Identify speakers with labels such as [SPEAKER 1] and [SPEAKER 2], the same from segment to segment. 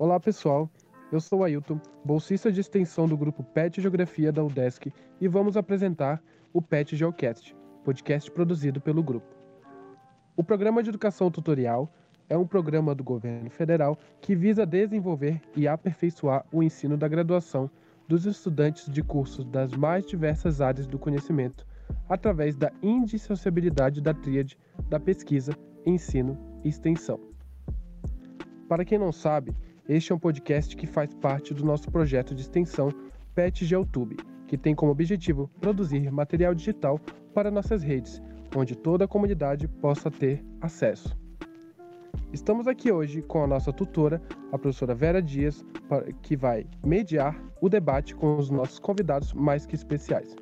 [SPEAKER 1] Olá pessoal, eu sou Ailton, bolsista de extensão do grupo PET Geografia da UDESC e vamos apresentar o PET Geocast, podcast produzido pelo grupo. O Programa de Educação Tutorial é um programa do governo federal que visa desenvolver e aperfeiçoar o ensino da graduação dos estudantes de cursos das mais diversas áreas do conhecimento, através da indissociabilidade da tríade da pesquisa, ensino e extensão. Para quem não sabe, este é um podcast que faz parte do nosso projeto de extensão PET GeoTube, que tem como objetivo produzir material digital para nossas redes, onde toda a comunidade possa ter acesso. Estamos aqui hoje com a nossa tutora, a professora Vera Dias, que vai mediar o debate com os nossos convidados mais que especiais.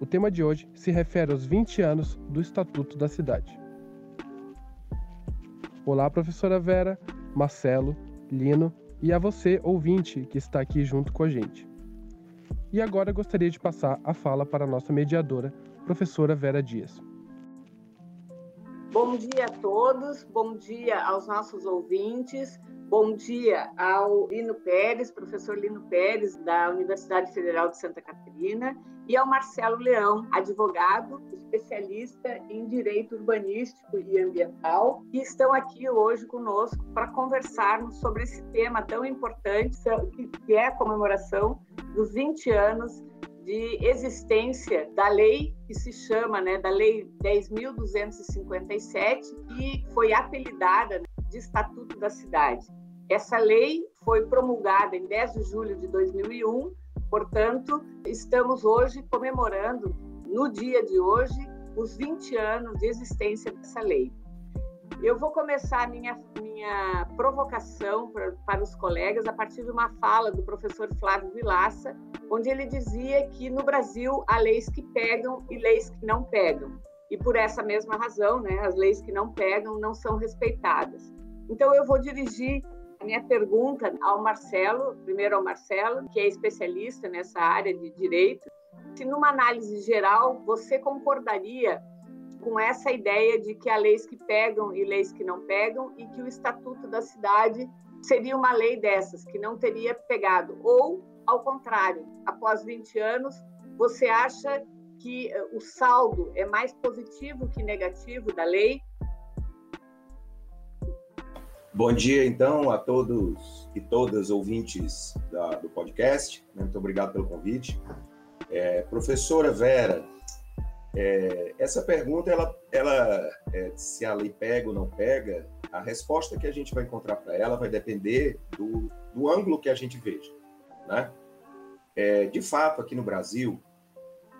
[SPEAKER 1] O tema de hoje se refere aos 20 anos do Estatuto da Cidade. Olá, professora Vera, Marcelo, Lino e a você, ouvinte, que está aqui junto com a gente. E agora gostaria de passar a fala para a nossa mediadora, professora Vera Dias.
[SPEAKER 2] Bom dia a todos, bom dia aos nossos ouvintes, bom dia ao Lino Pérez, professor Lino Pérez, da Universidade Federal de Santa Catarina, e ao Marcelo Leão, advogado, especialista em direito urbanístico e ambiental, que estão aqui hoje conosco para conversarmos sobre esse tema tão importante, que é a comemoração dos 20 anos de existência da lei que se chama, né, da lei 10.257, que foi apelidada né, de Estatuto da Cidade. Essa lei foi promulgada em 10 de julho de 2001, portanto, estamos hoje comemorando, no dia de hoje, os 20 anos de existência dessa lei. Eu vou começar minha, minha provocação para, para os colegas a partir de uma fala do professor Flávio Vilaça, onde ele dizia que no Brasil há leis que pegam e leis que não pegam. E por essa mesma razão, né, as leis que não pegam não são respeitadas. Então eu vou dirigir a minha pergunta ao Marcelo, primeiro ao Marcelo, que é especialista nessa área de direito. Se numa análise geral você concordaria com essa ideia de que há leis que pegam e leis que não pegam e que o Estatuto da Cidade seria uma lei dessas, que não teria pegado. Ou, ao contrário, após 20 anos, você acha que eh, o saldo é mais positivo que negativo da lei?
[SPEAKER 3] Bom dia, então, a todos e todas ouvintes da, do podcast. Muito obrigado pelo convite. É, professora Vera, é, essa pergunta, ela, ela é, se a lei pega ou não pega, a resposta que a gente vai encontrar para ela vai depender do, do ângulo que a gente veja. Né? É, de fato, aqui no Brasil,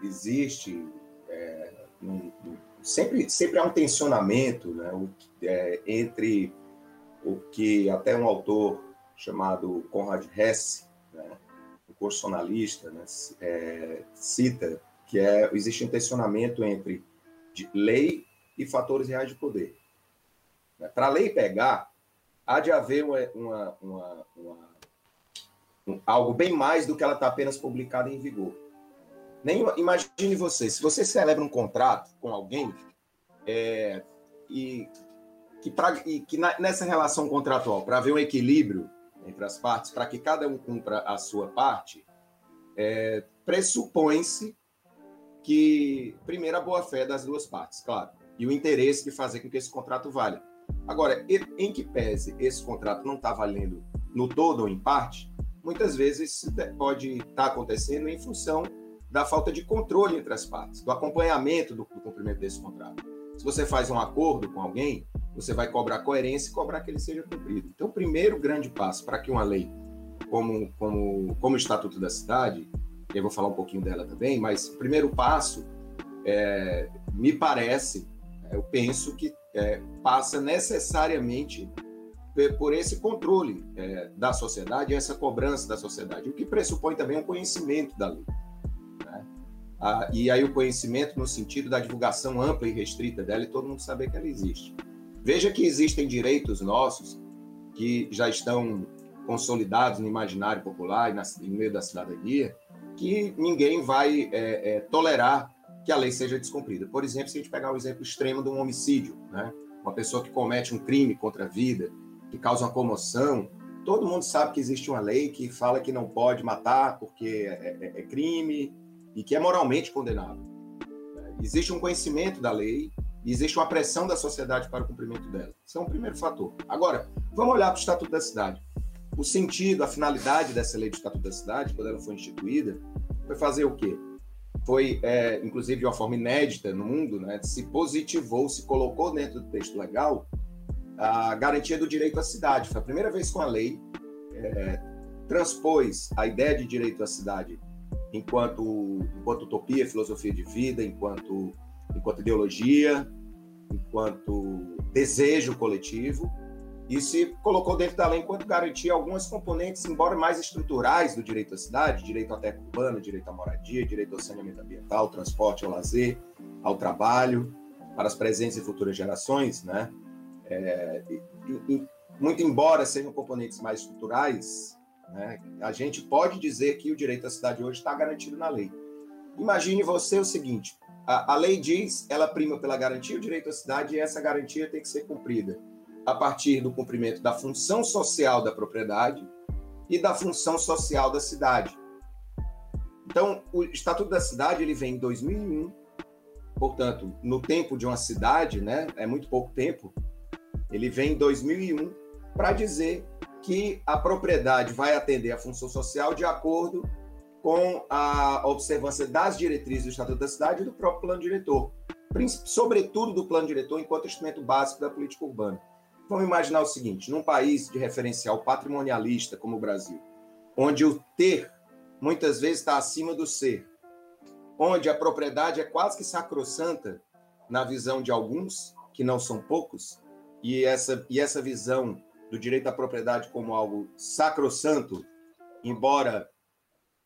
[SPEAKER 3] existe é, um, sempre, sempre há um tensionamento né, é, entre o que até um autor chamado Conrad Hesse, né, um constitucionalista, né, é, cita que é existe um tensionamento entre lei e fatores reais de poder. Né? Para a lei pegar, há de haver uma, uma, uma, uma um, algo bem mais do que ela está apenas publicada em vigor. Nem, imagine você, se você celebra um contrato com alguém é, e que, pra, que na, nessa relação contratual, para haver um equilíbrio entre as partes, para que cada um cumpra a sua parte, é, pressupõe-se que, primeiro, a boa-fé das duas partes, claro, e o interesse de fazer com que esse contrato valha. Agora, em que pese esse contrato não está valendo no todo ou em parte, muitas vezes pode estar tá acontecendo em função da falta de controle entre as partes, do acompanhamento do, do cumprimento desse contrato. Se você faz um acordo com alguém, você vai cobrar coerência e cobrar que ele seja cumprido. Então, o primeiro grande passo para que uma lei, como, como, como o Estatuto da Cidade, eu vou falar um pouquinho dela também, mas o primeiro passo, é, me parece, é, eu penso que é, passa necessariamente por esse controle é, da sociedade, essa cobrança da sociedade, o que pressupõe também um conhecimento da lei. Né? Ah, e aí o conhecimento no sentido da divulgação ampla e restrita dela e todo mundo saber que ela existe. Veja que existem direitos nossos que já estão consolidados no imaginário popular e no meio da cidadania, que ninguém vai é, é, tolerar que a lei seja descumprida. Por exemplo, se a gente pegar o exemplo extremo de um homicídio, né? uma pessoa que comete um crime contra a vida, que causa uma comoção, todo mundo sabe que existe uma lei que fala que não pode matar porque é, é, é crime e que é moralmente condenável. Existe um conhecimento da lei e existe uma pressão da sociedade para o cumprimento dela. Isso é um primeiro fator. Agora, vamos olhar para o Estatuto da Cidade. O sentido, a finalidade dessa lei do Estatuto da Cidade, quando ela foi instituída, foi fazer o quê? Foi, é, inclusive, de uma forma inédita no mundo, né, se positivou, se colocou dentro do texto legal a garantia do direito à cidade. Foi a primeira vez que a lei é, transpôs a ideia de direito à cidade enquanto, enquanto utopia, filosofia de vida, enquanto, enquanto ideologia, enquanto desejo coletivo, e se colocou dentro da lei enquanto garantia algumas componentes, embora mais estruturais, do direito à cidade, direito à terra urbana, direito à moradia, direito ao saneamento ambiental, transporte, ao lazer, ao trabalho, para as presentes e futuras gerações, né? É, e, e, muito embora sejam componentes mais estruturais, né, a gente pode dizer que o direito à cidade hoje está garantido na lei. Imagine você o seguinte: a, a lei diz, ela prima pela garantia do direito à cidade e essa garantia tem que ser cumprida a partir do cumprimento da função social da propriedade e da função social da cidade. Então, o Estatuto da Cidade ele vem em 2001, portanto, no tempo de uma cidade, né, é muito pouco tempo, ele vem em 2001 para dizer que a propriedade vai atender a função social de acordo com a observância das diretrizes do Estatuto da Cidade e do próprio plano diretor, sobretudo do plano diretor enquanto instrumento básico da política urbana. Vamos imaginar o seguinte: num país de referencial patrimonialista como o Brasil, onde o ter muitas vezes está acima do ser, onde a propriedade é quase que sacrossanta na visão de alguns, que não são poucos, e essa, e essa visão do direito à propriedade como algo sacrossanto, embora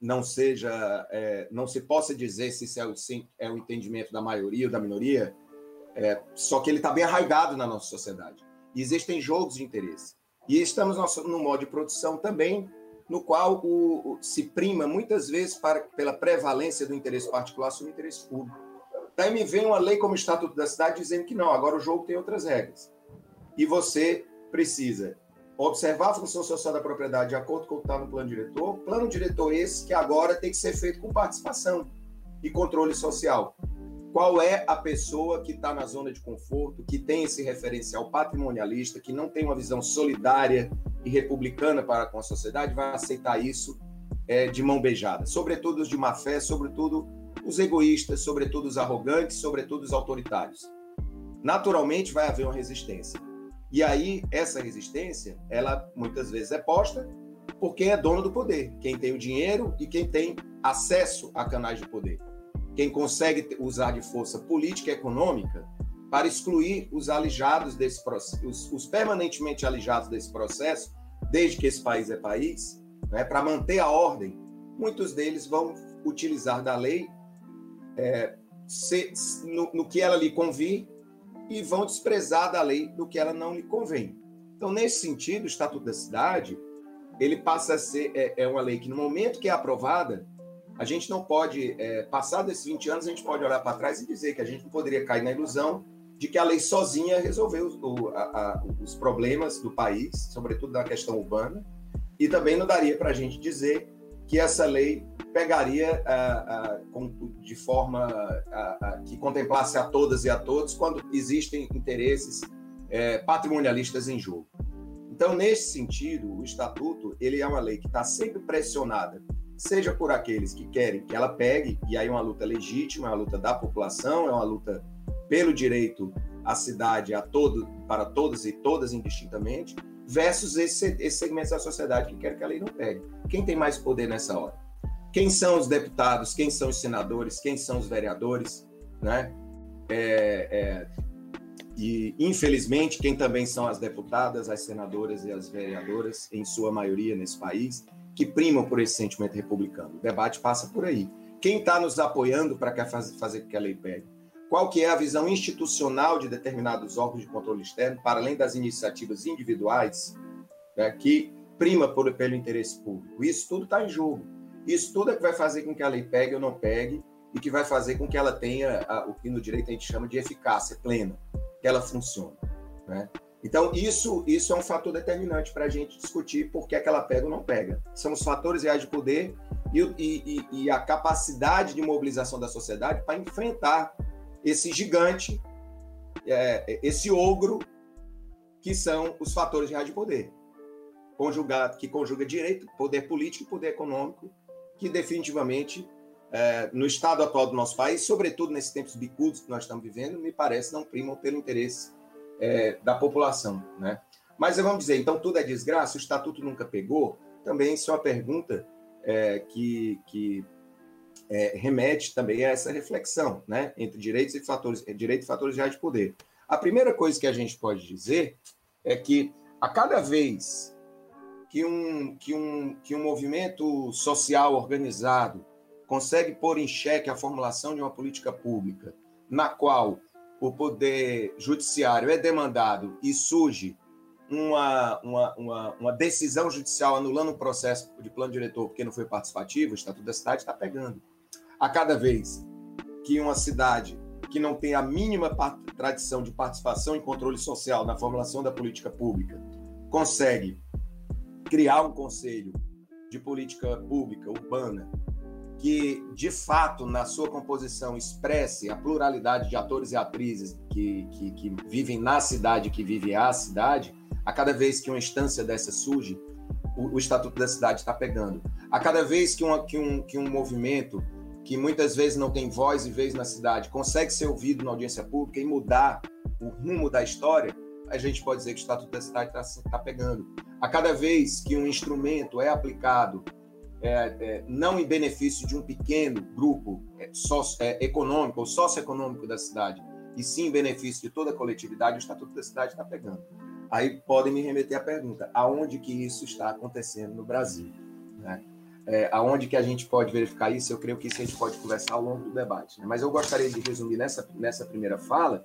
[SPEAKER 3] não seja, é, não se possa dizer se isso é o, é o entendimento da maioria ou da minoria, é, só que ele está bem arraigado na nossa sociedade. E existem jogos de interesse. E estamos no modo de produção também, no qual o, o, se prima muitas vezes para, pela prevalência do interesse particular sobre o interesse público. Daí me vem uma lei como o Estatuto da Cidade dizendo que não, agora o jogo tem outras regras e você precisa observar a função social da propriedade de acordo com o que está no plano diretor. Plano diretor esse que agora tem que ser feito com participação e controle social. Qual é a pessoa que está na zona de conforto, que tem esse referencial patrimonialista, que não tem uma visão solidária e republicana para com a sociedade, vai aceitar isso é, de mão beijada? Sobretudo os de má fé, sobretudo os egoístas, sobretudo os arrogantes, sobretudo os autoritários. Naturalmente vai haver uma resistência. E aí, essa resistência, ela muitas vezes é posta por quem é dono do poder, quem tem o dinheiro e quem tem acesso a canais de poder. Quem consegue usar de força política e econômica para excluir os alijados desse processo, os, os permanentemente alijados desse processo, desde que esse país é país, né, para manter a ordem, muitos deles vão utilizar da lei é, se, no, no que ela lhe convir e vão desprezar da lei do que ela não lhe convém. Então, nesse sentido, o Estatuto da Cidade ele passa a ser é, é uma lei que, no momento que é aprovada, a gente não pode, é, passar desses 20 anos, a gente pode olhar para trás e dizer que a gente não poderia cair na ilusão de que a lei sozinha resolveu o, a, a, os problemas do país, sobretudo da questão urbana, e também não daria para a gente dizer que essa lei pegaria uh, uh, de forma uh, que contemplasse a todas e a todos quando existem interesses eh, patrimonialistas em jogo. Então, nesse sentido, o estatuto ele é uma lei que está sempre pressionada, seja por aqueles que querem que ela pegue, e aí é uma luta legítima, é uma luta da população, é uma luta pelo direito à cidade a todo, para todos e todas indistintamente, versus esse, esse segmento da sociedade que quer que a lei não pegue. Quem tem mais poder nessa hora? quem são os deputados, quem são os senadores, quem são os vereadores, né? É, é, e, infelizmente, quem também são as deputadas, as senadoras e as vereadoras, em sua maioria nesse país, que primam por esse sentimento republicano. O debate passa por aí. Quem está nos apoiando para fazer com que a lei pegue? Qual que é a visão institucional de determinados órgãos de controle externo, para além das iniciativas individuais, né, que prima por, pelo interesse público? Isso tudo está em jogo. Isso tudo é que vai fazer com que a lei pegue ou não pegue e que vai fazer com que ela tenha a, o que no direito a gente chama de eficácia plena, que ela funcione. Né? Então, isso, isso é um fator determinante para a gente discutir por que, é que ela pega ou não pega. São os fatores reais de poder e, e, e a capacidade de mobilização da sociedade para enfrentar esse gigante, é, esse ogro, que são os fatores de poder. Conjugado, que conjuga direito, poder político e poder econômico, que definitivamente, é, no estado atual do nosso país, sobretudo nesses tempos bicudos que nós estamos vivendo, me parece não primam pelo interesse é, da população. Né? Mas vamos dizer, então tudo é desgraça, o estatuto nunca pegou? Também isso é uma pergunta é, que, que é, remete também a essa reflexão né? entre direitos e fatores, direito e fatores reais de poder. A primeira coisa que a gente pode dizer é que a cada vez que um, que um, que um movimento social organizado consegue pôr em xeque a formulação de uma política pública na qual o poder judiciário é demandado e surge uma, uma, uma, uma, decisão judicial anulando um processo de plano diretor porque não foi participativo, o Estatuto da Cidade está pegando. A cada vez que uma cidade que não tem a mínima tradição de participação e controle social na formulação da política pública consegue criar um conselho de política pública urbana que, de fato, na sua composição, expresse a pluralidade de atores e atrizes que, que, que vivem na cidade, que vivem a cidade, a cada vez que uma instância dessa surge, o, o Estatuto da Cidade está pegando. A cada vez que, uma, que, um, que um movimento que muitas vezes não tem voz e vez na cidade consegue ser ouvido na audiência pública e mudar o rumo da história, a gente pode dizer que o Estatuto da Cidade está tá pegando. A cada vez que um instrumento é aplicado é, é, não em benefício de um pequeno grupo é, é, econômico ou socioeconômico da cidade, e sim em benefício de toda a coletividade, o Estatuto da Cidade está pegando. Aí podem me remeter à pergunta, aonde que isso está acontecendo no Brasil? Né? É, aonde que a gente pode verificar isso? Eu creio que isso a gente pode conversar ao longo do debate. Né? Mas eu gostaria de resumir nessa, nessa primeira fala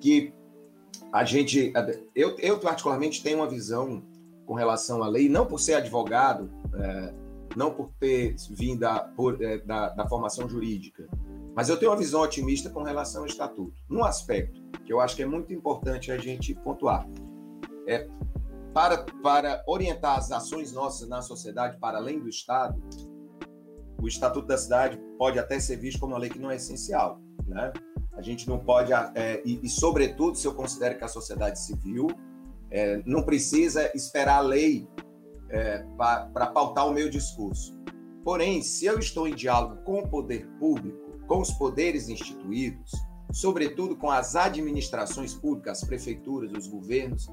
[SPEAKER 3] que a gente, eu, eu particularmente tenho uma visão com relação à lei, não por ser advogado, é, não por ter vindo da, por, é, da, da, formação jurídica, mas eu tenho uma visão otimista com relação ao estatuto. Num aspecto que eu acho que é muito importante a gente pontuar, é para, para orientar as ações nossas na sociedade para além do Estado, o Estatuto da Cidade pode até ser visto como uma lei que não é essencial, né? A gente não pode, é, e, e, sobretudo se eu considero que a sociedade civil é, não precisa esperar a lei é, para pautar o meu discurso. Porém, se eu estou em diálogo com o poder público, com os poderes instituídos, sobretudo com as administrações públicas, as prefeituras, os governos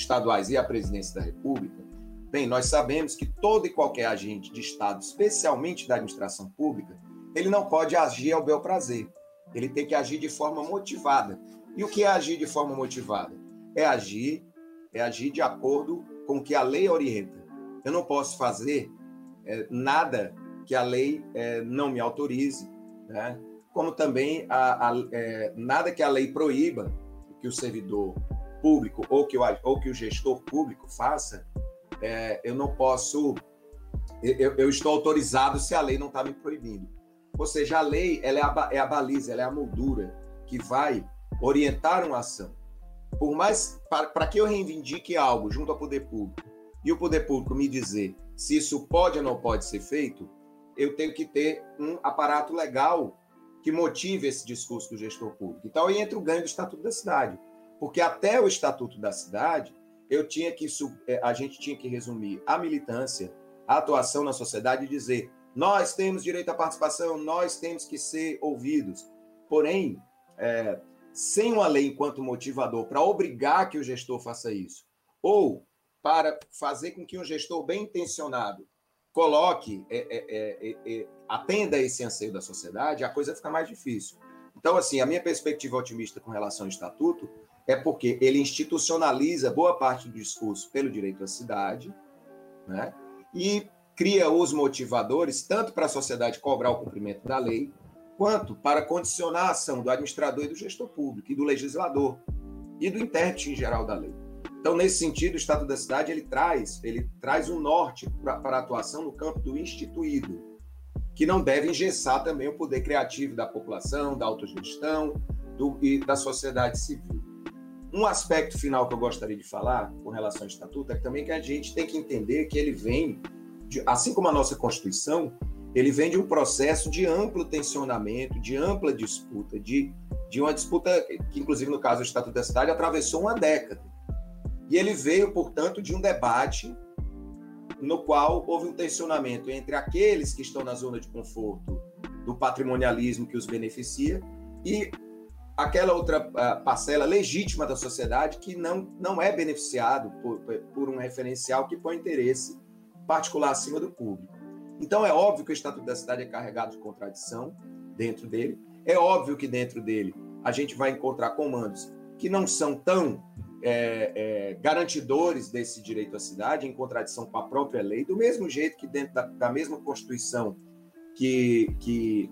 [SPEAKER 3] estaduais e a presidência da República, bem, nós sabemos que todo e qualquer agente de Estado, especialmente da administração pública, ele não pode agir ao bel prazer. Ele tem que agir de forma motivada. E o que é agir de forma motivada? É agir, é agir de acordo com o que a lei orienta. Eu não posso fazer é, nada que a lei é, não me autorize, né? como também a, a, é, nada que a lei proíba que o servidor público ou que o, ou que o gestor público faça, é, eu não posso, eu, eu, estou autorizado se a lei não está me proibindo. Ou seja, a lei ela é, a, é a baliza, ela é a moldura que vai orientar uma ação. Por mais, para que eu reivindique algo junto ao poder público, e o poder público me dizer se isso pode ou não pode ser feito, eu tenho que ter um aparato legal que motive esse discurso do gestor público. Então, aí entra o ganho do Estatuto da Cidade. Porque até o Estatuto da Cidade, eu tinha que é, a gente tinha que resumir a militância, a atuação na sociedade e dizer: nós temos direito à participação, nós temos que ser ouvidos. Porém, é, sem uma lei enquanto motivador para obrigar que o gestor faça isso, ou para fazer com que um gestor bem intencionado coloque, é, é, é, é, atenda esse anseio da sociedade, a coisa fica mais difícil. Então, assim, a minha perspectiva otimista com relação ao estatuto é porque ele institucionaliza boa parte do discurso pelo direito à cidade, né? E cria os motivadores tanto para a sociedade cobrar o cumprimento da lei, quanto para condicionar a ação do administrador e do gestor público, e do legislador, e do intérprete em geral da lei. Então, nesse sentido, o Estado da Cidade ele traz, ele traz um norte para a atuação no campo do instituído, que não deve engessar também o poder criativo da população, da autogestão do, e da sociedade civil. Um aspecto final que eu gostaria de falar com relação ao estatuto é também que a gente tem que entender que ele vem, de, assim como a nossa Constituição, ele vem de um processo de amplo tensionamento, de ampla disputa, de, de uma disputa que, inclusive no caso do Estatuto da Cidade, atravessou uma década. E ele veio, portanto, de um debate no qual houve um tensionamento entre aqueles que estão na zona de conforto do patrimonialismo que os beneficia e aquela outra uh, parcela legítima da sociedade que não, não é beneficiado por, por um referencial que põe interesse particular acima do público. Então é óbvio que o Estatuto da Cidade é carregado de contradição dentro dele. É óbvio que dentro dele a gente vai encontrar comandos que não são tão é, é, garantidores desse direito à cidade, em contradição com a própria lei, do mesmo jeito que dentro da, da mesma Constituição que, que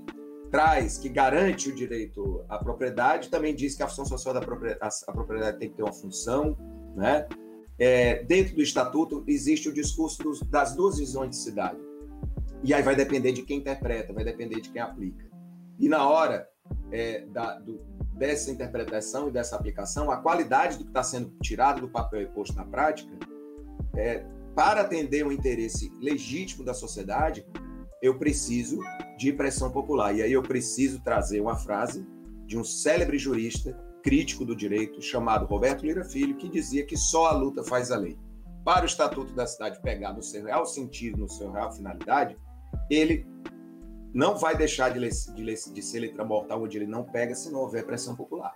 [SPEAKER 3] traz, que garante o direito à propriedade, também diz que a função social da propriedade, a propriedade tem que ter uma função, né? É, dentro do estatuto existe o discurso dos, das duas visões de cidade. E aí vai depender de quem interpreta, vai depender de quem aplica. E na hora é, da, do, dessa interpretação e dessa aplicação, a qualidade do que está sendo tirado do papel e posto na prática, é, para atender o interesse legítimo da sociedade, eu preciso de pressão popular. E aí eu preciso trazer uma frase de um célebre jurista crítico do direito chamado Roberto Lira Filho, que dizia que só a luta faz a lei. Para o Estatuto da Cidade pegar no seu real sentido, no seu real finalidade, ele não vai deixar de, de, de ser letra mortal onde ele não pega se não houver pressão popular.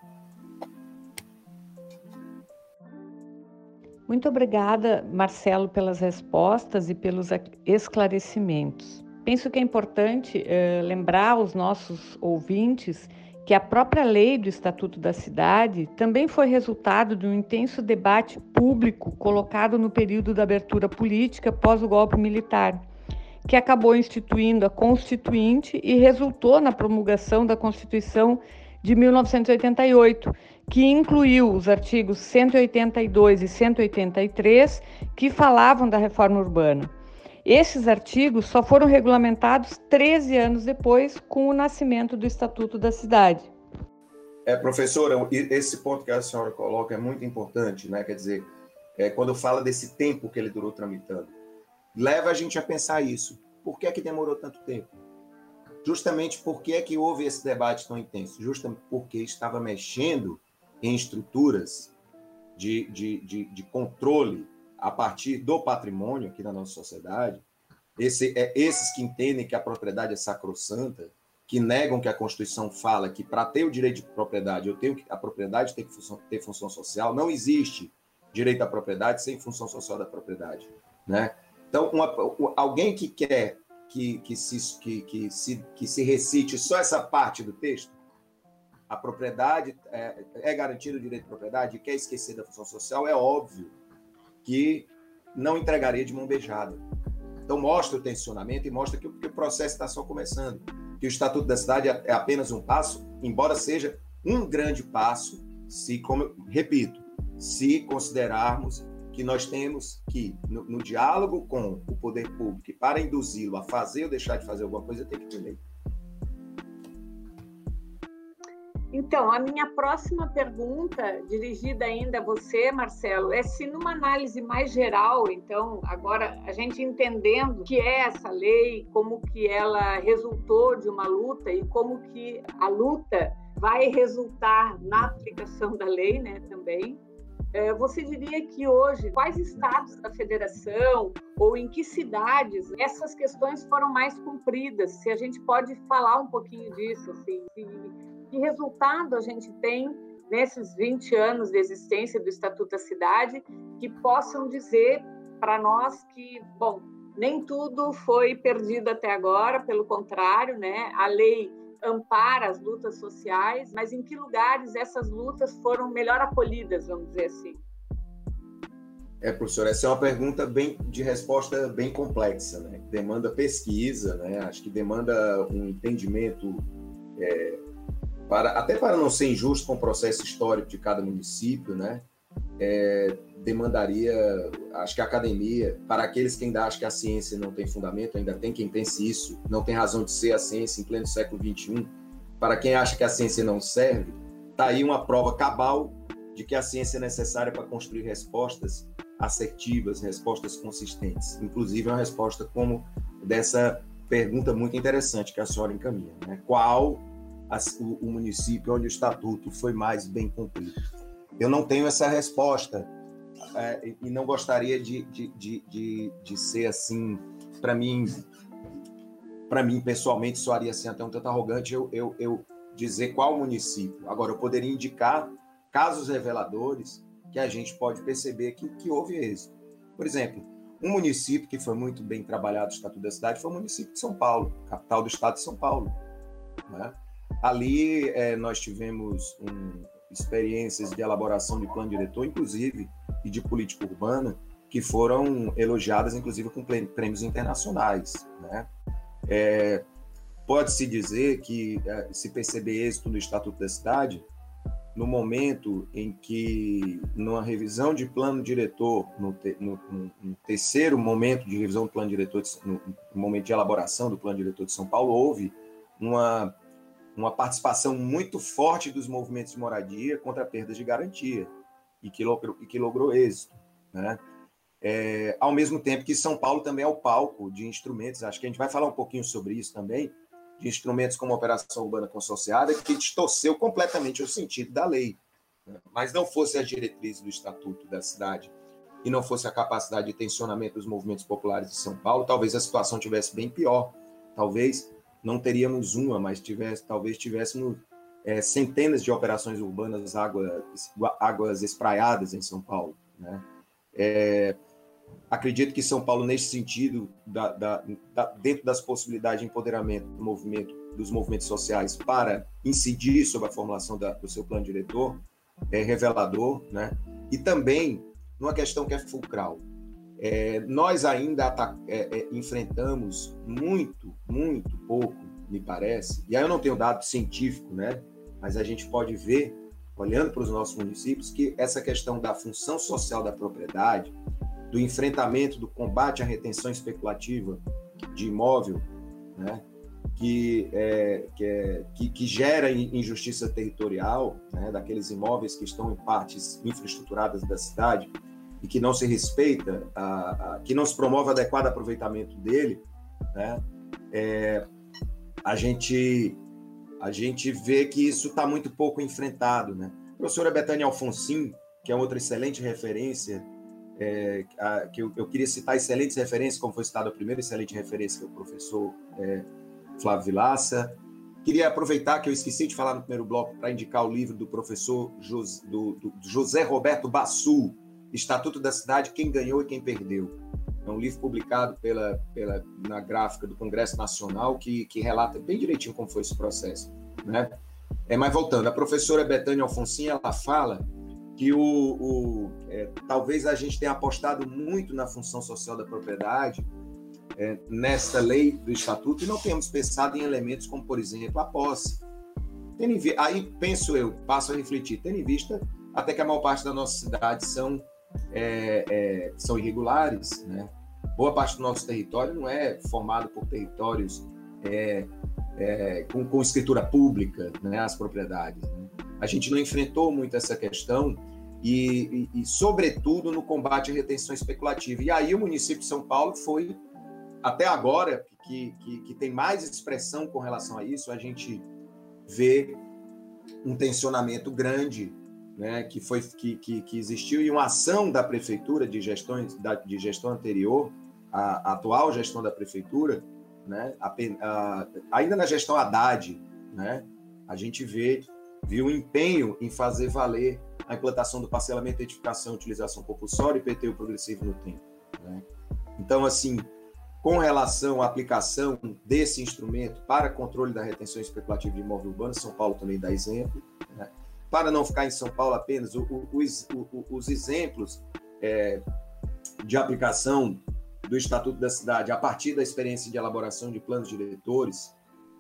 [SPEAKER 4] Muito obrigada, Marcelo, pelas respostas e pelos esclarecimentos. Penso que é importante eh, lembrar aos nossos ouvintes que a própria lei do Estatuto da Cidade também foi resultado de um intenso debate público colocado no período da abertura política pós o golpe militar, que acabou instituindo a Constituinte e resultou na promulgação da Constituição de 1988, que incluiu os artigos 182 e 183 que falavam da reforma urbana. Esses artigos só foram regulamentados 13 anos depois, com o nascimento do Estatuto da Cidade.
[SPEAKER 3] É, professora, esse ponto que a senhora coloca é muito importante, né? Quer dizer, é, quando fala desse tempo que ele durou tramitando, leva a gente a pensar isso. Por que é que demorou tanto tempo? Justamente porque é que houve esse debate tão intenso? Justamente porque estava mexendo em estruturas de, de, de, de controle a partir do patrimônio aqui na nossa sociedade, esse, é, esses que entendem que a propriedade é sacrossanta, que negam que a Constituição fala que para ter o direito de propriedade, eu tenho que, a propriedade tem que função, ter função social, não existe direito à propriedade sem função social da propriedade, né? Então, uma, alguém que quer que, que, se, que, que, se, que se recite só essa parte do texto, a propriedade é, é garantido o direito de propriedade quer esquecer da função social, é óbvio que não entregaria de mão beijada. Então, mostra o tensionamento e mostra que, que o processo está só começando. Que o Estatuto da Cidade é apenas um passo, embora seja um grande passo, se, como repito, se considerarmos que nós temos que, no, no diálogo com o poder público, para induzi-lo a fazer ou deixar de fazer alguma coisa, tem que ter lei.
[SPEAKER 2] Então, a minha próxima pergunta, dirigida ainda a você, Marcelo, é se numa análise mais geral, então, agora a gente entendendo o que é essa lei, como que ela resultou de uma luta e como que a luta vai resultar na aplicação da lei, né, também. É, você diria que hoje, quais estados da federação ou em que cidades essas questões foram mais cumpridas? Se a gente pode falar um pouquinho disso, assim, se que resultado a gente tem nesses 20 anos de existência do Estatuto da Cidade que possam dizer para nós que, bom, nem tudo foi perdido até agora, pelo contrário, né? A lei ampara as lutas sociais, mas em que lugares essas lutas foram melhor acolhidas, vamos dizer assim?
[SPEAKER 3] É, professor, essa é uma pergunta bem de resposta bem complexa, né? Demanda pesquisa, né? Acho que demanda um entendimento é, para, até para não ser injusto com o processo histórico de cada município, né? É, demandaria, acho que a academia, para aqueles que ainda acham que a ciência não tem fundamento, ainda tem quem pense isso, não tem razão de ser a ciência em pleno século XXI, para quem acha que a ciência não serve, está aí uma prova cabal de que a ciência é necessária para construir respostas assertivas, respostas consistentes. Inclusive, uma resposta como dessa pergunta muito interessante que a senhora encaminha. Né? Qual o, o, município onde o estatuto foi mais bem cumprido? Eu não tenho essa resposta é, e não gostaria de, de, de, de, de ser assim, para mim, para mim pessoalmente soaria assim até um tanto arrogante eu, eu, eu dizer qual município. Agora, eu poderia indicar casos reveladores que a gente pode perceber que, que houve êxito. Por exemplo, um município que foi muito bem trabalhado o Estatuto da Cidade foi o município de São Paulo, capital do estado de São Paulo. Né? Ali é, nós tivemos um, experiências de elaboração de plano diretor, inclusive, e de política urbana, que foram elogiadas, inclusive, com prêmios internacionais. Né? É, Pode-se dizer que é, se perceber êxito no Estatuto da Cidade, no momento em que, numa revisão de plano diretor, no, te, no, no terceiro momento de revisão do plano diretor, no, no, momento de elaboração do plano diretor de São Paulo, houve uma, uma participação muito forte dos movimentos de moradia contra perdas de garantia, e que logrou, e que logrou êxito. Né? É, ao mesmo tempo que São Paulo também é o palco de instrumentos, acho que a gente vai falar um pouquinho sobre isso também, de instrumentos como a operação urbana consorciada, que distorceu completamente o sentido da lei. Né? Mas não fosse a diretriz do Estatuto da cidade e não fosse a capacidade de tensionamento dos movimentos populares de São Paulo, talvez a situação tivesse bem pior. Talvez não teríamos uma, mas tivesse, talvez tivéssemos é, centenas de operações urbanas águas, águas espraiadas em São Paulo. Né? É, acredito que São Paulo, nesse sentido, da, da, da, dentro das possibilidades de empoderamento do movimento, dos movimentos sociais para incidir sobre a formulação do seu plano diretor, é revelador, né? E também numa questão que é fulcral. É, nós ainda é, é, enfrentamos muito, muito pouco, me parece, e aí eu não tenho dado científico, né? Mas a gente pode ver, olhando para os nossos municípios, que essa questão da função social da propriedade, do enfrentamento, do combate à retenção especulativa de imóvel, né, que, é, que, é, que, que, gera injustiça territorial, né, daqueles imóveis que estão em partes infraestruturadas da cidade e que não se respeita, a, a que não se promove adequado aproveitamento dele, né, é, a gente a gente vê que isso está muito pouco enfrentado, né? A professora Betânia Alfonsin, que é outra excelente referência é, a, que eu, eu, queria citar excelentes referências, como foi citado a primeira excelente referência, que é o professor é, Flávio Vilaça. Queria aproveitar que eu esqueci de falar no primeiro bloco para indicar o livro do professor José, do, do José Roberto Bassu, Estatuto da Cidade, Quem Ganhou e Quem Perdeu. É um livro publicado pela, pela, na gráfica do Congresso Nacional que, que relata bem direitinho como foi esse processo. Né? É, mas voltando, a professora Betânia Alfonsin, ela fala que o, o é, talvez a gente tenha apostado muito na função social da propriedade é, nessa lei do estatuto e não temos pensado em elementos como, por exemplo, a posse. Tendo aí penso eu, passo a refletir, tendo em vista até que a maior parte das nossas cidades são, é, é são irregulares, né? boa parte do nosso território não é formado por territórios é, é, com, com, escritura pública, né, as propriedades. Né? A gente não enfrentou muito essa questão e, e, e, sobretudo, no combate à retenção especulativa. E aí o município de São Paulo foi, até agora, que, que, que tem mais expressão com relação a isso, a gente vê um tensionamento grande né, que foi que, que, que, existiu e uma ação da prefeitura de gestão da, de gestão anterior a, a, atual gestão da prefeitura né, a, a, ainda na gestão Haddad né, a gente vê viu um empenho em fazer valer a implantação do parcelamento, edificação utilização compulsória e PTU progressivo no tempo. Né? Então, assim, com relação à aplicação desse instrumento para controle da retenção especulativa de imóvel urbano, São Paulo também dá exemplo. Para não ficar em São Paulo apenas, o, o, os, o, os, exemplos é, de aplicação do Estatuto da Cidade a partir da experiência de elaboração de planos diretores,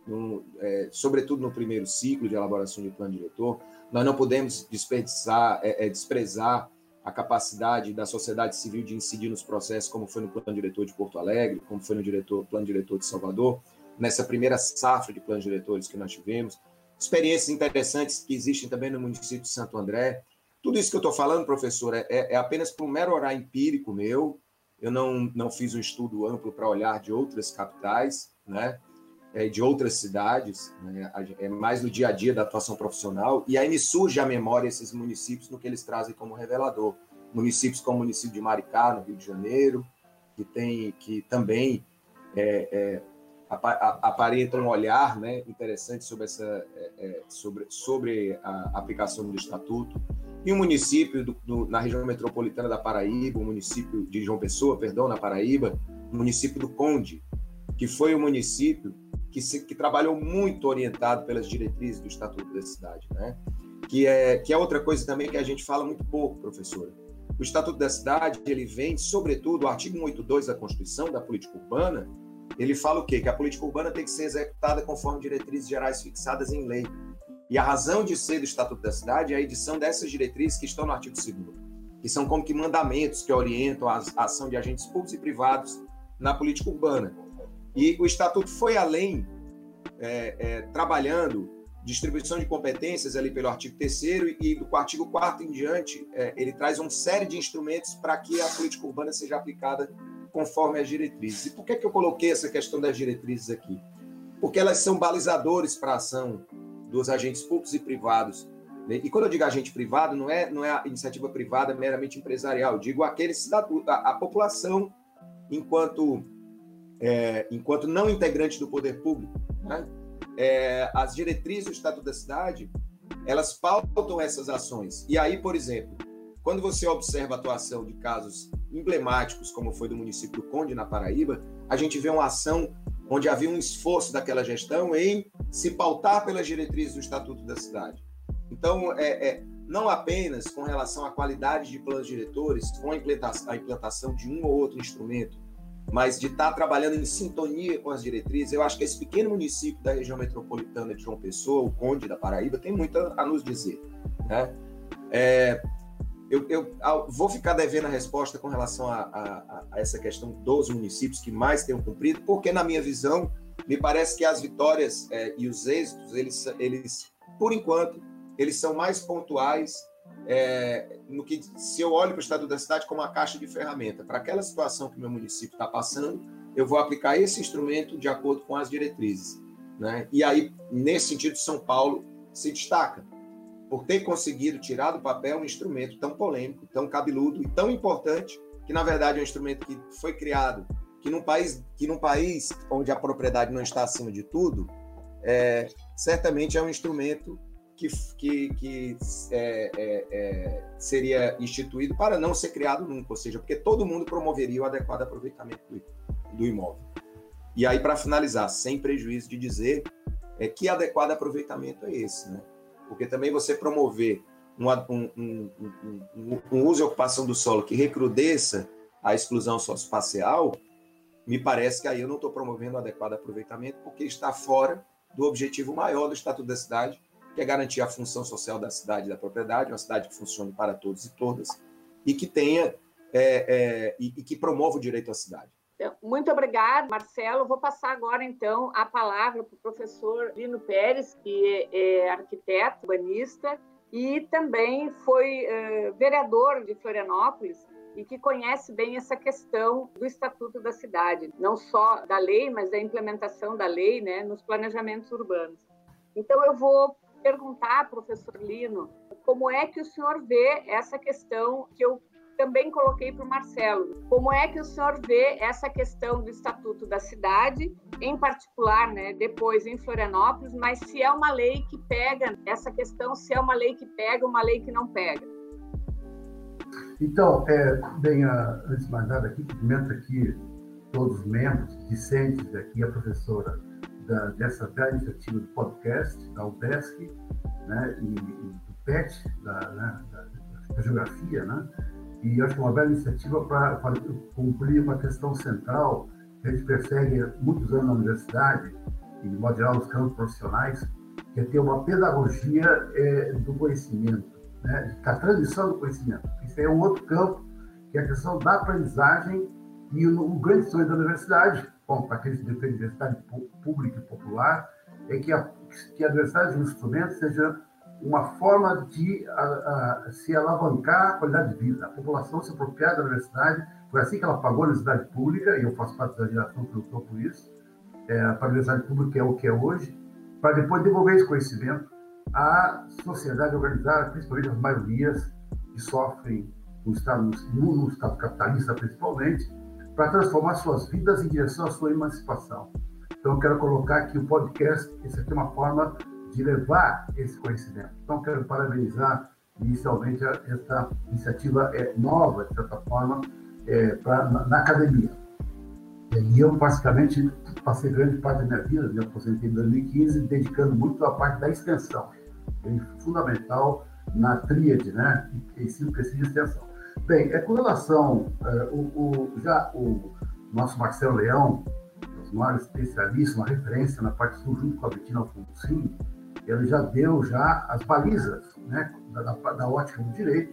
[SPEAKER 3] no, é, sobretudo no primeiro ciclo de elaboração de plano diretor, nós não podemos desperdiçar, é, é, desprezar a capacidade da sociedade civil de incidir nos processos, como foi no plano diretor de Porto Alegre, como foi no diretor, plano diretor de Salvador, nessa primeira safra de planos diretores que nós tivemos. Experiências interessantes que existem também no município de Santo André, Tudo isso que eu estou falando, professor, é, é apenas por um mero orar empírico meu. Eu não, não fiz um estudo amplo para olhar de outras capitais, né? É, de outras cidades, né? é mais no dia a dia da atuação profissional, e aí me surge à memória esses municípios no que eles trazem como revelador. Municípios como o município de Maricá, no Rio de Janeiro, que tem que também é, é, aparenta um olhar né, interessante sobre, essa, é, é, sobre, sobre a aplicação do Estatuto. E o município do, do, na região metropolitana da Paraíba, o município de João Pessoa, perdão, na Paraíba, o município do Conde, que foi o município que, se, que trabalhou muito orientado pelas diretrizes do Estatuto da Cidade, né? que, é, que é outra coisa também que a gente fala muito pouco, professora. O Estatuto da Cidade, ele vem, sobretudo, o artigo 182 da Constituição, da política urbana, ele fala o quê? Que a política urbana tem que ser executada conforme diretrizes gerais fixadas em lei. E a razão de ser do Estatuto da Cidade é a edição dessas diretrizes que estão no artigo 2 que são como que mandamentos que orientam a ação de agentes públicos e privados na política urbana. E o Estatuto foi além, é, é, trabalhando distribuição de competências ali pelo artigo 3 e do artigo 4 em diante, é, ele traz uma série de instrumentos para que a política urbana seja aplicada conforme as diretrizes. E por que, que eu coloquei essa questão das diretrizes aqui? Porque elas são balizadores para a ação dos agentes públicos e privados. Né? E quando eu digo agente privado, não é, não é a iniciativa privada meramente empresarial, eu digo aquele cidadão, a, a população enquanto, é, enquanto não integrante do poder público. Né? É, as diretrizes do Estatuto da Cidade, elas pautam essas ações. E aí, por exemplo, quando você observa a atuação de casos emblemáticos, como foi do município Conde, na Paraíba, a gente vê uma ação onde havia um esforço daquela gestão em se pautar pelas diretrizes do Estatuto da Cidade. Então, é, é não apenas com relação à qualidade de planos diretores, com a implantação, a implantação de um ou outro instrumento, mas de estar trabalhando em sintonia com as diretrizes, eu acho que esse pequeno município da região metropolitana de João Pessoa, o Conde da Paraíba, tem muito a nos dizer. Né? É, eu, eu, vou ficar devendo a resposta com relação a, a, a, essa questão dos municípios que mais tenham cumprido, porque, na minha visão, me parece que as vitórias é, e os êxitos, eles, eles, por enquanto, eles são mais pontuais é, no que se eu olho para o estado da cidade como uma caixa de ferramenta. Para aquela situação que meu município está passando, eu vou aplicar esse instrumento de acordo com as diretrizes. Né? E aí, nesse sentido, São Paulo se destaca por ter conseguido tirar do papel um instrumento tão polêmico, tão cabeludo e tão importante, que na verdade é um instrumento que foi criado, que num país, que num país onde a propriedade não está acima de tudo, é, certamente é um instrumento que, que, que é, é, é, seria instituído para não ser criado nunca, ou seja, porque todo mundo promoveria o adequado aproveitamento do, do imóvel. E aí, para finalizar, sem prejuízo de dizer é, que adequado aproveitamento é esse, né? Porque também você promover um, um, um, um, uso e ocupação do solo que recrudesça a exclusão socioespacial, me parece que aí eu não estou promovendo o adequado aproveitamento, porque está fora do objetivo maior do Estatuto da Cidade, que é garantir a função social da cidade e da propriedade, uma cidade que funcione para todos e todas, e que tenha é, é, e, e que promova o direito à cidade.
[SPEAKER 2] Muito obrigada, Marcelo. Vou passar agora, então, a palavra para o professor Lino Pérez, que é arquiteto, urbanista e também foi uh, vereador de Florianópolis e que conhece bem essa questão do Estatuto da Cidade, não só da lei, mas da implementação da lei né, nos planejamentos urbanos. Então, eu vou perguntar, professor Lino, como é que o senhor vê essa questão que eu também coloquei para o Marcelo. Como é que o senhor vê essa questão do Estatuto da Cidade, em particular, né, depois em Florianópolis, mas se é uma lei que pega essa questão, se é uma lei que pega, uma lei que não pega?
[SPEAKER 5] Então, é, bem, antes de mais nada, aqui, cumprimento aqui todos os membros, discentes aqui, a professora da, dessa da iniciativa do podcast, da UDESC, né, e, e do PET, da, né, da, da geografia, né, e acho que é uma bela iniciativa para cumprir uma questão central que a gente persegue há muitos anos na universidade, e de modo geral nos campos profissionais, que é ter uma pedagogia é, do conhecimento, né? da transmissão do conhecimento. Isso é um outro campo, que é a questão da aprendizagem e o, o grande sonho da universidade, bom, para aqueles que defendem universidade pública e popular, é que a, que a universidade, um instrumento, seja uma forma de a, a, se alavancar a qualidade de vida, a população se apropriar da universidade. Foi assim que ela pagou a universidade pública, e eu faço parte da geração que lutou por isso, é, para a universidade pública é o que é hoje, para depois devolver esse conhecimento à sociedade organizada, principalmente as maiorias que sofrem no Estado, no, no Estado capitalista principalmente, para transformar suas vidas em direção à sua emancipação. Então, eu quero colocar aqui o podcast, isso aqui é uma forma de levar esse conhecimento. Então, quero parabenizar inicialmente essa iniciativa é, nova, de certa forma, é, pra, na, na, academia. E eu, basicamente, passei grande parte da minha vida, me aposentei em 2015, dedicando muito à parte da extensão. É fundamental na tríade, né? Ensino, pesquisa e extensão. Bem, é com relação, é, o, o, já o nosso Marcelo Leão, os maiores especialistas, uma referência na parte sul, junto com a Bettina Alfonsin, ele já deu já as balizas né, da, da, da ótica do direito,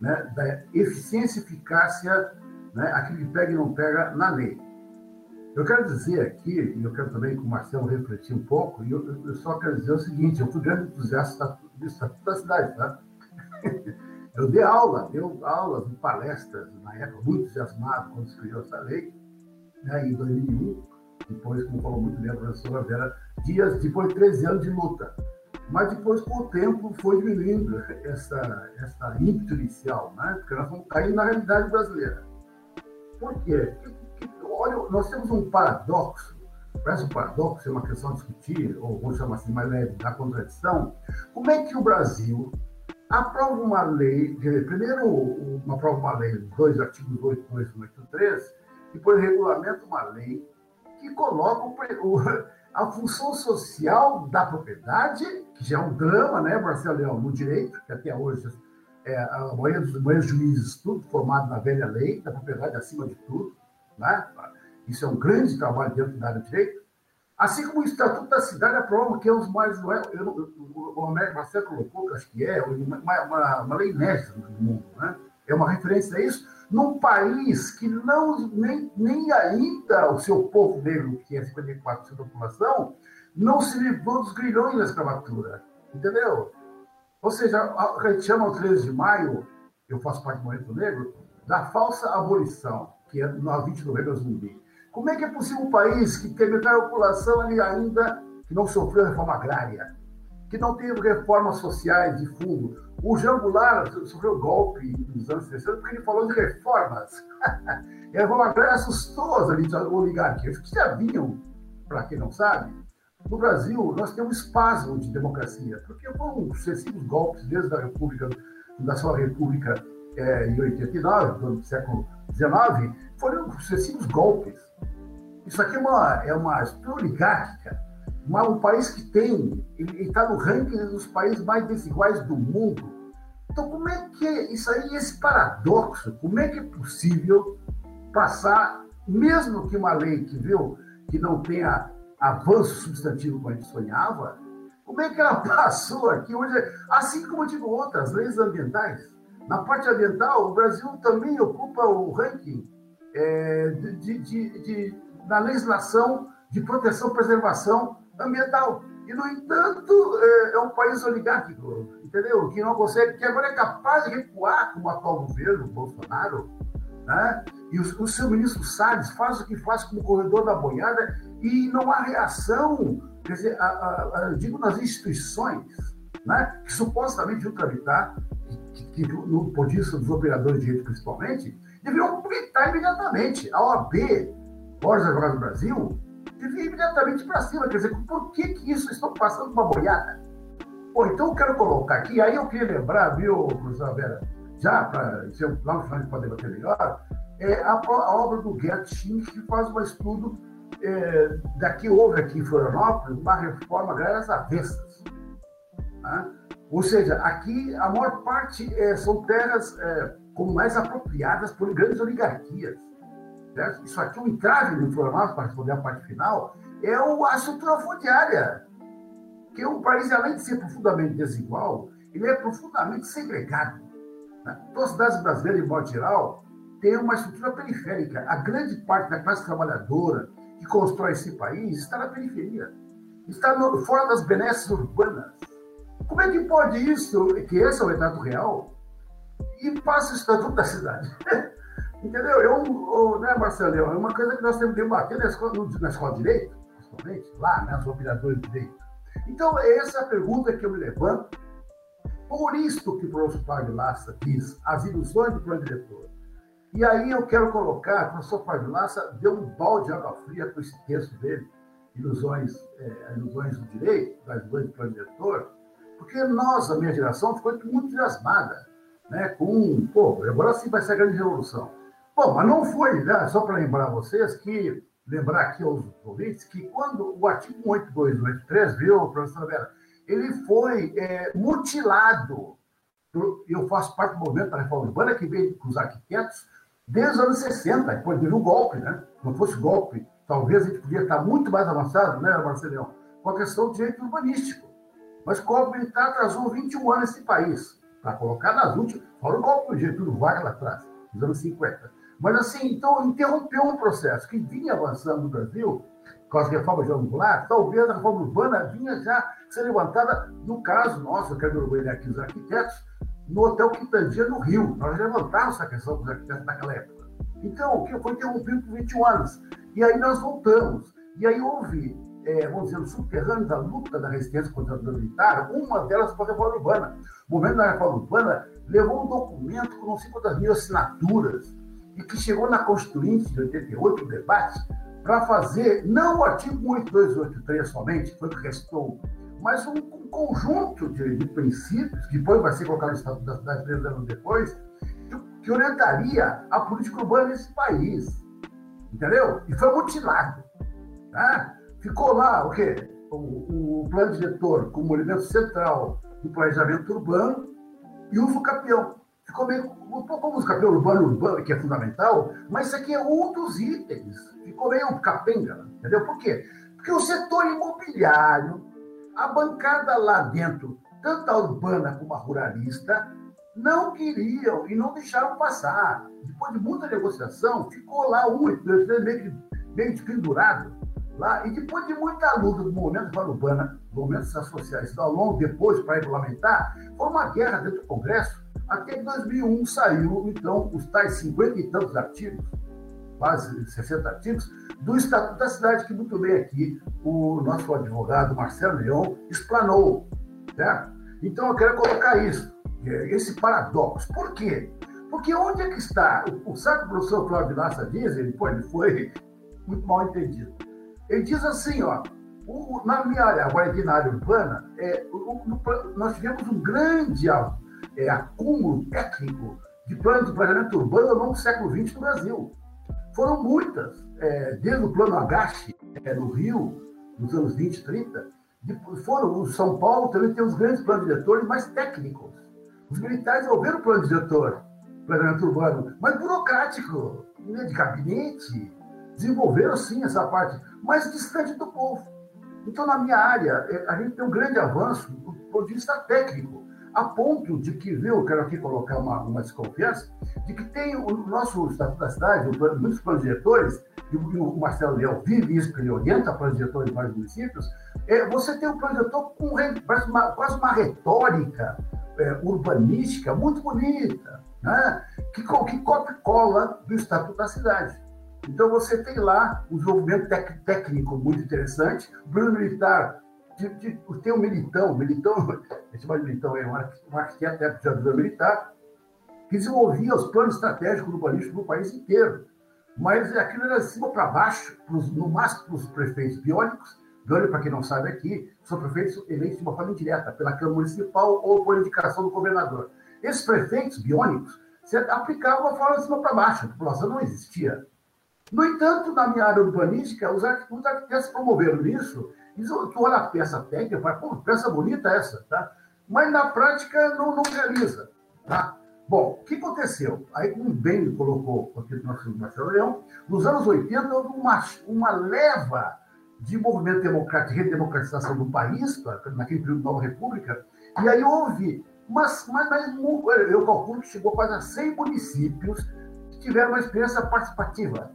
[SPEAKER 5] né, da eficiência e eficácia, né, aquilo que pega e não pega na lei. Eu quero dizer aqui, e eu quero também que o Marcelo refletir um pouco, e eu, eu só quero dizer o seguinte, eu fui grande entusiasta do Estatuto da Cidade, tá? Eu dei aula, deu aulas em palestras, na época, muito entusiasmado quando escreveu essa lei, né, em 2001, depois, como falou muito bem a professora Vera Dias, depois de 13 anos de luta. Mas depois, com o tempo, foi diminuindo essa, essa ímpeto inicial, né? porque nós vamos cair na realidade brasileira. Por quê? Olha, nós temos um paradoxo, parece um paradoxo, é uma questão a discutir, ou vamos chamar assim mais leve, da contradição. Como é que o Brasil aprova uma lei, primeiro uma aprova uma lei, dois artigos 82 e 83, depois regulamenta uma lei que coloca o, a função social da propriedade, que já é um drama, né, Marcelo Leão, no direito, que até hoje é, a maioria dos, maioria dos juízes, tudo formado na velha lei, da propriedade acima de tudo, né? isso é um grande trabalho dentro da área de direito, assim como o Estatuto da Cidade aprova, que é os mais. Eu, eu, o Marcelo colocou, que acho que é, uma, uma, uma lei inédita do mundo, né? é uma referência a isso, num país que não nem, nem ainda o seu povo negro, que é 54% da população, não se livrou dos grilhões da escravatura. Entendeu? Ou seja, a gente chama o 13 de maio, eu faço parte do movimento negro, da falsa abolição, que é no 20 de novembro zumbi. Como é que é possível um país que tem metade da população ali ainda que não sofreu reforma agrária, que não teve reformas sociais de fundo, o Jean Goulart sofreu golpe nos anos 60 porque ele falou de reformas. e a reforma agrária assustou as oligarquias, que já vinham, para quem não sabe, no Brasil nós temos um espasmo de democracia, porque foram sucessivos golpes desde a República, da sua República é, em 89, do século XIX, foram sucessivos golpes. Isso aqui é uma, é uma estrutura oligárquica um país que tem, ele está no ranking dos países mais desiguais do mundo. Então, como é que é isso aí, esse paradoxo, como é que é possível passar, mesmo que uma lei que viu que não tenha avanço substantivo como a gente sonhava, como é que ela passou aqui hoje, assim como eu digo outras leis ambientais? Na parte ambiental, o Brasil também ocupa o ranking é, de, de, de, de, na legislação de proteção e preservação ambiental. E, no entanto, é, é um país oligárquico, entendeu? Que não consegue, que agora é capaz de recuar como o atual governo, Bolsonaro, né? E o, o seu ministro Salles faz o que faz como corredor da boiada e não há reação, quer dizer, a, a, a, digo nas instituições, né? que supostamente vão tramitar, que, que, que no ponto dos operadores de direito principalmente, deveriam gritar imediatamente. A OAB, Borges Advogados do Brasil, devia imediatamente para cima. Quer dizer, por que, que isso está passando uma boiada? Bom, então eu quero colocar aqui, aí eu queria lembrar, viu, professora Vera, já para lá no final de poder bater melhor, é a, a, obra do Gert Schinck, que faz um estudo é, daqui houve aqui em Florianópolis uma reforma agrária às avessas. Né? Ou seja, aqui a maior parte é, são terras é, mais apropriadas por grandes oligarquias. Certo? Isso aqui, o entrave do Florianópolis, para responder a parte final, é o, a estrutura fundiária. Que o país, além de ser profundamente desigual, ele é profundamente segregado. Né? Todas as cidades brasileiras, em modo geral, têm uma estrutura periférica. A grande parte da classe trabalhadora que constrói esse país está na periferia. Está no, fora das benesses urbanas. Como é que pode isso, que esse é o retrato real, e passa o estatuto da cidade? Entendeu? Eu, né, Marcelo, é uma coisa que nós temos que debater na escola, na escola de direito, principalmente, lá, né, os operadores de direito. Então, essa é a pergunta que eu me levanto. Por isso que o professor Fábio Lassa diz as ilusões do plano diretor. E aí eu quero colocar, o professor Fábio Lassa deu um balde de água fria com esse texto dele, Ilusões, é, ilusões do Direito, das ilusões do plano diretor, porque nós, a minha geração, ficou muito entusiasmada né, com, pô, agora sim vai ser a grande revolução. Bom, mas não foi, né? só para lembrar vocês que, lembrar aqui aos ouvintes, que quando o artigo 18283, viu, professora Vera, ele foi é, mutilado. Eu faço parte do movimento da reforma urbana que veio com os arquitetos desde os anos 60, depois teve um golpe, né? Não fosse golpe, talvez a gente podia estar muito mais avançado, né, Marcelão, com a questão do direito urbanístico. Mas o golpe militar atrasou 21 anos esse país, para colocar nas últimas, fora o golpe do Getúlio Vargas lá atrás, nos anos 50. Mas, assim, então, interrompeu um processo que vinha avançando no Brasil, com as reformas de angular, talvez a reforma urbana vinha já ser levantada, no caso nosso, eu quero orgulhar aqui os arquitetos, no Hotel Quintanilha, no Rio. Nós levantamos essa questão dos arquitetos naquela época. Então, o que foi interrompido por 21 anos. E aí nós voltamos. E aí houve, é, vamos dizer, subterrâneo da luta da resistência contra a militar, uma delas foi a reforma urbana. O movimento da reforma urbana levou um documento com não sei quantas mil assinaturas, e que chegou na Constituinte de 88, o debate, para fazer, não o artigo 8283 somente, foi o que restou, mas um, um conjunto de, de, princípios, que depois vai ser colocado no Estatuto da Cidade três anos depois, que, que, orientaria a política urbana nesse país. Entendeu? E foi mutilado. Tá? Ficou lá o quê? O, o plano diretor como elemento central do planejamento urbano e o campeão ficou meio. Como os campeão urbano, urbano, que é fundamental, mas isso aqui é um dos itens. Ficou meio capenga, entendeu? Por quê? Porque o setor imobiliário, a bancada lá dentro, tanto a urbana como a ruralista, não queriam e não deixaram passar. Depois de muita negociação, ficou lá um, meio, meio pendurado lá. E depois de muita luta do movimento urbana, movimentos sociais, ao longo, depois, para regulamentar, foi uma guerra dentro do Congresso até que em 2001 saiu, então, os tais 50 e tantos artigos, quase 60 artigos, do Estatuto da Cidade, que muito bem aqui o nosso advogado Marcelo Leão explanou. Certo? Então, eu quero colocar isso, esse paradoxo. Por quê? Porque onde é que está? O, sabe que o professor Flávio Lassa diz, ele, pô, ele foi muito mal entendido. Ele diz assim, ó, o, na minha área, agora aqui na área urbana, é, o, nós tivemos um grande é, acúmulo técnico de planos de planejamento urbano ao longo do século XX no Brasil. Foram muitas, é, desde o plano Agache, é, no Rio, nos anos 20 e 30, foram o São Paulo também tem os grandes planos diretores mais técnicos. Os militares ouviram o plano diretor, planejamento urbano, mas burocrático, né, de gabinete. Desenvolveram sim essa parte, mas distante do povo. Então, na minha área, é, a gente tem um grande avanço do ponto de vista técnico a ponto de que, viu, quero aqui colocar uma, uma desconfiança, de que tem o nosso Estatuto da Cidade, muitos planos diretores, e o Marcelo Leal vive isso, porque ele orienta planos diretores em vários municípios, é, você tem um plano diretor com quase uma, quase uma retórica é, urbanística muito bonita, né? que, que copia e cola do Estatuto da Cidade. Então, você tem lá um desenvolvimento técnico muito interessante, o plano militar tem um militão, militão, esse mais militão é um arquiteto de ditadura militar, que desenvolvia os planos estratégicos urbanísticos no país inteiro. Mas aquilo era de cima para baixo, pros, no máximo para os prefeitos biônicos. Biônico, para quem não sabe aqui, são prefeitos eleitos de uma forma indireta, pela Câmara Municipal ou por indicação do governador. Esses prefeitos biônicos aplicavam a forma de cima para baixo, a população não existia. No entanto, na minha área urbanística, os arquitetos promoveram isso tu olha a peça técnica fala, pô, peça bonita essa, tá? Mas na prática não, não realiza, tá? Bom, o que aconteceu? Aí, como bem colocou o nosso Marcelo Leão, nos anos 80 houve uma, uma leva de movimento democrático, de redemocratização do país, tá? naquele período da Nova República, e aí houve, mas, mas, mas eu calculo que chegou quase a 100 municípios que tiveram uma experiência participativa,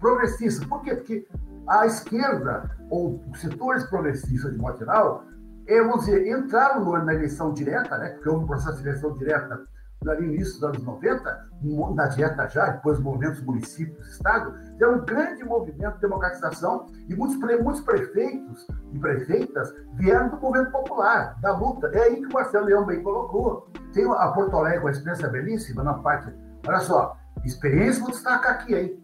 [SPEAKER 5] progressista. Por quê? Porque a esquerda, ou setores progressistas de modo geral, é, vamos dizer, entraram na eleição direta, né, porque houve um processo de eleição direta no início dos anos 90, na dieta já, depois movimentos municípios, estado, deu um grande movimento de democratização e muitos, muitos prefeitos e prefeitas vieram do movimento popular, da luta. É aí que o Marcelo Leão bem colocou. Tem a Porto Alegre, uma experiência belíssima na parte. Olha só, experiência vou destacar aqui, hein?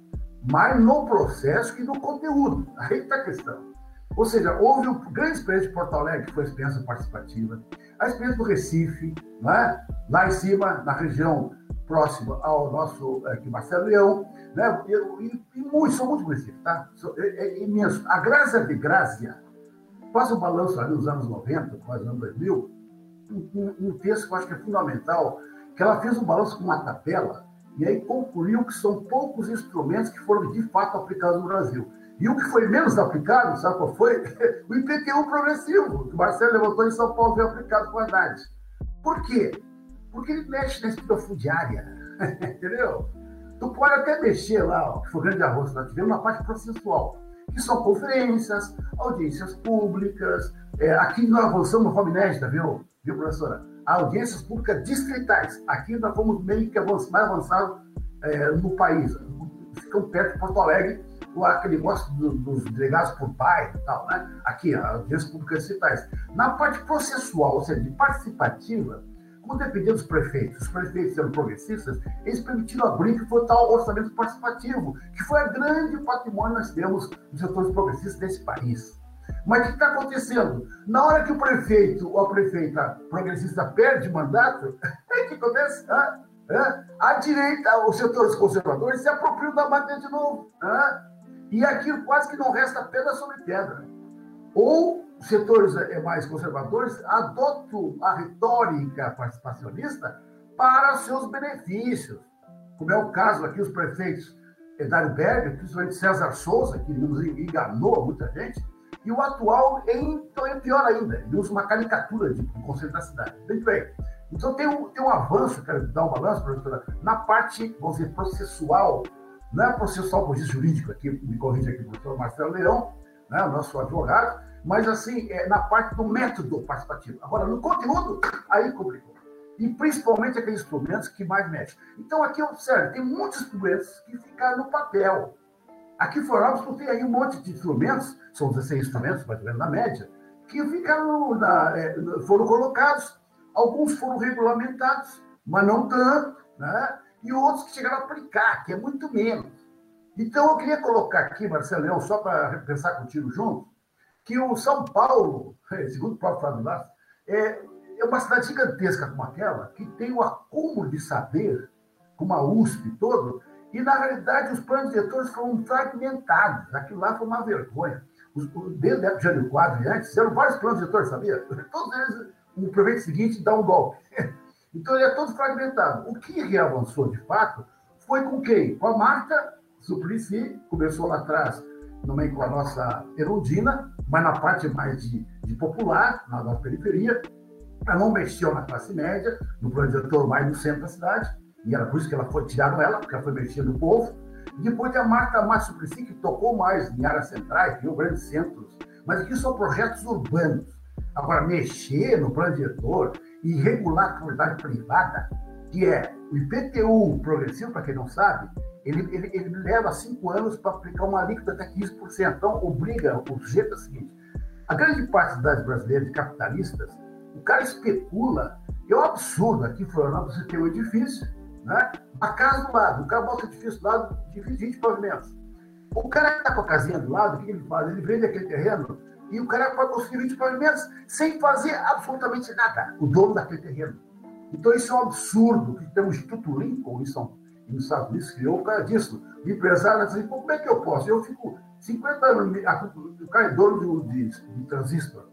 [SPEAKER 5] Mais no processo que no conteúdo. Aí está a questão. Ou seja, houve uma grande experiência de Porto Alegre, que foi a experiência participativa, a experiência do Recife, né? lá em cima, na região próxima ao nosso aqui, Marcelo Leão, né? e, e, e muitos, são muitos municípios, tá? É, é, imenso. A Grácia de Grácia faz um balanço ali nos anos 90, quase nos anos 2000, um, um, texto que eu acho que é fundamental, que ela fez um balanço com uma tabela, e aí concluiu que são poucos instrumentos que foram de fato aplicados no Brasil. E o que foi menos aplicado, sabe qual foi? O IPTU progressivo, que o Marcelo levantou em São Paulo, foi aplicado com a Haddad. Por quê? Porque ele mexe na estrutura fundiária, entendeu? Tu pode até mexer lá, ó, que foi grande arroz nós tivemos, na parte processual, que são conferências, audiências públicas. É, aqui nós avançamos de forma inédita, viu, viu, professora? Audiências públicas distritais. Aqui nós fomos meio que mais avançados é, no país. Ficamos perto de Porto Alegre, aquele negócio do, dos delegados por bairro e tal, né? Aqui, audiências públicas citais. Na parte processual, ou seja, de participativa, como dependia dos prefeitos, os prefeitos eram progressistas, eles permitiram abrir que foi tal orçamento participativo, que foi a grande patrimônio que nós temos dos setores progressistas desse país. Mas o que está acontecendo? Na hora que o prefeito ou a prefeita progressista perde mandato, o que ah, a direita, os setores conservadores se apropriam da máquina de novo. E aquilo quase que não resta pedra sobre pedra. Ou os setores eh, mais conservadores adotam a retórica participacionista para seus benefícios, como é o caso aqui os prefeitos Dário Berger, principalmente César Souza, que nos enganou muita gente, e o atual então é pior ainda, ele usa uma caricatura de, do Conselho da Cidade. Muito bem. Então tem um, tem um avanço, quero dar um balanço, professora, na parte, vamos dizer, processual não é processual por jurídico, aqui, me corrige aqui o professor Marcelo Leão, né, o nosso advogado, mas assim, é na parte do método participativo. Agora, no conteúdo, aí complicou. E principalmente aqueles instrumentos que mais mexem. Então, aqui, observe, tem muitos instrumentos que ficaram no papel. Aqui foram porque tem aí um monte de instrumentos, são 16 instrumentos, mais ou menos na média, que ficaram na, é, foram colocados, alguns foram regulamentados, mas não tanto, né? e outros que chegaram a aplicar, que é muito menos. Então, eu queria colocar aqui, Marcelo Leão, só para pensar contigo junto, que o São Paulo, segundo o próprio Fábio Lasso, é, é uma cidade gigantesca como aquela, que tem o acúmulo de saber, como a USP todo, e, na realidade, os planos diretores foram fragmentados. Aquilo lá foi uma vergonha. Os, desde a época de Jânio Quadro e antes, fizeram vários planos diretores, sabia? Todos eles, o prefeito seguinte dá um golpe. Então ele é todo fragmentado. O que avançou de fato foi com quem? Com a Marta Suplicy, começou lá atrás, no meio com a nossa Erundina, mas na parte mais de, de popular, na nossa periferia. Ela não mexeu na classe média, no plano diretor mais no centro da cidade, e era por isso que ela foi, tiraram ela, porque ela foi mexendo no povo. Depois a Marta Suplicy, que tocou mais em áreas centrais, criou grandes centros, mas aqui são projetos urbanos. Agora, mexer no plano diretor, e regular a comunidade privada, que é o IPTU progressivo, para quem não sabe, ele, ele, ele leva cinco anos para aplicar uma alíquota até 15%. Então, obriga o sujeito é o seguinte: a grande parte das brasileiras capitalistas, o cara especula, é um absurdo. Aqui Florianópolis você tem um edifício, né? a casa do lado, o cara bota o edifício do lado, divide 20 pavimentos. O cara que está com a casinha do lado, o que ele faz? Ele vende aquele terreno e o cara pode construir 20 pavimentos sem fazer absolutamente nada, o dono daquele terreno. Então, isso é um absurdo. Que tem o Instituto Lincoln, isso, nos Estados Unidos, criou por causa disso. O empresário assim, como é que eu posso? Eu fico 50 anos, o cara é dono de, de, de transistor.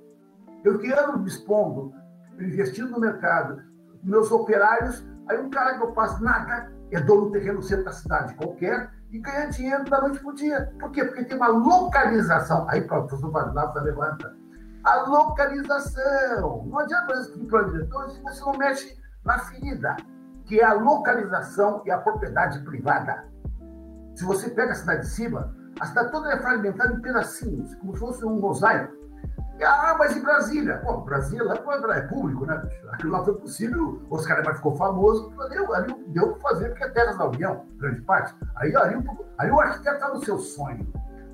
[SPEAKER 5] Eu que ano me expondo, investindo no mercado, meus operários, aí um cara que eu faço nada, é dono do terreno no centro da cidade qualquer, e ganhar dinheiro da noite para o dia. Por quê? Porque tem uma localização. Aí, o professor Varnata levanta. A localização. Não adianta isso plano diretor se você não mexe na ferida, que é a localização e a propriedade privada. Se você pega a cidade de cima, a cidade toda é fragmentada em pedacinhos, como se fosse um mosaico. Ah, mas em Brasília? Pô, Brasília é público, né? Aquilo lá foi possível, o Oscar Niemeyer ficou famoso, deu, ali deu para fazer, porque é terras da União, grande parte. Aí, ali, aí o arquiteto está no seu sonho,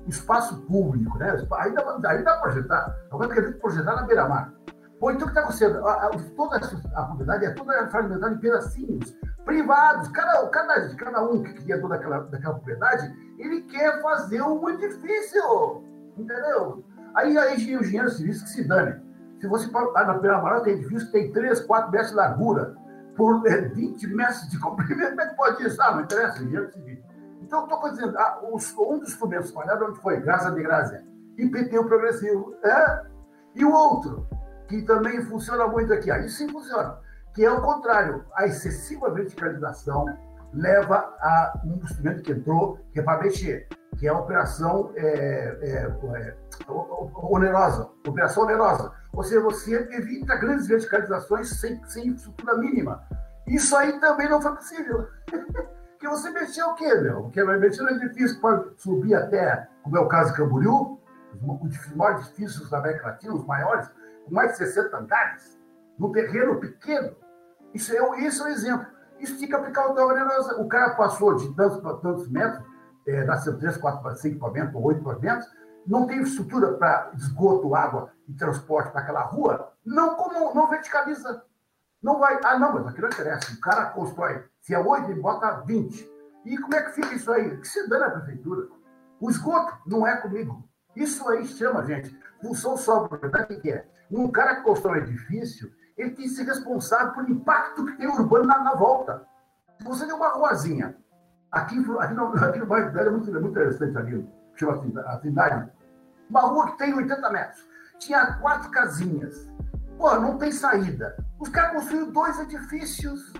[SPEAKER 5] o espaço público, né? Aí dá, aí dá para projetar. Agora tem que projetar na beira-mar. Pô, então o que está acontecendo? A, a, toda a propriedade é toda fragmentada em pedacinhos privados. Cada, cada, cada um que cria toda aquela, propriedade, ele quer fazer um edifício, entendeu? Aí, aí o engenheiro civil que se dane. Se você para na Beira Mar, tem edifício que tem 3, 4 metros de largura, por é, 20 metros de comprimento, como é que pode isso? Ah, não interessa, engenheiro civil. Então, estou dizendo, ah, os, um dos instrumentos espalhados onde foi? Graça de Graça. IPTU progressivo. É? E o outro, que também funciona muito aqui, aí sim funciona, que é o contrário, a excessiva verticalização leva a um instrumento que entrou, que é para mexer, que é a operação é, é, é, onerosa, operação onerosa. Ou seja, você evita grandes verticalizações sem, sem estrutura mínima. Isso aí também não foi possível. que você mexeu o quê, meu? Porque vai mexer no edifício para subir até, como é o caso de Camboriú, os maiores edifícios da América Latina, os maiores, com mais de 60 andares, num terreno pequeno. Isso é, isso é um exemplo. Isso tinha que aplicar o onerosa. O cara passou de tantos para tantos metros, é, nasceu 3, 4, 5 pavimentos, 8 pavimentos, não tem estrutura para esgoto, água e transporte para aquela rua, não, como, não verticaliza. Não vai. Ah, não, mas aqui não interessa. O cara constrói, se é 8, ele bota 20. E como é que fica isso aí? que se dá a prefeitura? O esgoto não é comigo. Isso aí chama, gente, função sobre. O que é? Um cara que constrói um edifício, ele tem que ser responsável pelo impacto que tem urbano na, na volta. Se você tem uma ruazinha, aqui, aqui, no, aqui no bairro é muito, é muito interessante ali, chama a Trindade, uma rua que tem 80 metros. Tinha quatro casinhas. Pô, não tem saída. Os caras construíram dois edifícios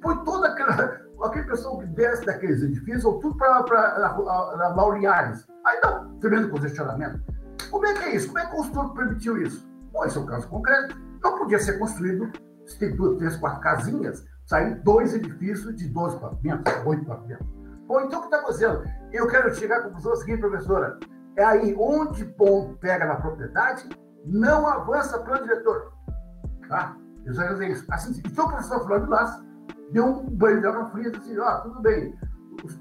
[SPEAKER 5] põe toda aquela. Aquele pessoal que desce daqueles edifícios, ou tudo para Laureares. Aí não, tremendo congestionamento. Como é que é isso? Como é que o construtor permitiu isso? Bom, esse é um caso concreto. Não podia ser construído, se tem duas, três, quatro casinhas, sair dois edifícios de 12 pavimentos, oito pavimentos. Bom, então o que está acontecendo? Eu quero chegar à conclusão seguinte, professora. É aí onde ponto pega na propriedade, não avança plano diretor. Tá? Eu só dizer isso. Assim, então o professor Flávio Lass deu um banho de água fria e disse, ó, oh, tudo bem,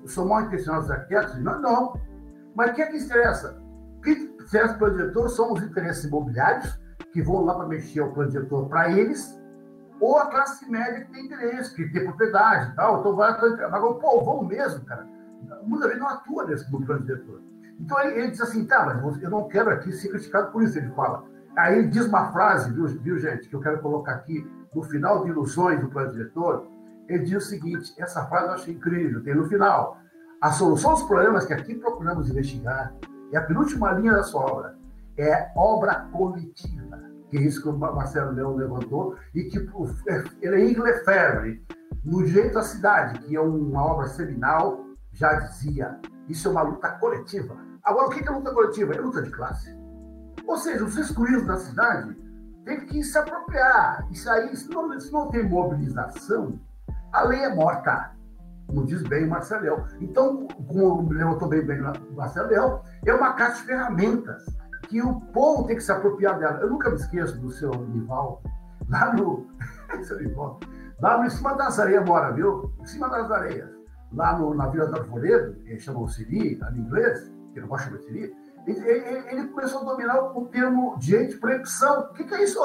[SPEAKER 5] são mal intencionados arquitetos? Não, não. Mas o que é que interessa? O que interessa plano diretor são os interesses imobiliários, que vão lá para mexer o plano diretor para eles, ou a classe média que tem interesse, que tem propriedade e tal. Então vai agora o povão mesmo, cara. Muitas vezes não atua nesse no plano diretor. Então ele, ele diz assim, tá, mas eu não quero aqui ser criticado por isso, ele fala. Aí ele diz uma frase, viu, viu, gente, que eu quero colocar aqui no final de Ilusões do Plano Diretor. Ele diz o seguinte: essa frase eu achei incrível, tem no final. A solução dos problemas que aqui procuramos investigar, é a penúltima linha da sua obra, é obra coletiva, que isso que o Marcelo Leão levantou, e que é, ele é Ingle Ferry, no Direito à Cidade, que é uma obra seminal, já dizia, isso é uma luta coletiva. Agora, o que é luta coletiva? É luta de classe. Ou seja, os excluídos da cidade têm que se apropriar. Isso aí, se não, se não tem mobilização, a lei é morta, como diz bem o Marcelão. Então, como levantou bem, bem o Marcelão, é uma caixa de ferramentas que o povo tem que se apropriar dela. Eu nunca me esqueço do seu Nival, lá no. Nival, lá em cima das areias mora, viu? Em cima das areias lá no, na Vila do Arvoredo, que chama o Siri, em inglês, que não gosta de Siri, ele, ele, ele, começou a dominar o, termo de proibição. O que, que é isso,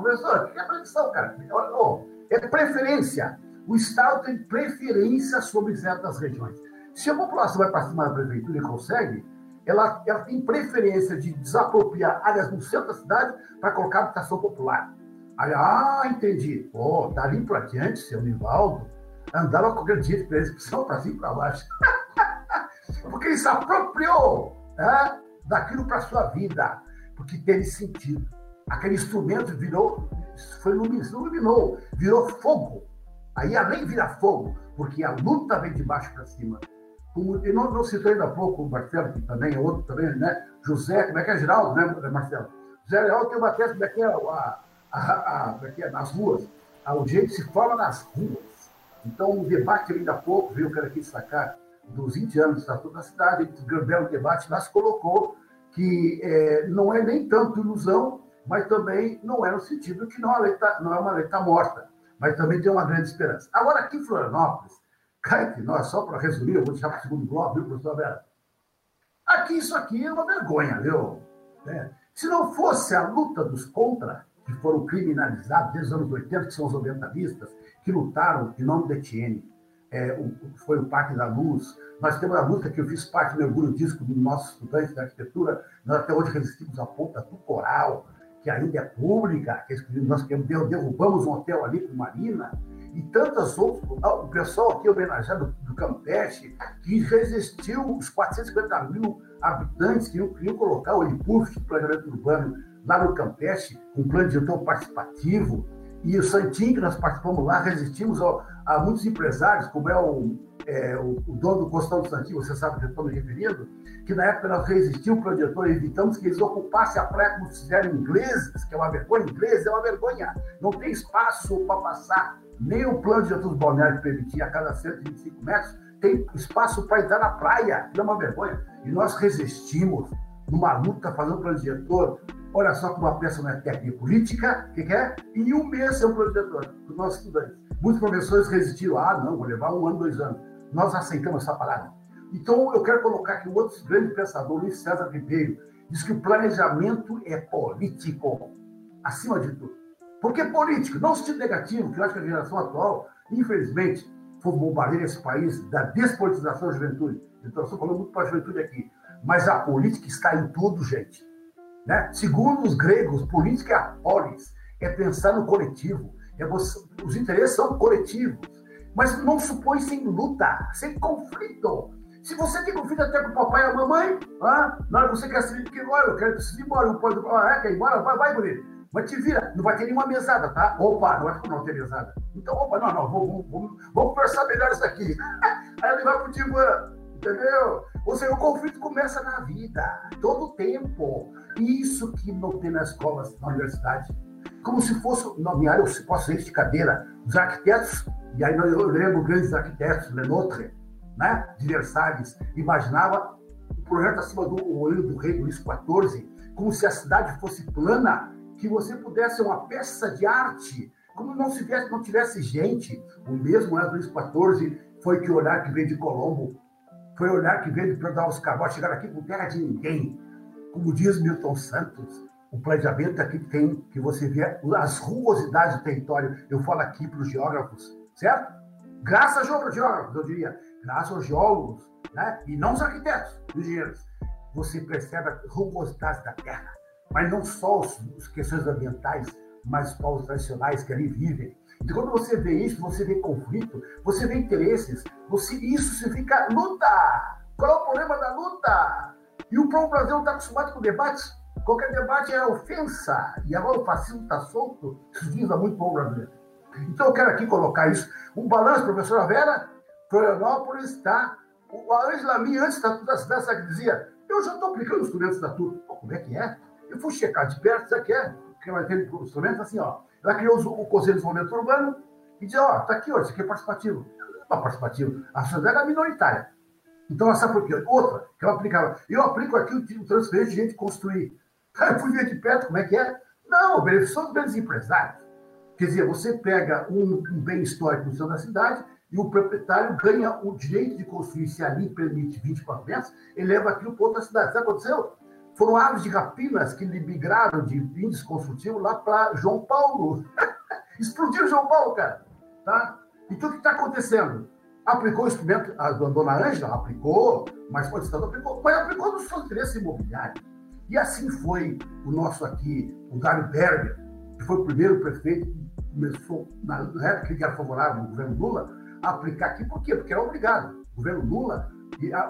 [SPEAKER 5] professor? O que é proibição, cara? Ô, é preferência. O Estado tem preferência sobre certas regiões. Se a população vai para cima da prefeitura e consegue, ela, ela tem preferência de desapropriar áreas no centro da cidade para colocar habitação popular. Aí, ah, entendi. Pô, dali para diante, seu Nivaldo, andava aquele jeito para eles, para cima e para baixo. porque ele se apropriou né, daquilo para sua vida, porque teve sentido. Aquele instrumento virou, foi iluminou, virou fogo. Aí a lei vira fogo, porque a luta vem de baixo para cima. Como, e não, não citou ainda há pouco o Marcelo, que também é outro também, né? José, como é que é Geraldo, né, Marcelo? José Leal tem uma tese, como é que é, a, a, a, a, é, nas ruas. O jeito se fala nas ruas. Então, o debate ainda há pouco, viu, eu quero aqui destacar, dos 20 anos do Estatuto da Cidade, um belo debate, mas colocou que é, não é nem tanto ilusão, mas também não é no sentido que não, a lei tá, não é uma está morta, mas também tem uma grande esperança. Agora, aqui em Florianópolis, cá entre nós, só para resumir, eu vou deixar para o segundo bloco, viu, professor Vera? Aqui, isso aqui é uma vergonha, viu? É. Se não fosse a luta dos contra, que foram criminalizados desde os anos 80, que são os ambientalistas, que lutaram em nome da Etienne, é, o, foi o Parque da Luz. Nós temos a luta que eu fiz parte, me orgulho disso, dos nossos estudantes da arquitetura. Nós até hoje resistimos à ponta do coral, que ainda é pública, que nós derrubamos um hotel ali com Marina, e tantas outras. O pessoal aqui homenageado do Campeche, que resistiu os 450 mil habitantes que queriam colocar o impulso do planejamento urbano lá no Campeche, com um plano de gestão participativo, e o Santinho, que nós participamos lá, resistimos ao, a muitos empresários, como é o, é, o, o, dono do Costão do Santinho, você sabe que eu estou me referindo, que na época nós resistimos para o diretor evitamos que eles ocupassem a praia como fizeram ingleses, que é uma vergonha, inglês é uma vergonha. Não tem espaço para passar. Nem o plano de gestão balneário que permitia a cada 125 metros tem espaço para entrar na praia. Não é uma vergonha. E nós resistimos numa luta fazendo plano diretor Olha só como a peça não é técnica política, o que, que, é? Em um mês é um projetor dos nossos estudantes. Muitos professores resistiram, ah, não, vou levar um ano, dois anos. Nós aceitamos essa parada. Então, eu quero colocar aqui um outro grande pensador, Luiz César Ribeiro, diz que o planejamento é político, acima de tudo. Por que político? Não sentido negativo, que eu acho que a geração atual, infelizmente, foi bombardear esse país da despolitização da juventude. Então, estou falando muito para a juventude aqui. Mas a política está em tudo, gente. Né? Segundo os gregos, política é a polis, é pensar no coletivo. É você, os interesses são coletivos. Mas não supõe sem luta, sem conflito. Se você tem conflito até com o papai e a mamãe, ah, na hora que você quer se ir embora, eu quero ir embora, não pode. Ah, é, quer ir embora? Vai, vai, bonito. Mas te vira, não vai ter nenhuma mesada, tá? Opa, não vai não ter mesada. Então, opa, não, não, vamos, vamos, vamos conversar melhor isso aqui. Aí ele vai pro divã, entendeu? Ou seja, o conflito começa na vida, todo o tempo. Isso que não tem nas escolas, na universidade. Como se fosse, na minha área, eu posso ir de cadeira, os arquitetos, e aí eu lembro grandes arquitetos, Lenotre, né, de Versalhes, imaginava o projeto acima do olho do rei Luís XIV, como se a cidade fosse plana, que você pudesse ser uma peça de arte, como não, se tivesse, não tivesse gente. O mesmo né, Luís XIV foi que olhar que veio de Colombo, foi olhar que veio de Pedro os Cabral, chegaram aqui com terra de ninguém, como diz Milton Santos, o planejamento aqui tem que você vê as rugosidades do território. Eu falo aqui para os geógrafos, certo? Graças aos geógrafos, eu diria, graças aos geólogos, né? e não os arquitetos, os engenheiros. Você percebe a rugosidade da terra, mas não só as questões ambientais, mas os povos tradicionais que ali vivem. Então, quando você vê isso, você vê conflito, você vê interesses, você, isso significa luta. Qual é o problema da luta? E o povo brasileiro está acostumado com debates. Qualquer debate é ofensa. E agora o fascismo está solto. Isso diz muito povo brasileiro. Então eu quero aqui colocar isso. Um balanço, professora Vera. Florianópolis está. A Angela Minha, antes da da cidade, dizia: Eu já estou aplicando os do Estatuto. Pô, como é que é? Eu fui checar de perto, isso aqui é. Porque vai ter instrumentos assim, ó. Ela criou o Conselho de Desenvolvimento Urbano e dizia: Ó, está aqui, ó, isso aqui é participativo. Não é participativo. A sociedade é minoritária. Então, ela sabe por quê? Outra, que ela aplicava. Eu aplico aqui o transferência de gente construir. eu fui ver de perto como é que é. Não, o benefício são dos bens empresários. Quer dizer, você pega um, um bem histórico no centro da cidade e o proprietário ganha o direito de construir, se ali permite 24 metros, ele leva aquilo para outra cidade. Sabe o que aconteceu? Foram aves de rapinas que migraram de índice construtivo lá para João Paulo. Explodiu João Paulo, cara. Tá? Então, o que está acontecendo? Aplicou o instrumento, a dona Ângela aplicou, mas o Estado aplicou, mas aplicou nos seus interesses imobiliários. E assim foi o nosso aqui, o Dário Berger, que foi o primeiro prefeito que começou, na época que era favorável ao governo Lula, a aplicar aqui. Por quê? Porque era obrigado. O governo Lula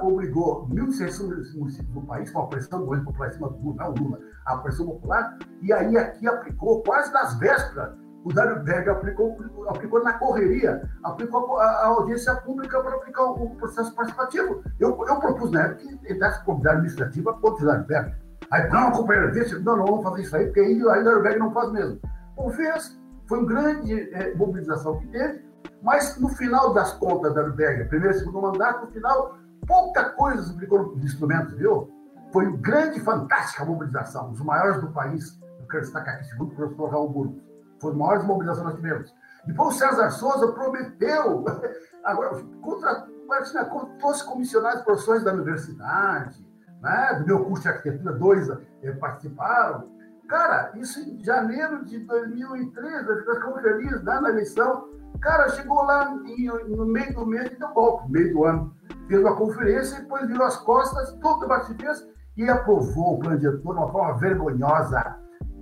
[SPEAKER 5] obrigou 1.600 municípios do país, com a pressão do popular em cima do Lula, não Lula, a pressão popular, e aí aqui aplicou quase nas vésperas o Dário Berg aplicou, aplicou na correria, aplicou a, a audiência pública para aplicar o, o, processo participativo. Eu, eu propus na época que ele desse comunidade administrativa contra o Dário Berg. Aí, não, companheiro, disse, não, não vamos fazer isso aí, porque aí, aí o Dário Berg não faz mesmo. Bom, fez, foi uma grande é, mobilização que teve, mas no final das contas, Dário Berg, primeiro e segundo mandato, no final, pouca coisa nos instrumentos, viu? foi grande, fantástica mobilização, os maiores do país. Eu quero destacar aqui, segundo o professor Raul Burgos. Foi a maior mobilização que nós tivemos. Depois o César Souza prometeu, agora, contra, imagina, trouxe comissionados professores da universidade, né, do meu curso de arquitetura, dois eh, participaram. Cara, isso em janeiro de 2013, nós ficamos felizes né, na eleição. Cara, chegou lá em, no meio do mês e deu golpe, no meio do ano. Fez uma conferência e depois virou as costas, todo fez e aprovou o plano diretor de uma forma vergonhosa,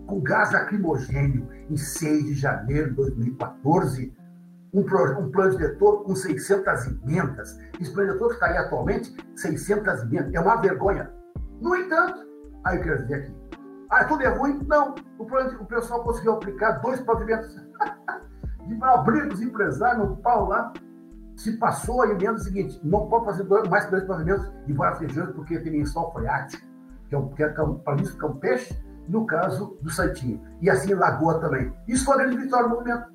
[SPEAKER 5] com gás lacrimogênio, em 6 de janeiro de 2014. Um, um plano diretor com 600 emendas. Esse plano diretor está aí atualmente, 600 emendas. É uma vergonha. No entanto, aí eu quero dizer aqui, ah, tudo é ruim? Não. O, plano, o pessoal conseguiu aplicar dois pavimentos. de abrir os empresários no pau lá, se passou a emenda seguinte: não pode fazer dois, mais dois pavimentos de várias regiões, porque tem lençol freático, que é, um, que é para isso que é um peixe, no caso do Santinho. E assim Lagoa também. Isso foi a grande vitória do movimento.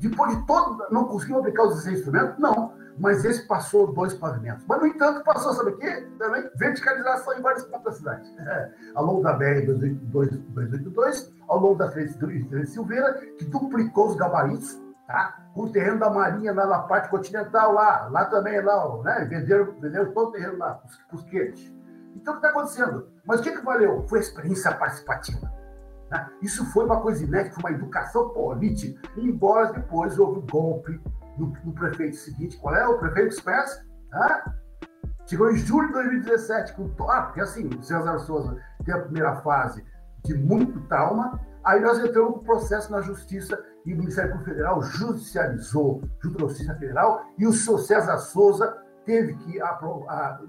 [SPEAKER 5] Depois de todo. Não conseguiu aplicar os 16 instrumentos? Não. Mas esse passou dois pavimentos. Mas, no entanto, passou, sabe o quê? Também verticalização em vários pontos da cidade. É, ao longo da BR 282, ao longo da Frei Silveira, que duplicou os gabaritos tá? o terreno da Marinha lá na parte continental, lá, lá também, lá, né? venderam, venderam todo o terreno lá, os quentes. Então, o que está acontecendo? Mas o que, que valeu? Foi a experiência participativa. Né? Isso foi uma coisa inédita, foi uma educação política, embora depois houve um golpe no, no prefeito seguinte. Qual é o prefeito Spence? Né? Chegou em julho de 2017, com, ah, porque assim, o César Souza tem a primeira fase de muito trauma, aí nós entramos com processo na justiça e o Ministério Público Federal judicializou Justiça Federal e o senhor César Souza teve que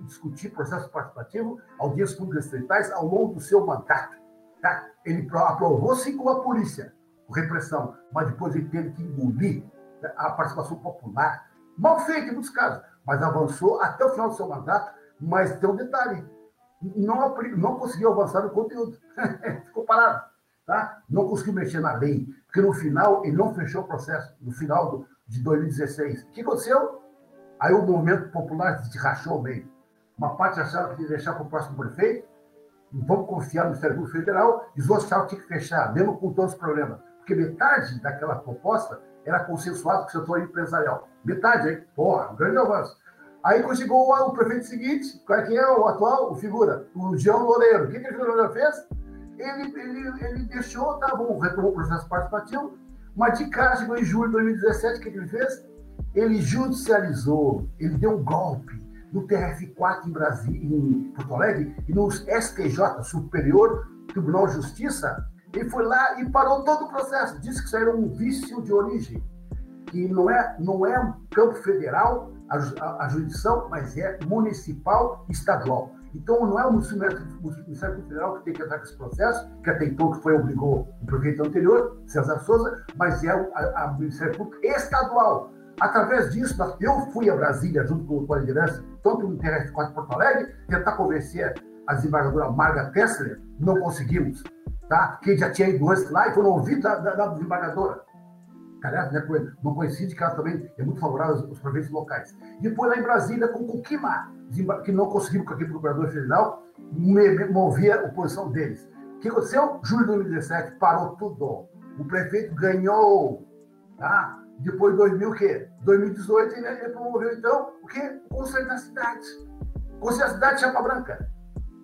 [SPEAKER 5] discutir processo participativo, audiências públicas distritais ao longo do seu mandato. Tá? Ele aprovou sim com a polícia, com repressão, mas depois ele teve que engolir né, a participação popular, mal feita em muitos casos, mas avançou até o final do seu mandato. Mas tem um detalhe: não, não conseguiu avançar no conteúdo, ficou parado. Tá? Não conseguiu mexer na lei, porque no final ele não fechou o processo, no final do, de 2016. O que aconteceu? Aí o movimento popular se rachou ao meio. Uma parte achava que ia deixar para o próximo prefeito, vamos confiar no Ministério Público Federal, e os outros achavam que tinha que fechar, mesmo com todos os problemas. Porque metade daquela proposta era consensuada com o setor empresarial. Metade, hein? Porra, um grande avanço. Aí quando chegou o, prefeito seguinte, qual é que é o atual? O figura, o João Loureiro. O que, que o João Loureiro fez? Ele, ele, ele deixou, tá bom, retomou o processo participativo, mas de cara chegou em julho de 2017, o que, ele fez? Ele judicializou, ele deu um golpe no TRF4 em Brasília, em Porto Alegre, e no STJ, Superior Tribunal de Justiça, ele foi lá e parou todo o processo. Disse que isso era um vício de origem, que não é, não é um campo federal, a, a, a jurisdição, mas é municipal e estadual. Então, não é o Ministério Federal que tem que entrar com esse processo, que até então que foi obrigou o prefeito anterior, César Souza, mas é o Ministério Público Estadual. Através disso, eu fui a Brasília, junto com a liderança, tanto no TRF4 de Porto Alegre, tentar convencer a desembargadora Marga Tessler, não conseguimos, tá? que já tinha ido antes lá e foram ouvidos da, da, da desembargadora. Aliás, né, não coincide que ela também é muito favorável aos prefeitos locais. Depois, lá em Brasília, com o Kukima, que não conseguiu com aquele procurador federal, movia a oposição deles. O que aconteceu? Julho de 2017, parou tudo. O prefeito ganhou. Tá? Depois de 2000, o quê? 2018, ele, ele promoveu, então, o quê? O Conselho da Cidade. O Conselho da Cidade, Chapa Branca.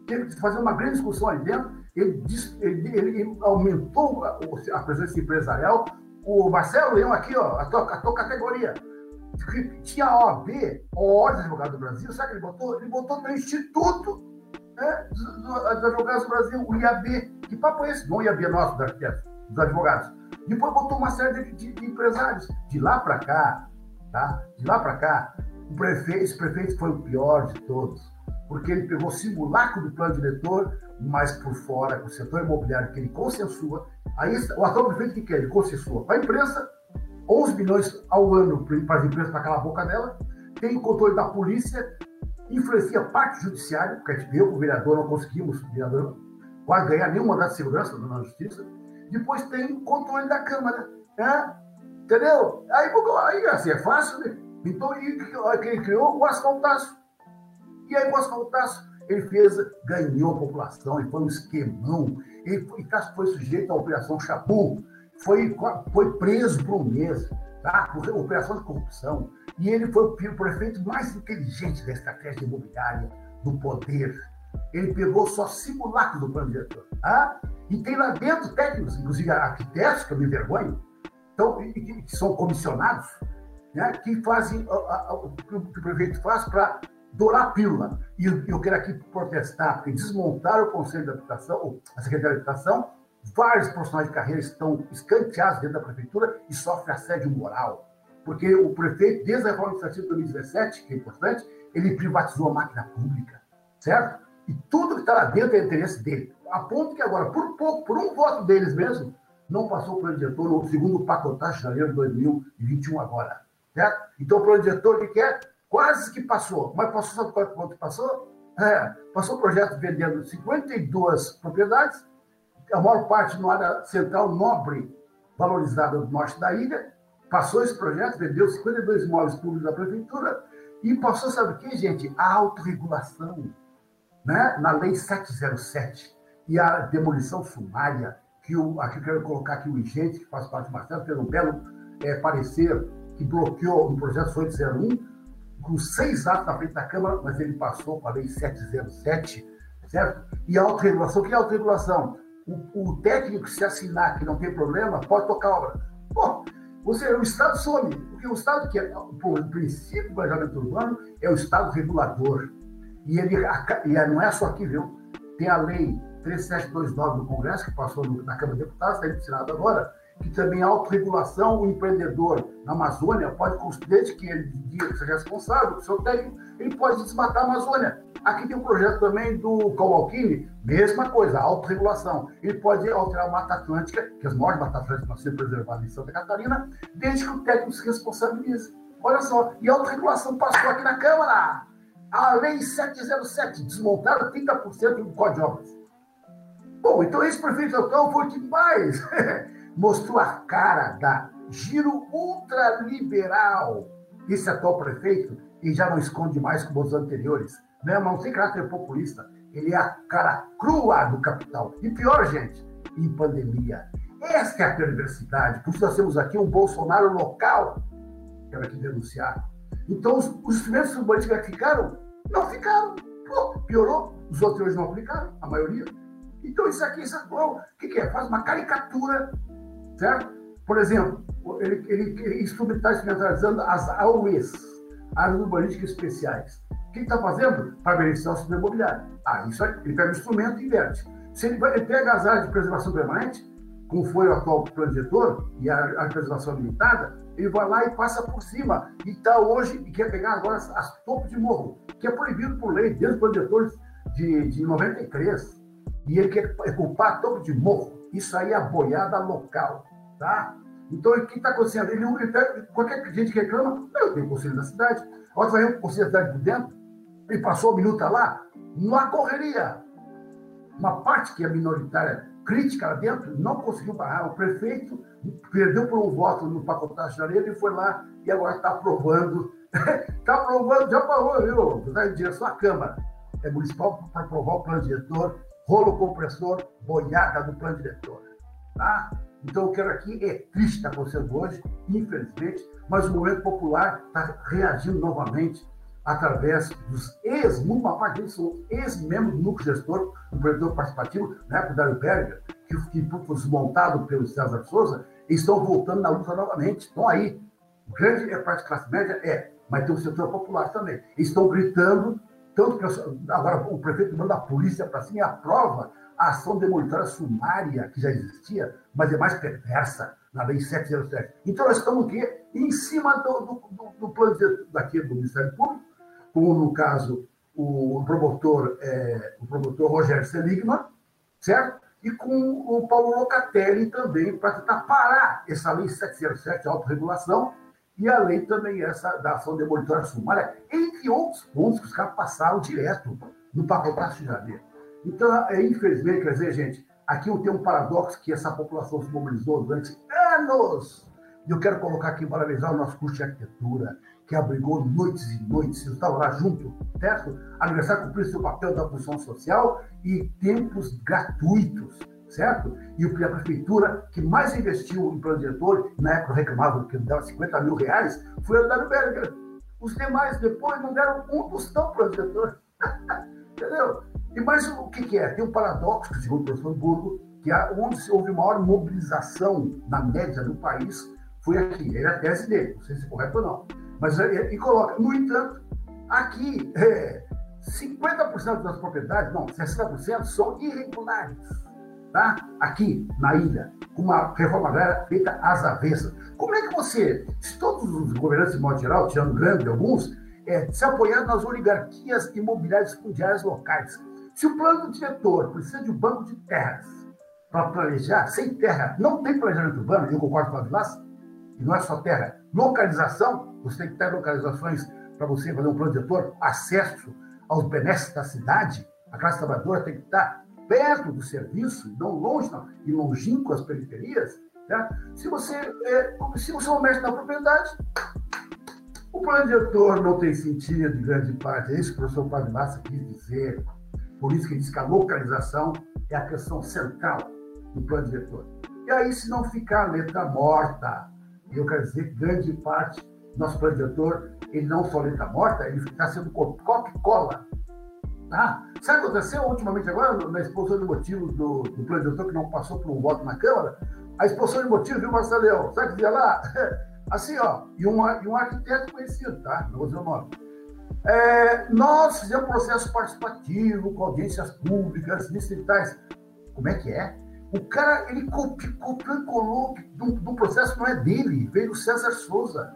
[SPEAKER 5] Teve que fazer uma grande discussão ali dentro. Ele, ele, ele aumentou a, a presença empresarial. O Marcelo Leão aqui, ó, a tua, a tua categoria tinha a OAB, a Ordem dos Advogados do Brasil, sabe que ele botou? Ele botou no Instituto né, dos Advogados do Brasil, o IAB. Que papo é esse? Não o IAB nosso, dos dos advogados. Depois botou uma série de, de, de empresários. De lá para cá, tá? De lá para cá, o prefeito, esse prefeito foi o pior de todos, porque ele pegou simulacro do plano diretor, mas por fora, com o setor imobiliário que ele consensua. Aí o atual prefeito que quer? Ele consensua com a imprensa, 11 milhões ao ano para as empresas para calar a boca dela, tem o controle da polícia, influencia parte judiciária, porque eu, o vereador, não conseguimos, o vereador, quase ganhar nenhum mandato de segurança na justiça. Depois tem o controle da Câmara. Né? Entendeu? Aí, aí assim, é fácil, né? Então, quem criou o asfaltaço. E aí, o asfaltaço, Ele fez, ganhou a população, ele foi um esquemão, ele foi, foi sujeito à Operação Chapu, foi, foi preso por um mês, tá? por operação de corrupção. E ele foi o prefeito mais inteligente da estratégia imobiliária, do poder. Ele pegou só simulacros do plano diretor. Tá? E tem lá dentro técnicos, inclusive arquitetos, que eu me vergonho, então, que são comissionados, né, que fazem o que o prefeito faz para dourar a pílula. E eu quero aqui protestar, porque desmontaram o Conselho de Habitação, a Secretaria de Habitação, vários profissionais de carreira estão escanteados dentro da prefeitura e sofrem assédio moral. Porque o prefeito, desde a reforma administrativa de 2017, que é importante, ele privatizou a máquina pública, certo? E tudo que está lá dentro é interesse dele. A ponto que agora, por pouco, por um voto deles mesmo, não passou o plano diretor no segundo pacotagem de janeiro de 2021 agora. Certo? Então, o plano diretor, o que quer? Quase que passou. Mas passou, sabe quanto passou? É, passou o projeto vendendo 52 propriedades, a maior parte no área central nobre, valorizada do norte da ilha. Passou esse projeto, vendeu 52 imóveis públicos da prefeitura e passou, sabe o que, gente? A autorregulação, né? na Lei 707 e a demolição sumária, que o, aqui eu quero colocar aqui o Igente, que faz parte do Marcelo, fez um belo é, parecer que bloqueou o projeto 801, com seis atos na frente da Câmara, mas ele passou com a Lei 707, certo? E a autorregulação, o que é autorregulação? O, o técnico, se assinar que não tem problema, pode tocar a obra. Pô, você, o Estado some, porque o Estado, que é, por princípio do planejamento urbano, é o Estado regulador. E ele e é, não é só aqui, viu? Tem a Lei 3729 do Congresso, que passou na Câmara de Deputados, está o Senado agora, que também a autorregulação, o empreendedor na Amazônia pode, desde que ele seja responsável, o seu técnico, ele pode desmatar a Amazônia. Aqui tem um projeto também do Comalquini, mesma coisa, autorregulação. Ele pode alterar a Mata Atlântica, que as maiores Mata Atlânticas vão ser preservadas em Santa Catarina, desde que o técnico se responsabilize. Olha só, e a autorregulação passou aqui na Câmara. A Lei 707, desmontaram 30% do Código de Obras. Bom, então esse prefeito então foi o que mais mostrou a cara da giro ultraliberal esse atual prefeito e já não esconde mais como os anteriores. Né? Não tem caráter populista. Ele é a cara crua do capital. E pior, gente, em pandemia. Essa é a perversidade. Por isso nós temos aqui um Bolsonaro local. Quero aqui denunciar. Então, os, os instrumentos urbanísticos que ficaram, não ficaram. Pô, piorou. Os outros não aplicaram, a maioria. Então, isso aqui, isso atual, o que, que é? Faz uma caricatura certo? Por exemplo, ele, ele, ele está instrumentalizando as AUEs, áreas urbanísticas especiais. O que ele está fazendo? Para beneficiar o setor imobiliário. Ah, isso aí, ele pega o instrumento e inverte. Se ele, ele pega as áreas de preservação permanente, como foi o atual plano diretor, e a, a preservação limitada, ele vai lá e passa por cima. E está hoje, e quer pegar agora as, as topos de morro, que é proibido por lei, desde o plano diretor de, de 93. E ele quer culpar topo de morro. Isso aí é a boiada local, tá? Então, o que está acontecendo? Ele, ele tá, qualquer gente que reclama, eu tenho conselho da cidade, a vai o conselho da cidade por dentro, ele passou a minuta lá, não correria. Uma parte que é minoritária, crítica lá dentro, não conseguiu barrar. O prefeito perdeu por um voto no pacotagem de janeiro e foi lá e agora está aprovando. Está aprovando, já aprovou, viu? Está em direção à Câmara. É municipal para aprovar o plano diretor rolo compressor, boiada do plano diretor. Tá? Então, eu quero aqui, é triste estar hoje, infelizmente, mas o movimento popular está reagindo novamente através dos ex, uma parte deles são ex-membros do núcleo gestor do provedor participativo, na época da Berger, que, foi desmontado pelo César Souza, estão voltando na luta novamente. Estão aí. Grande é parte de classe média? É, mas tem o setor popular também. Estão gritando tanto que agora o prefeito manda a polícia para cima e aprova a ação demolitória sumária que já existia, mas é mais perversa na Lei 707. Então, nós estamos aqui em cima do, do, do plano daqui do Ministério Público, como no caso o promotor, é, o promotor Rogério Seligman, certo? E com o Paulo Locatelli também, para tentar parar essa Lei 707 de autorregulação, e a lei também essa da ação demolitória sumária, entre outros pontos que os caras passaram direto no pacotaço de janeiro. Então, é, infelizmente, quer dizer, gente, aqui eu tenho um paradoxo que essa população se mobilizou durante anos E eu quero colocar aqui, valorizar o nosso curso de arquitetura, que abrigou noites e noites, eu estava lá junto, certo? Aniversário cumpriu seu papel da função social e tempos gratuitos, certo? E a prefeitura que mais investiu em plano diretor, na época reclamava que dava 50 mil reais, foi a Berger. Os demais depois não deram um tostão para o diretor. Entendeu? E mais o que, que, é? Tem um paradoxo, segundo o professor Burgo, que é onde houve maior mobilização na média do país foi aqui. Ele é a tese dele, não sei se é correto ou não. Mas é, e coloca, no entanto, aqui é, 50% das propriedades, não, 60% são irregulares. Tá? Aqui na ilha, com uma reforma agrária feita às avessas. Como é que você, se todos os governantes, de modo geral, tirando grande alguns, é, se apoiar nas oligarquias imobiliárias fundiárias locais, se o plano diretor precisa de um banco de terras para planejar, sem terra, não tem planejamento urbano, eu concordo com a Vilas, e não é só terra, localização, você tem que ter localizações para você fazer um plano diretor, acesso aos benesses da cidade, a classe trabalhadora tem que estar perto do serviço, não longe, não, e longínquo às periferias. Né? Se, você, é, se você não mexe na propriedade, o plano diretor não tem sentido, de grande parte. É isso que o professor Padre Massa quis dizer. Por isso que ele diz que a localização é a questão central do plano diretor. E aí, se não ficar a letra morta, eu quero dizer que grande parte do nosso plano diretor, ele não só letra morta, ele está sendo copy-cola. Tá? Sabe o que aconteceu ultimamente agora, na exposição de motivos do, do que não passou por um voto na Câmara? A exposição de motivos, viu, Marcelo Leão? Sabe o que dizia lá? Assim, ó, e um, e um arquiteto conhecido, tá? Não vou dizer o nome. É, nós fizemos processo participativo, com audiências públicas, distritais. Como é que é? O cara, ele copiou, colou do, processo que não é dele, veio do César Souza,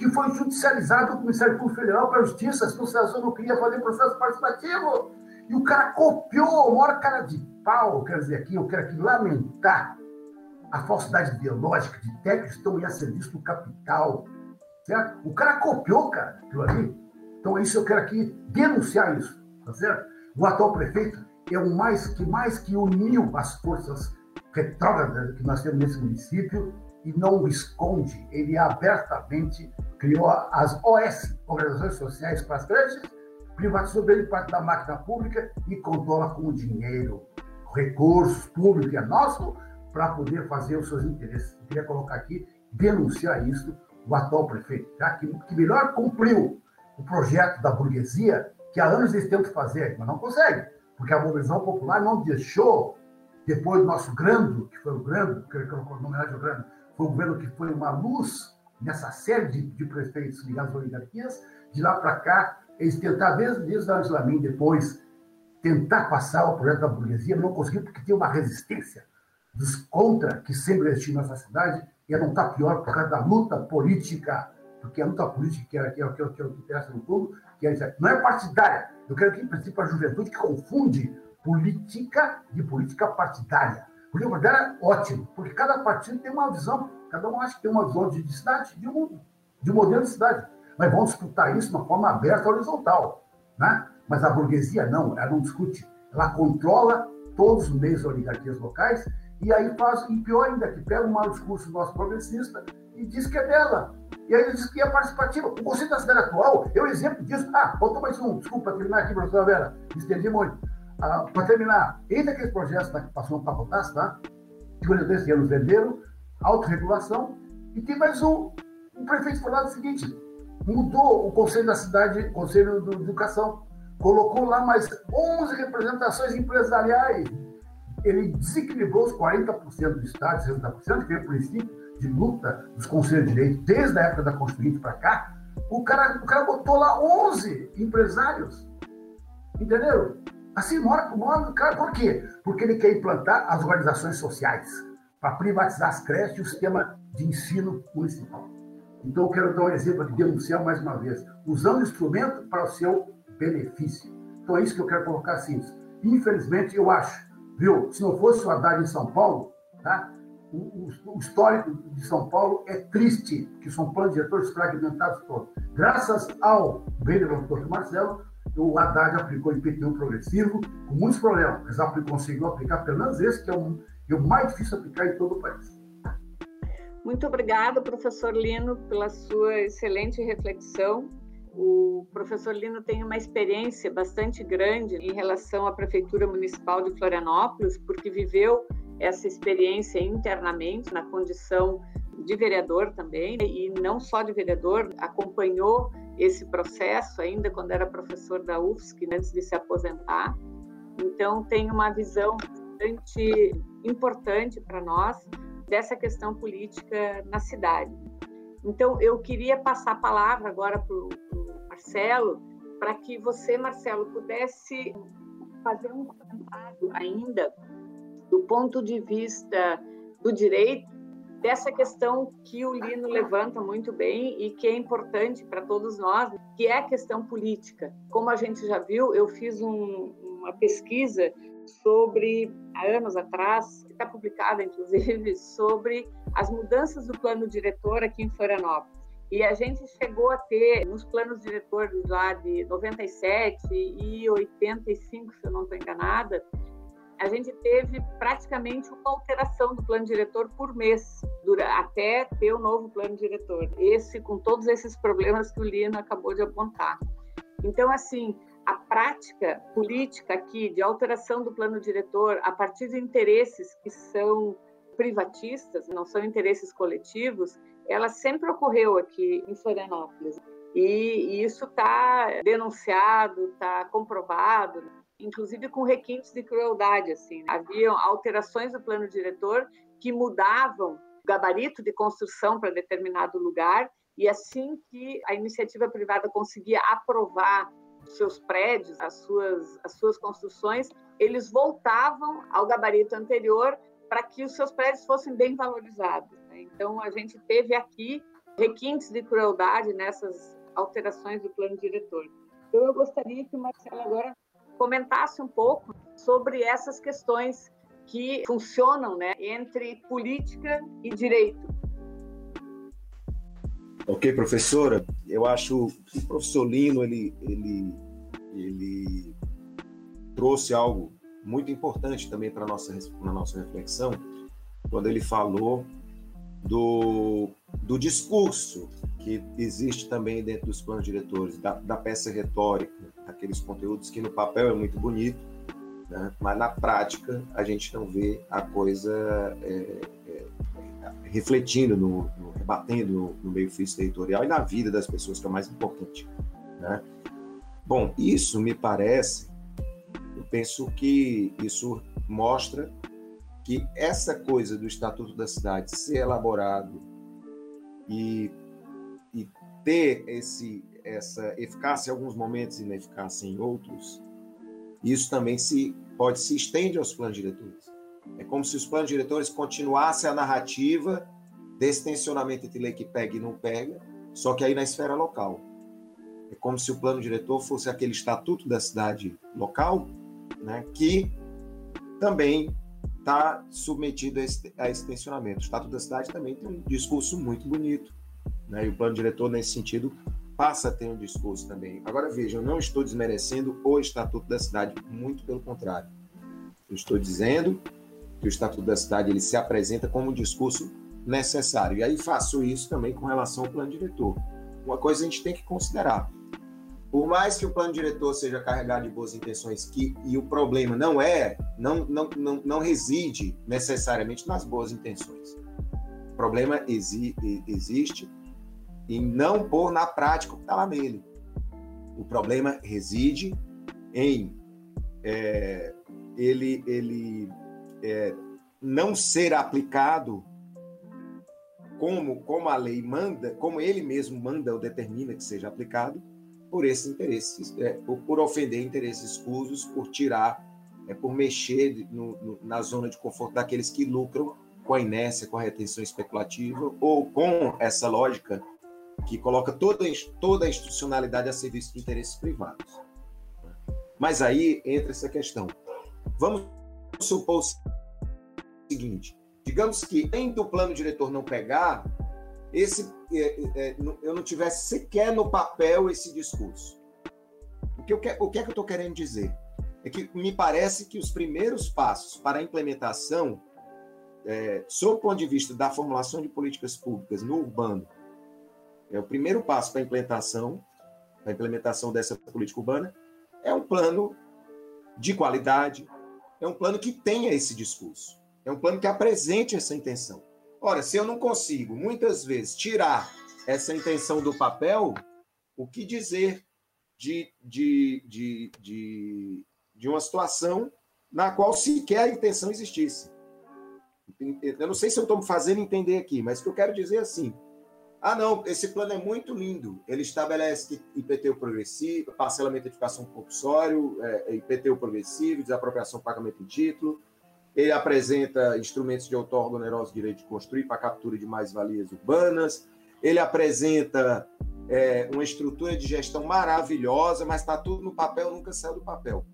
[SPEAKER 5] que foi judicializado do Ministério Público Federal para a Justiça, se o não queria fazer processo participativo. E o cara copiou, uma hora cara de pau, quer dizer aqui, eu quero aqui lamentar a falsidade ideológica de técnicos que estão a serviço do capital. Certo? O cara copiou, cara, aquilo ali. Então, isso eu quero aqui denunciar isso, tá certo? O atual prefeito é o mais que mais que uniu as forças retrógradas que nós temos nesse município e não o esconde. Ele abertamente criou as OS, Organizações Sociais para as Creches, privatizou bem parte da máquina pública e controla com o dinheiro, recursos públicos, é nosso, para poder fazer os seus interesses. Eu queria colocar aqui, denunciar isso, o atual prefeito, já que, que melhor cumpriu o projeto da burguesia, que há anos eles tentam fazer, mas não consegue, porque a mobilização popular não deixou, depois do nosso Grando, que foi o Grando, que eu coloco homenagem ao Grando, o governo que foi uma luz nessa série de, de prefeitos ligados às oligarquias, de lá para cá, eles tentaram, desde, desde a Angela Min, depois, tentar passar o projeto da burguesia, não conseguiu porque tinha uma resistência dos contra que sempre existiam nessa cidade, ia não estar pior por causa da luta política, porque a luta política que é, que é, que que o que interessa no tudo, que é, não é partidária. Eu quero que, em princípio, a juventude que confunde política de política partidária. Política partidária é ótimo, porque cada partido tem uma visão, cada um acha que tem uma visão de cidade, de mundo, de modelo de cidade. Mas vão disputar isso de uma forma aberta horizontal. Né? Mas a burguesia não, ela não discute. Ela controla todos os meios das oligarquias locais e aí faz, e pior ainda, que pega um mau discurso nosso progressista e diz que é dela. E aí diz que é participativa. O conceito da cidade atual é um exemplo disso. Ah, faltou mais um. Desculpa, terminar aqui, professora Vera. Estendi muito. Ah, para terminar, entre aqueles projetos que passou no Papotas, tá? Que os anos venderam, autorregulação, e tem mais um. O prefeito falou o seguinte: mudou o conselho da cidade, conselho de educação, colocou lá mais 11 representações empresariais ele desequilibrou os 40% do Estado, 60%, que é o princípio de luta dos conselhos de direito desde a época da Constituinte para cá. O cara, o cara botou lá 11 empresários. Entendeu? Assim, mora com o cara. Por quê? Porque ele quer implantar as organizações sociais para privatizar as creches e o sistema de ensino municipal. Então, eu quero dar um exemplo de denunciar mais uma vez, usando o instrumento para o seu benefício. Então, é isso que eu quero colocar assim. Infelizmente, eu acho Viu? Se não fosse o Haddad em São Paulo, tá? o, histórico de São Paulo é triste, que são planos diretores fragmentados todos. Graças ao bem do doutor Marcelo, o Haddad aplicou IPTU progressivo, com muitos problemas, mas conseguiu aplicar pelo menos esse, que é o, é o mais difícil aplicar em todo o país.
[SPEAKER 2] Muito obrigada, professor Lino, pela sua excelente reflexão. O professor Lino tem uma experiência bastante grande em relação à Prefeitura Municipal de Florianópolis, porque viveu essa experiência internamente na condição de vereador também, e não só de vereador, acompanhou esse processo ainda quando era professor da UFSC, antes de se aposentar. Então, tem uma visão bastante importante para nós dessa questão política na cidade. Então, eu queria passar a palavra agora para o Marcelo, para que você, Marcelo, pudesse fazer um comentário ainda do ponto de vista do direito, dessa questão que o Lino levanta muito bem e que é importante para todos nós, que é a questão política. Como a gente já viu, eu fiz um, uma pesquisa sobre, há anos atrás, está publicada inclusive, sobre as mudanças do plano diretor aqui em Florianópolis. E a gente chegou a ter, nos planos diretores lá de 97 e 85, se eu não estou enganada, a gente teve praticamente uma alteração do plano diretor por mês, até ter o novo plano diretor. Esse, com todos esses problemas que o Lino acabou de apontar. Então, assim, a prática política aqui de alteração do plano diretor a partir de interesses que são privatistas, não são interesses coletivos, ela sempre ocorreu aqui em Florianópolis. E isso está denunciado, está comprovado inclusive com requintes de crueldade. Assim, né? Haviam alterações do plano diretor que mudavam o gabarito de construção para determinado lugar, e assim que a iniciativa privada conseguia aprovar seus prédios, as suas, as suas construções, eles voltavam ao gabarito anterior para que os seus prédios fossem bem valorizados. Né? Então, a gente teve aqui requintes de crueldade nessas alterações do plano diretor. Então, eu gostaria que o Marcelo agora comentasse um pouco sobre essas questões que funcionam né, entre política e direito.
[SPEAKER 3] Ok, professora. Eu acho que o professor Lino ele, ele, ele trouxe algo muito importante também para nossa nossa reflexão quando ele falou do, do discurso que existe também dentro dos planos diretores, da, da peça retórica, aqueles conteúdos que no papel é muito bonito, né? mas na prática a gente não vê a coisa é, é, refletindo, no, no rebatendo no, no, meio físico territorial e na vida das pessoas, que é o mais importante. Né? Bom, isso me parece, eu penso que isso mostra que essa coisa do Estatuto da Cidade ser elaborado e, e ter esse, essa eficácia em alguns momentos e ineficácia em outros, isso também se pode se estende aos planos diretores. É como se os planos diretores continuassem a narrativa desse tensionamento entre lei que pega e não pega, só que aí na esfera local. É como se o plano diretor fosse aquele estatuto da cidade local, né, que também está submetido a esse, a esse tensionamento. O estatuto da cidade também tem um discurso muito bonito, né, e o plano diretor, nesse sentido, passa a ter um discurso também. Agora vejam, eu não estou desmerecendo o Estatuto da Cidade, muito pelo contrário. Eu estou dizendo que o Estatuto da Cidade ele se apresenta como um discurso necessário. E aí faço isso também com relação ao plano diretor. Uma coisa a gente tem que considerar. Por mais que o plano diretor seja carregado de boas intenções, que, e o problema não é, não, não, não, não reside necessariamente nas boas intenções. O problema exi, existe e não pôr na prática o que está lá nele. O problema reside em é, ele, ele é, não ser aplicado como, como a lei manda, como ele mesmo manda ou determina que seja aplicado, por esses interesses, é, por, por, ofender interesses escusos, por tirar, é, por mexer no, no, na zona de conforto daqueles que lucram com a inércia, com a retenção especulativa, ou com essa lógica que coloca toda, toda a institucionalidade a serviço de interesses privados. Mas aí entra essa questão. Vamos supor o seguinte: digamos que, além do plano diretor não pegar, esse, é, é, é eu não tivesse sequer no papel esse discurso. O que, eu, o que é que eu estou querendo dizer? É que me parece que os primeiros passos para a implementação é, sob o ponto de vista da formulação de políticas públicas no urbano, é o primeiro passo para a implementação, a implementação dessa política urbana, é um plano de qualidade, é um plano que tenha esse discurso, é um plano que apresente essa intenção. Ora, se eu não consigo, muitas vezes, tirar essa intenção do papel, o que dizer de, de, de, de, de uma situação na qual sequer a intenção existisse? Eu não sei se eu estou me fazendo entender aqui, mas o que eu quero dizer é assim: ah, não, esse plano é muito lindo. Ele estabelece IPTU progressivo, parcelamento de edificação compulsório, é, IPTU progressivo, desapropriação, pagamento em título. Ele apresenta instrumentos de outorga oneroso direito de construir para captura de mais-valias urbanas. Ele apresenta é, uma estrutura de gestão maravilhosa, mas está tudo no papel, nunca saiu do papel.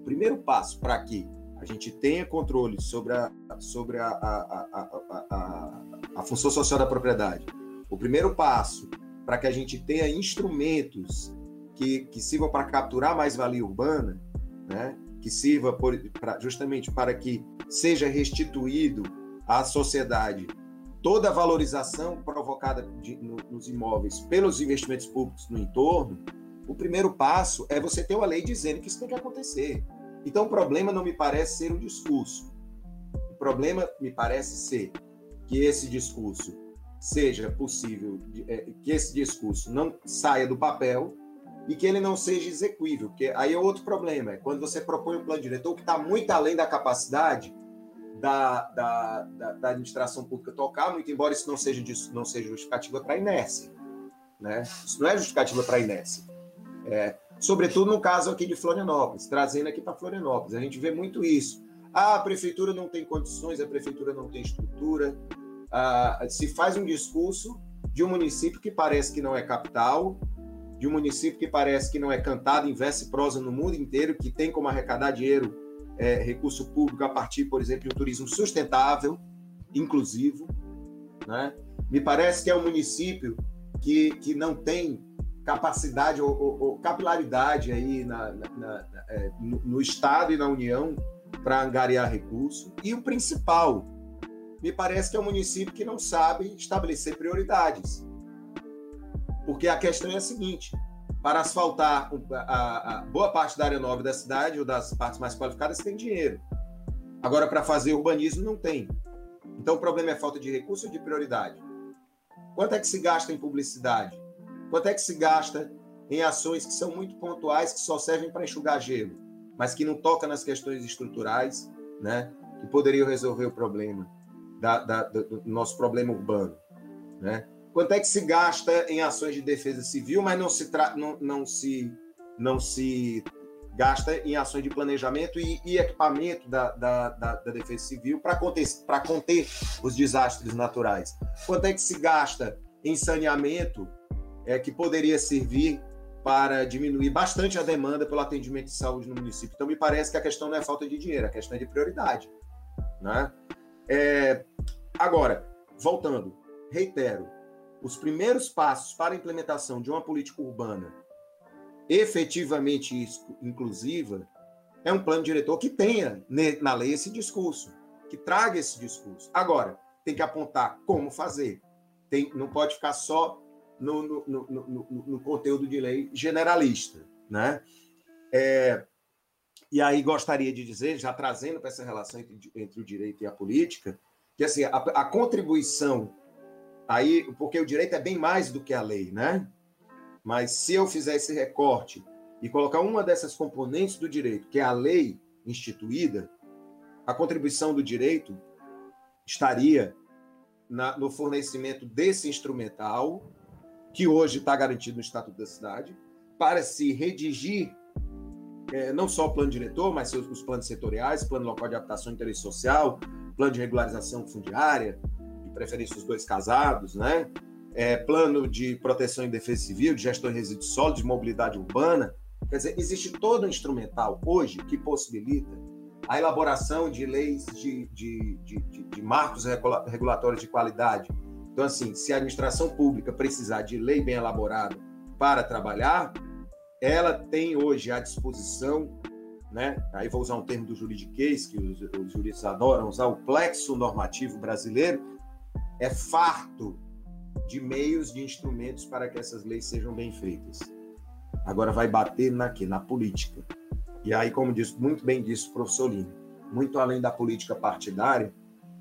[SPEAKER 3] O primeiro passo para que a gente tenha controle sobre a, sobre a, a, a, a função social da propriedade. O primeiro passo para que a gente tenha instrumentos que, que sirvam para capturar mais-valia urbana, né? Que sirva por, pra, justamente para que seja restituído à sociedade toda a valorização provocada de, no, nos imóveis pelos investimentos públicos no entorno, o primeiro passo é você ter uma lei dizendo que isso tem que acontecer. Então, o problema não me parece ser o discurso. O problema me parece ser que esse discurso seja possível, é, que esse discurso não saia do papel e que ele não seja execuível. Porque aí é outro problema, é quando você propõe um plano diretor que está muito além da capacidade da, da, da, da, administração pública tocar, muito embora isso não seja, não seja justificativa para inércia. Né? Isso não é justificativa para inércia. É, sobretudo no caso aqui de Florianópolis, trazendo aqui para Florianópolis. A gente vê muito isso. Ah, a prefeitura não tem condições, a prefeitura não tem estrutura. Ah, se faz um discurso de um município que parece que não é capital, de um município que parece que não é cantado em verso e prosa no mundo inteiro, que tem como arrecadar dinheiro, é, recurso público a partir, por exemplo, de um turismo sustentável, inclusivo. Né? Me parece que é um município que, que não tem capacidade ou, ou, ou capilaridade aí na, na, na, é, no, no, Estado e na União para angariar recursos. E o principal, me parece que é um município que não sabe estabelecer prioridades. Porque a questão é a seguinte: para asfaltar a, a boa parte da área nova da cidade ou das partes mais qualificadas, tem dinheiro. Agora, para fazer urbanismo, não tem. Então, o problema é falta de recurso ou de prioridade? Quanto é que se gasta em publicidade? Quanto é que se gasta em ações que são muito pontuais, que só servem para enxugar gelo, mas que não tocam nas questões estruturais, né, que poderiam resolver o problema da, da, do nosso problema urbano, né? Quanto é que se gasta em ações de defesa civil, mas não se não, não se não se gasta em ações de planejamento e, e equipamento da, da, da, da, defesa civil para conter, conter os desastres naturais? Quanto é que se gasta em saneamento é, que poderia servir para diminuir bastante a demanda pelo atendimento de saúde no município. Então, me parece que a questão não é falta de dinheiro, a questão é de prioridade. Né? É, agora, voltando, reitero, os primeiros passos para a implementação de uma política urbana efetivamente inclusiva é um plano diretor que tenha na lei esse discurso, que traga esse discurso. Agora, tem que apontar como fazer. Tem, não pode ficar só no, no, no, no, conteúdo de lei generalista. Né? É, e aí gostaria de dizer, já trazendo para essa relação entre, entre, o direito e a política, que assim, a, a, contribuição aí, porque o direito é bem mais do que a lei, né? Mas se eu fizer esse recorte e colocar uma dessas componentes do direito, que é a lei instituída, a contribuição do direito estaria na, no fornecimento desse instrumental que hoje está garantido no Estatuto da Cidade, para se redigir é, não só o plano diretor, mas os, os planos setoriais, plano local de adaptação e interesse social, plano de regularização fundiária, preferência os dois casados, né? É, plano de proteção e defesa civil, de gestão de resíduos sólidos, de mobilidade urbana. Quer dizer, existe todo um instrumental hoje que possibilita a elaboração de leis de, de, de, de marcos regulatórios de qualidade, então, assim, se a administração pública precisar de lei bem elaborada para trabalhar, ela tem hoje à disposição né? Aí vou usar um termo do juridiquês, que os, os juristas adoram usar, o plexo normativo brasileiro é farto de meios, de instrumentos para que essas leis sejam bem feitas. Agora vai bater na quê? Na política. E aí, como disse, muito bem disse o professor Lino, muito além da política partidária,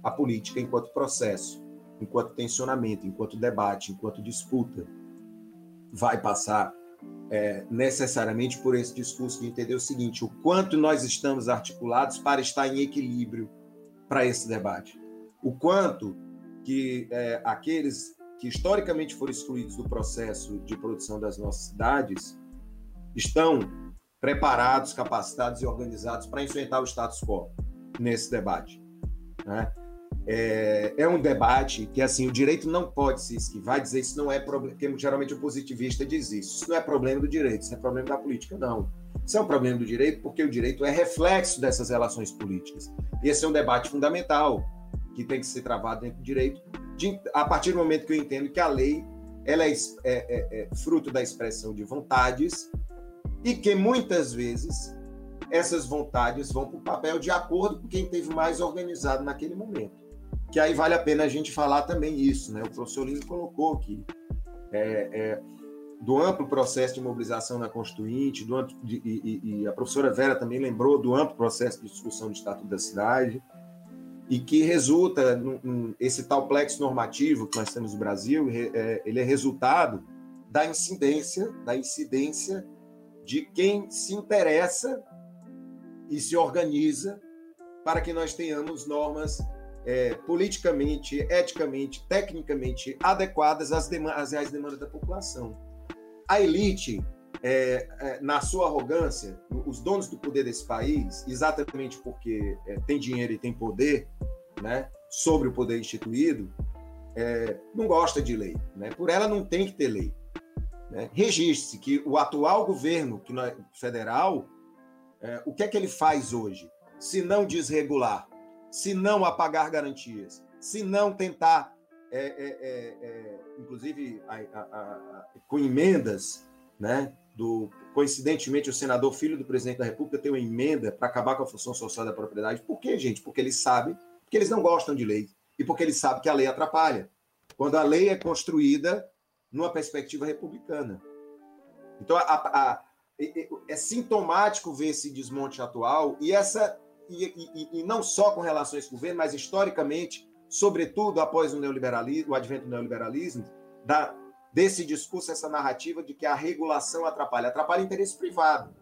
[SPEAKER 3] a política enquanto processo, enquanto tensionamento, enquanto debate, enquanto disputa, vai passar é, necessariamente por esse discurso de entender o seguinte: o quanto nós estamos articulados para estar em equilíbrio para esse debate, o quanto que é, aqueles que historicamente foram excluídos do processo de produção das nossas cidades estão preparados, capacitados e organizados para enfrentar o status quo nesse debate. Né? É, é, um debate que assim o direito não pode se esquivar, dizer isso não é problema, porque geralmente o positivista diz isso, isso não é problema do direito, isso é problema da política, não. Isso é um problema do direito porque o direito é reflexo dessas relações políticas. E esse é um debate fundamental que tem que ser travado dentro do direito, de, a partir do momento que eu entendo que a lei ela é, é, é, é fruto da expressão de vontades e que muitas vezes essas vontades vão para o papel de acordo com quem teve mais organizado naquele momento. Que aí vale a pena a gente falar também isso, né? O professor Lino colocou que é, é, do amplo processo de mobilização na Constituinte, do amplo, de, e, e, a professora Vera também lembrou do amplo processo de discussão do Estatuto da Cidade, e que resulta, num, esse tal plexo normativo que nós temos no Brasil, é, ele é resultado da incidência, da incidência de quem se interessa e se organiza para que nós tenhamos normas é, politicamente, eticamente, tecnicamente adequadas às, às reais demandas da população. A elite, é, é, na sua arrogância, os donos do poder desse país, exatamente porque é, tem dinheiro e tem poder né, sobre o poder instituído, é, não gosta de lei. Né? Por ela não tem que ter lei. Né? Registre-se que o atual governo que nós, federal, é, o que é que ele faz hoje? Se não desregular, se não apagar garantias, se não tentar, é, é, é, é inclusive a, a, a, com emendas, né? Do, coincidentemente, o senador, filho do presidente da República, tem uma emenda para acabar com a função social da propriedade. Por quê, gente? Porque eles sabem que eles não gostam de lei e porque eles sabem que a lei atrapalha. Quando a lei é construída numa perspectiva republicana. Então, a, a, é sintomático ver esse desmonte atual e essa e, e, e, não só com relação a esse governo, mas historicamente, sobretudo após o neoliberalismo, o advento do neoliberalismo, da, desse discurso, essa narrativa de que a regulação atrapalha, atrapalha o interesse privado,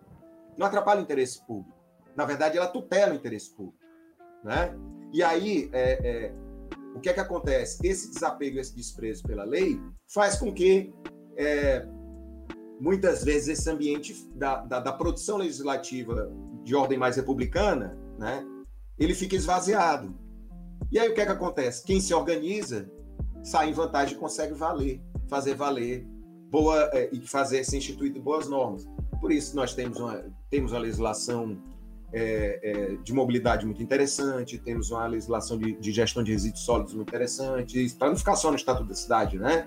[SPEAKER 3] não atrapalha o interesse público. Na verdade, ela tutela o interesse público, né? E aí, é, é, o que é que acontece? Esse desapego, esse desprezo pela lei faz com que, é, muitas vezes, esse ambiente da, da, da, produção legislativa de ordem mais republicana, né, ele fica esvaziado. E aí o que é que acontece? Quem se organiza sai em vantagem e consegue valer, fazer valer boa é, e fazer ser instituído boas normas. Por isso nós temos uma, temos uma legislação é, é, de mobilidade muito interessante, temos uma legislação de, de gestão de resíduos sólidos muito interessante, para não ficar só no Estatuto da Cidade, né?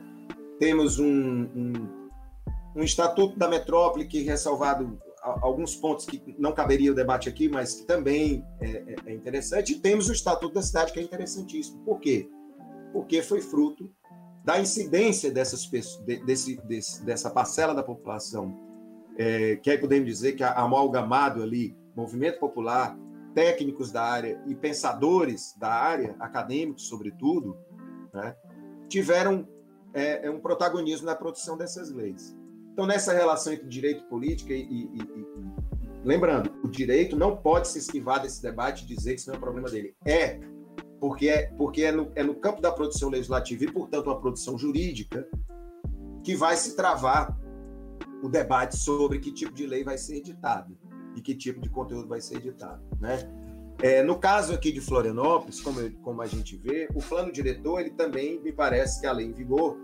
[SPEAKER 3] Temos um, um, um Estatuto da Metrópole que ressalvado alguns pontos que não caberia o debate aqui, mas que também é, é, é interessante, e temos o Estatuto da Cidade, que é interessantíssimo. Por quê? Porque foi fruto da incidência dessas desse, desse, dessa parcela da população, é, que aí podemos dizer que amalgamado ali movimento popular, técnicos da área e pensadores da área, acadêmicos sobretudo, né, tiveram é, é, um protagonismo na produção dessas leis. Então, nessa relação entre direito e política, e, e, e, lembrando, o direito não pode se esquivar desse debate e dizer que isso não é um problema dele. É, porque é, porque é, no, é no campo da produção legislativa e, portanto, uma produção jurídica que vai se travar o debate sobre que tipo de lei vai ser editada e que tipo de conteúdo vai ser editado, né? É, no caso aqui de Florianópolis, como, eu, como a gente vê, o plano diretor, ele também, me parece que a lei em vigor,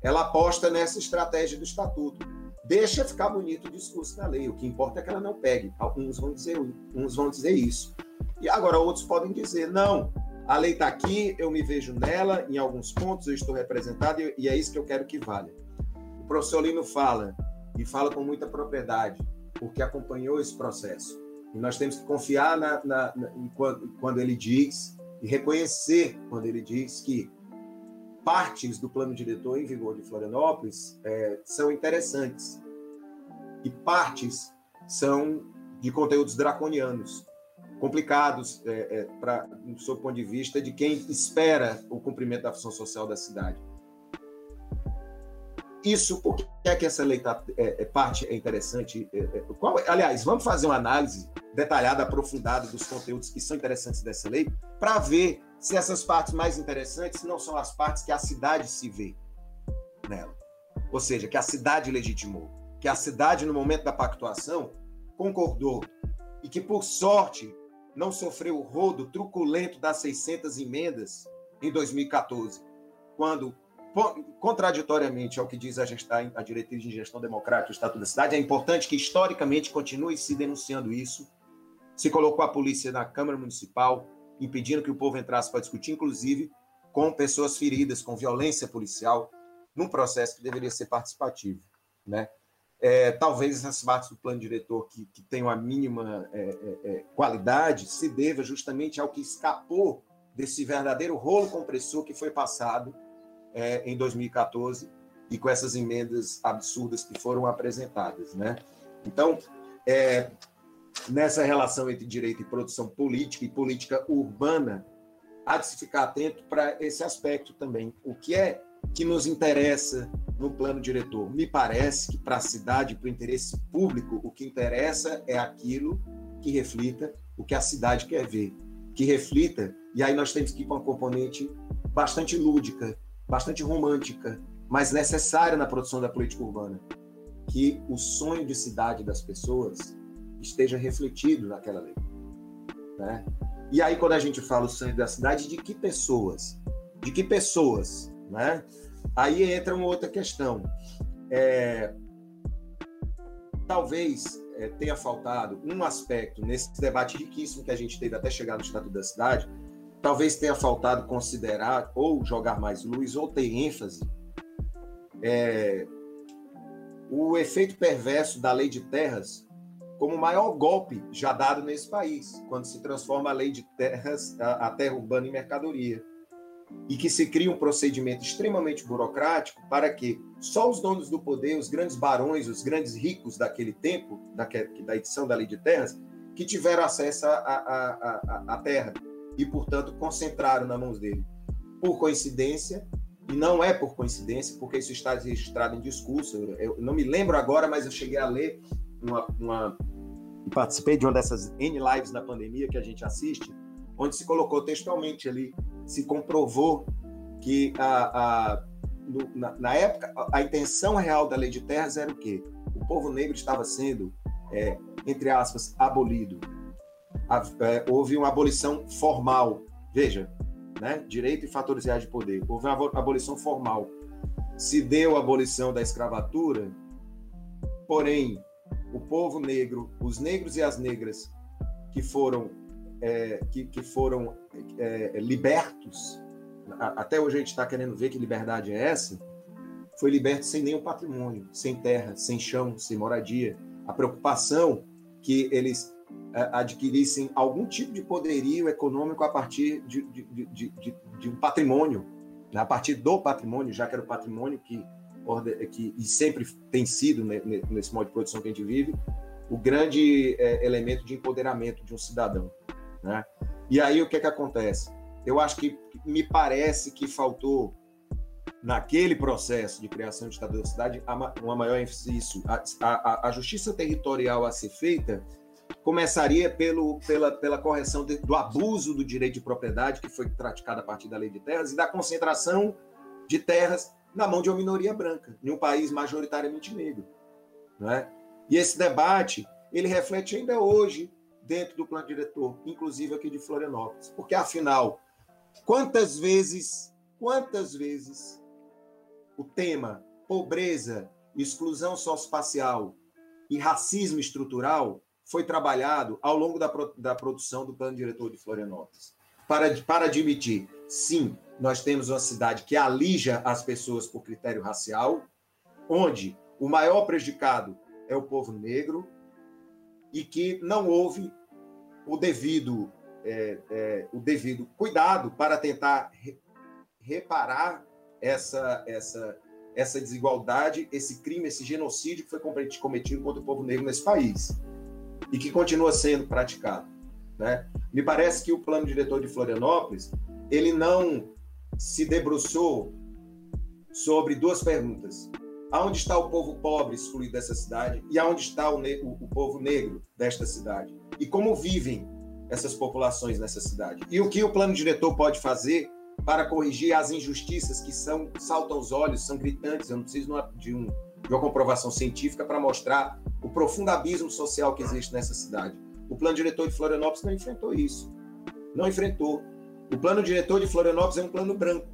[SPEAKER 3] ela aposta nessa estratégia do estatuto. Deixa ficar bonito o discurso da lei, o que importa é que ela não pegue. Alguns vão dizer, uns vão dizer isso. E agora outros podem dizer, não, a lei está aqui, eu me vejo nela, em alguns pontos eu estou representado e é isso que eu quero que valha. O professor Lino fala, e fala com muita propriedade, porque acompanhou esse processo. E nós temos que confiar na, na, na, quando, quando ele diz, e reconhecer quando ele diz que partes do plano diretor em vigor de Florianópolis é, são interessantes e partes são de conteúdos draconianos, complicados é, é, do seu ponto de vista de quem espera o cumprimento da função social da cidade. Isso, por que é que essa lei tá, é, é parte é interessante? É, é, qual, aliás, vamos fazer uma análise detalhada, aprofundada dos conteúdos que são interessantes dessa lei, para ver se essas partes mais interessantes não são as partes que a cidade se vê nela. Ou seja, que a cidade legitimou, que a cidade, no momento da pactuação, concordou e que, por sorte, não sofreu o rodo truculento das 600 emendas em 2014, quando contraditoriamente ao que diz a, gestão, a diretriz de gestão democrática do Estatuto da Cidade, é importante que historicamente continue se denunciando isso. Se colocou a polícia na Câmara Municipal, impedindo que o povo entrasse para discutir, inclusive com pessoas feridas, com violência policial, num processo que deveria ser participativo. Né? É, talvez essas partes do plano diretor que, que tenham a mínima é, é, é qualidade se deva justamente ao que escapou desse verdadeiro rolo compressor que foi passado é, em 2014 e com essas emendas absurdas que foram apresentadas, né? Então, é, nessa relação entre direito e produção política e política urbana, há de se ficar atento para esse aspecto também. O que é que nos interessa no plano diretor? Me parece que para a cidade, para o interesse público, o que interessa é aquilo que reflita o que a cidade quer ver, que reflita, e aí nós temos que ir com uma componente bastante lúdica, bastante romântica, mas necessária na produção da política urbana, que o sonho de cidade das pessoas esteja refletido naquela lei. Né? E aí, quando a gente fala o sonho da cidade, de que pessoas? De que pessoas? Né? Aí entra uma outra questão. É, talvez é, tenha faltado um aspecto nesse debate riquíssimo que a gente teve até chegar no Estatuto da Cidade, talvez tenha faltado considerar ou jogar mais luz ou ter ênfase é, o efeito perverso da lei de terras como o maior golpe já dado nesse país, quando se transforma a lei de terras, a, a terra urbana em mercadoria. E que se cria um procedimento extremamente burocrático para que só os donos do poder, os grandes barões, os grandes ricos daquele tempo, da, edição da lei de terras, que tiveram acesso à terra e, portanto, concentraram nas mãos dele. Por coincidência, e não é por coincidência, porque isso está registrado em discurso, eu não me lembro agora, mas eu cheguei a ler uma, uma participei de uma dessas N lives na pandemia que a gente assiste, onde se colocou textualmente ali, se comprovou que a, a no, na, na, época a, a intenção real da lei de terras era o quê? O povo negro estava sendo, é, entre aspas, abolido é, houve uma abolição formal. Veja, né? direito e fatores reais de poder. Houve uma abolição formal. Se deu a abolição da escravatura, porém, o povo negro, os negros e as negras que foram, é, que, que, foram é, libertos, até hoje a gente está querendo ver que liberdade é essa, foi liberto sem nenhum patrimônio, sem terra, sem chão, sem moradia. A preocupação que eles é, adquirissem algum tipo de poderio econômico a partir de, de, de, de, um patrimônio, né? a partir do patrimônio, já que era o patrimônio que, que e sempre tem sido nesse modo de produção que a gente vive, o grande é, elemento de empoderamento de um cidadão. Né? E aí o que, é que acontece? Eu acho que me parece que faltou naquele processo de criação de Estado da cidade uma maior ênfase a, a, a justiça territorial a ser feita começaria pelo, pela, pela correção de, do abuso do direito de propriedade que foi praticado a partir da lei de terras e da concentração de terras na mão de uma minoria branca, em um país majoritariamente negro. Não é? E esse debate, ele reflete ainda hoje dentro do plano diretor, inclusive aqui de Florianópolis. Porque, afinal, quantas vezes, quantas vezes o tema pobreza, exclusão socioespacial e racismo estrutural foi trabalhado ao longo da, da produção do plano diretor de Florianópolis. Para, para admitir, sim, nós temos uma cidade que alija as pessoas por critério racial, onde o maior prejudicado é o povo negro, e que não houve o devido, é, é, o devido cuidado para tentar re, reparar essa, essa, essa desigualdade, esse crime, esse genocídio que foi cometido contra o povo negro nesse país e que continua sendo praticado. Né? Me parece que o plano diretor de Florianópolis ele não se debruçou sobre duas perguntas: aonde está o povo pobre excluído dessa cidade e aonde está o, o, o povo negro desta cidade e como vivem essas populações nessa cidade e o que o plano diretor pode fazer para corrigir as injustiças que são saltam aos olhos, são gritantes. Eu não preciso de, um, de uma comprovação científica para mostrar o profundo abismo social que existe nessa cidade. O plano diretor de Florianópolis não enfrentou isso. Não enfrentou. O plano diretor de Florianópolis é um plano branco.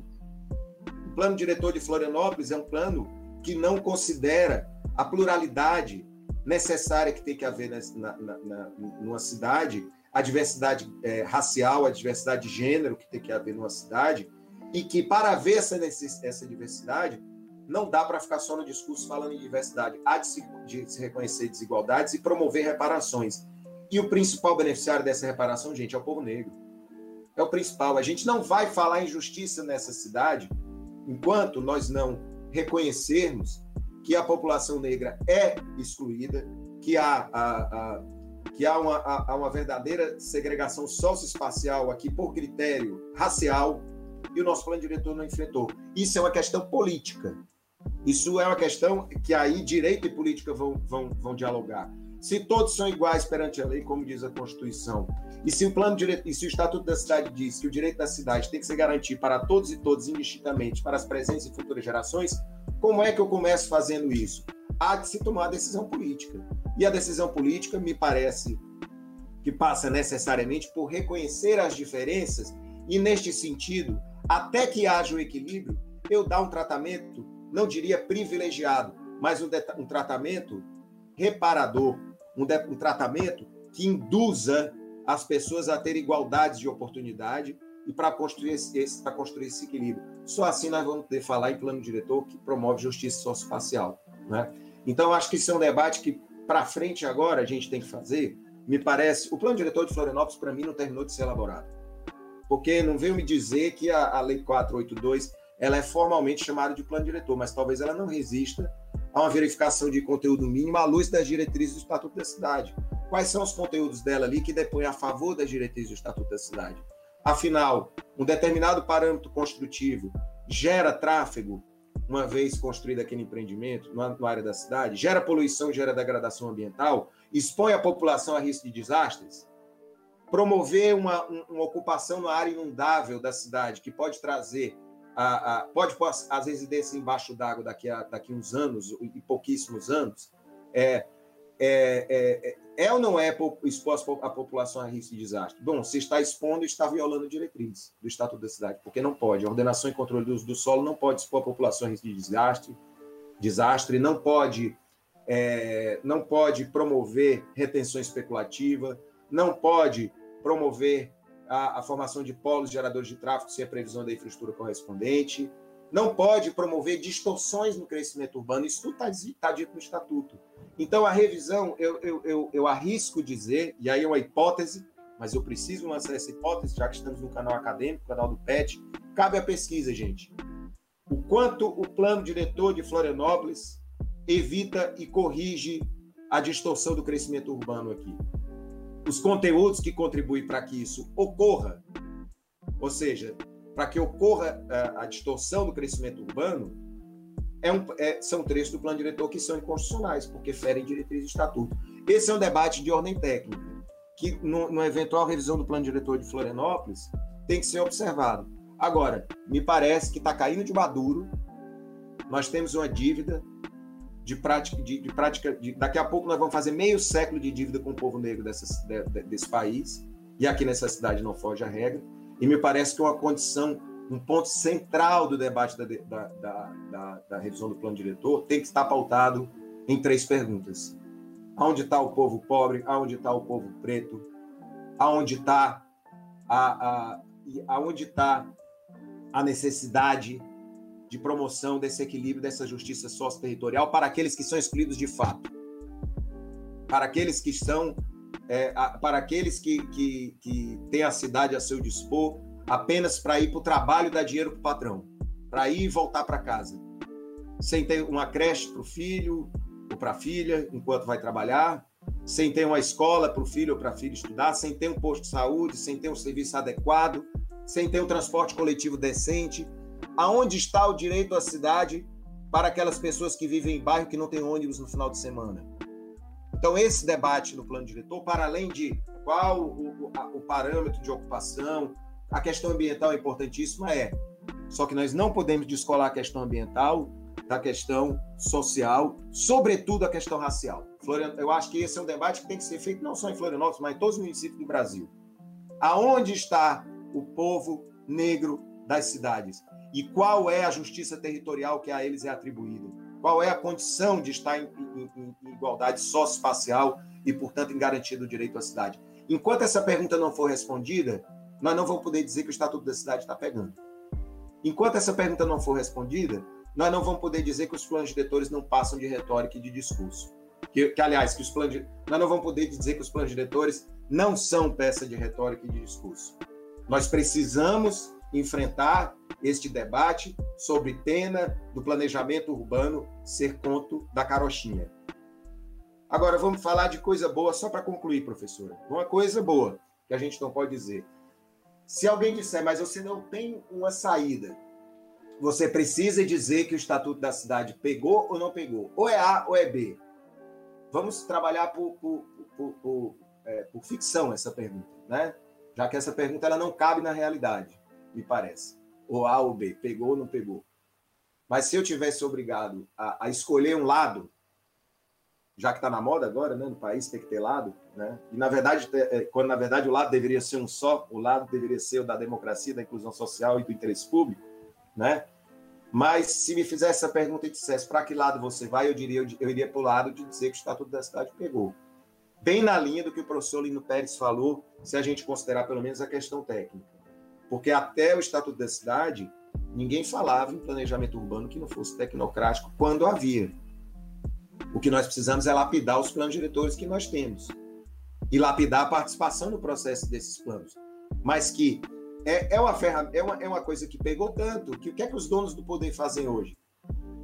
[SPEAKER 3] O plano diretor de Florianópolis é um plano que não considera a pluralidade necessária que tem que haver na, na, na, numa cidade a diversidade é, racial, a diversidade de gênero que tem que haver numa cidade, e que para haver essa, essa diversidade, não dá para ficar só no discurso falando em diversidade, há de se, de se reconhecer desigualdades e promover reparações. E o principal beneficiário dessa reparação, gente, é o povo negro. É o principal. A gente não vai falar em justiça nessa cidade enquanto nós não reconhecermos que a população negra é excluída, que há, que há uma, uma verdadeira segregação socioespacial aqui por critério racial e o nosso plano diretor não enfrentou. Isso é uma questão política. Isso é uma questão que aí direito e política vão, vão, vão dialogar. Se todos são iguais perante a lei, como diz a Constituição, e se o plano direito, e se o Estatuto da Cidade diz que o direito da cidade tem que ser garantido para todos e todas indistintamente, para as presentes e futuras gerações, como é que eu começo fazendo isso? Há de se tomar decisão política. E a decisão política me parece que passa necessariamente por reconhecer as diferenças e, neste sentido, até que haja o equilíbrio, eu dar um tratamento, não diria privilegiado, mas um, um tratamento reparador, um, um tratamento que induza as pessoas a ter igualdade de oportunidade e para construir esse, para construir esse equilíbrio. Só assim nós vamos poder falar em plano diretor que promove justiça socioespacial. Né? Então, acho que isso é um debate que para frente agora a gente tem que fazer, me parece, o plano diretor de Florianópolis para mim não terminou de ser elaborado. Porque não veio me dizer que a, a lei 482 ela é formalmente chamada de plano diretor, mas talvez ela não resista a uma verificação de conteúdo mínimo à luz das diretrizes do Estatuto da Cidade. Quais são os conteúdos dela ali que depõem a favor das diretrizes do Estatuto da Cidade? Afinal, um determinado parâmetro construtivo gera tráfego uma vez construído aquele empreendimento, na, área da cidade, gera poluição, gera degradação ambiental, expõe a população a risco de desastres, promover uma, uma ocupação na área inundável da cidade, que pode trazer, a, a pode pôr as, as residências embaixo d'água daqui a daqui uns anos, e pouquíssimos anos, é, é, é, é ou não é exposta a população a risco de desastre? Bom, se está expondo, está violando a diretriz do Estatuto da Cidade, porque não pode. A ordenação e controle do uso do solo não pode expor a população a risco de desastre, desastre não pode, é, não pode promover retenção especulativa, não pode promover a, a formação de polos geradores de tráfego sem a previsão da infraestrutura correspondente, não pode promover distorções no crescimento urbano. Isso tudo está tá dito no Estatuto. Então, a revisão, eu, eu, eu, eu, arrisco dizer, e aí é uma hipótese, mas eu preciso lançar essa hipótese, já que estamos no canal acadêmico, canal do PET, cabe a pesquisa, gente. O quanto o plano diretor de Florianópolis evita e corrige a distorção do crescimento urbano aqui. Os conteúdos que contribuem para que isso ocorra, ou seja, para que ocorra a, é, a distorção do crescimento urbano, é um, é, são trechos do plano diretor que são inconstitucionais, porque ferem diretrizes do estatuto. Esse é um debate de ordem técnica, que no eventual revisão do plano diretor de Florianópolis tem que ser observado. Agora, me parece que está caindo de maduro, nós temos uma dívida de prática, de, de prática de, daqui a pouco nós vamos fazer meio século de dívida com o povo negro dessa, de, desse país, e aqui nessa cidade não foge a regra, e me parece que é uma condição um ponto central do debate da, da, da, da, revisão do plano diretor tem que estar pautado em três perguntas. Aonde está o povo pobre? Aonde está o povo preto? Aonde está a, a, aonde está a necessidade de promoção desse equilíbrio, dessa justiça sócio-territorial para aqueles que são excluídos de fato? Para aqueles que estão é, a, para aqueles que, que, que têm a cidade a seu dispor apenas para ir para o trabalho e dar dinheiro para o patrão, para ir e voltar para casa, sem ter uma creche para o filho ou para a filha enquanto vai trabalhar, sem ter uma escola para o filho ou para a filha estudar, sem ter um posto de saúde, sem ter um serviço adequado, sem ter um transporte coletivo decente. Aonde está o direito à cidade para aquelas pessoas que vivem em bairro que não tem ônibus no final de semana? Então, esse debate no plano diretor, para além de qual o, o, o parâmetro de ocupação, a questão ambiental é importantíssima, é. Só que nós não podemos descolar a questão ambiental da questão social, sobretudo a questão racial. Eu acho que esse é um debate que tem que ser feito não só em Florianópolis, mas em todos os municípios do Brasil. Aonde está o povo negro das cidades? E qual é a justiça territorial que a eles é atribuída? Qual é a condição de estar em, em, em igualdade socioespacial e, portanto, em garantia do direito à cidade? Enquanto essa pergunta não for respondida, nós não vamos poder dizer que o Estatuto da Cidade está pegando. Enquanto essa pergunta não for respondida, nós não vamos poder dizer que os planos diretores não passam de retórica e de discurso. Que, que aliás, que os planos nós não vamos poder dizer que os planos diretores não são peça de retórica e de discurso. Nós precisamos enfrentar este debate sobre pena do planejamento urbano ser conto da carochinha. Agora vamos falar de coisa boa só para concluir, professora. Uma coisa boa que a gente não pode dizer. Se alguém disser, mas você não tem uma saída, você precisa dizer que o Estatuto da Cidade pegou ou não pegou. Ou é A ou é B. Vamos trabalhar por, por, por, por, é, por ficção essa pergunta, né? Já que essa pergunta ela não cabe na realidade, me parece. Ou A ou B, pegou ou não pegou. Mas se eu tivesse obrigado a, a escolher um lado, já que está na moda agora, né, no país tem que ter lado, né? E na verdade, é, quando na verdade o lado deveria ser um só, o lado deveria ser o da democracia, da inclusão social e do interesse público né? Mas se me fizesse essa pergunta e dissesse para que lado você vai, eu diria, eu, iria para o lado de dizer que o Estatuto da Cidade pegou. Bem na linha do que o professor Lino Pérez falou, se a gente considerar pelo menos a questão técnica. Porque até o Estatuto da Cidade, ninguém falava em planejamento urbano que não fosse tecnocrático quando havia. O que nós precisamos é lapidar os planos diretores que nós temos. E lapidar a participação no processo desses planos. Mas que é, é, uma ferramenta, é, uma, é uma coisa que pegou tanto que o que é que os donos do poder fazem hoje?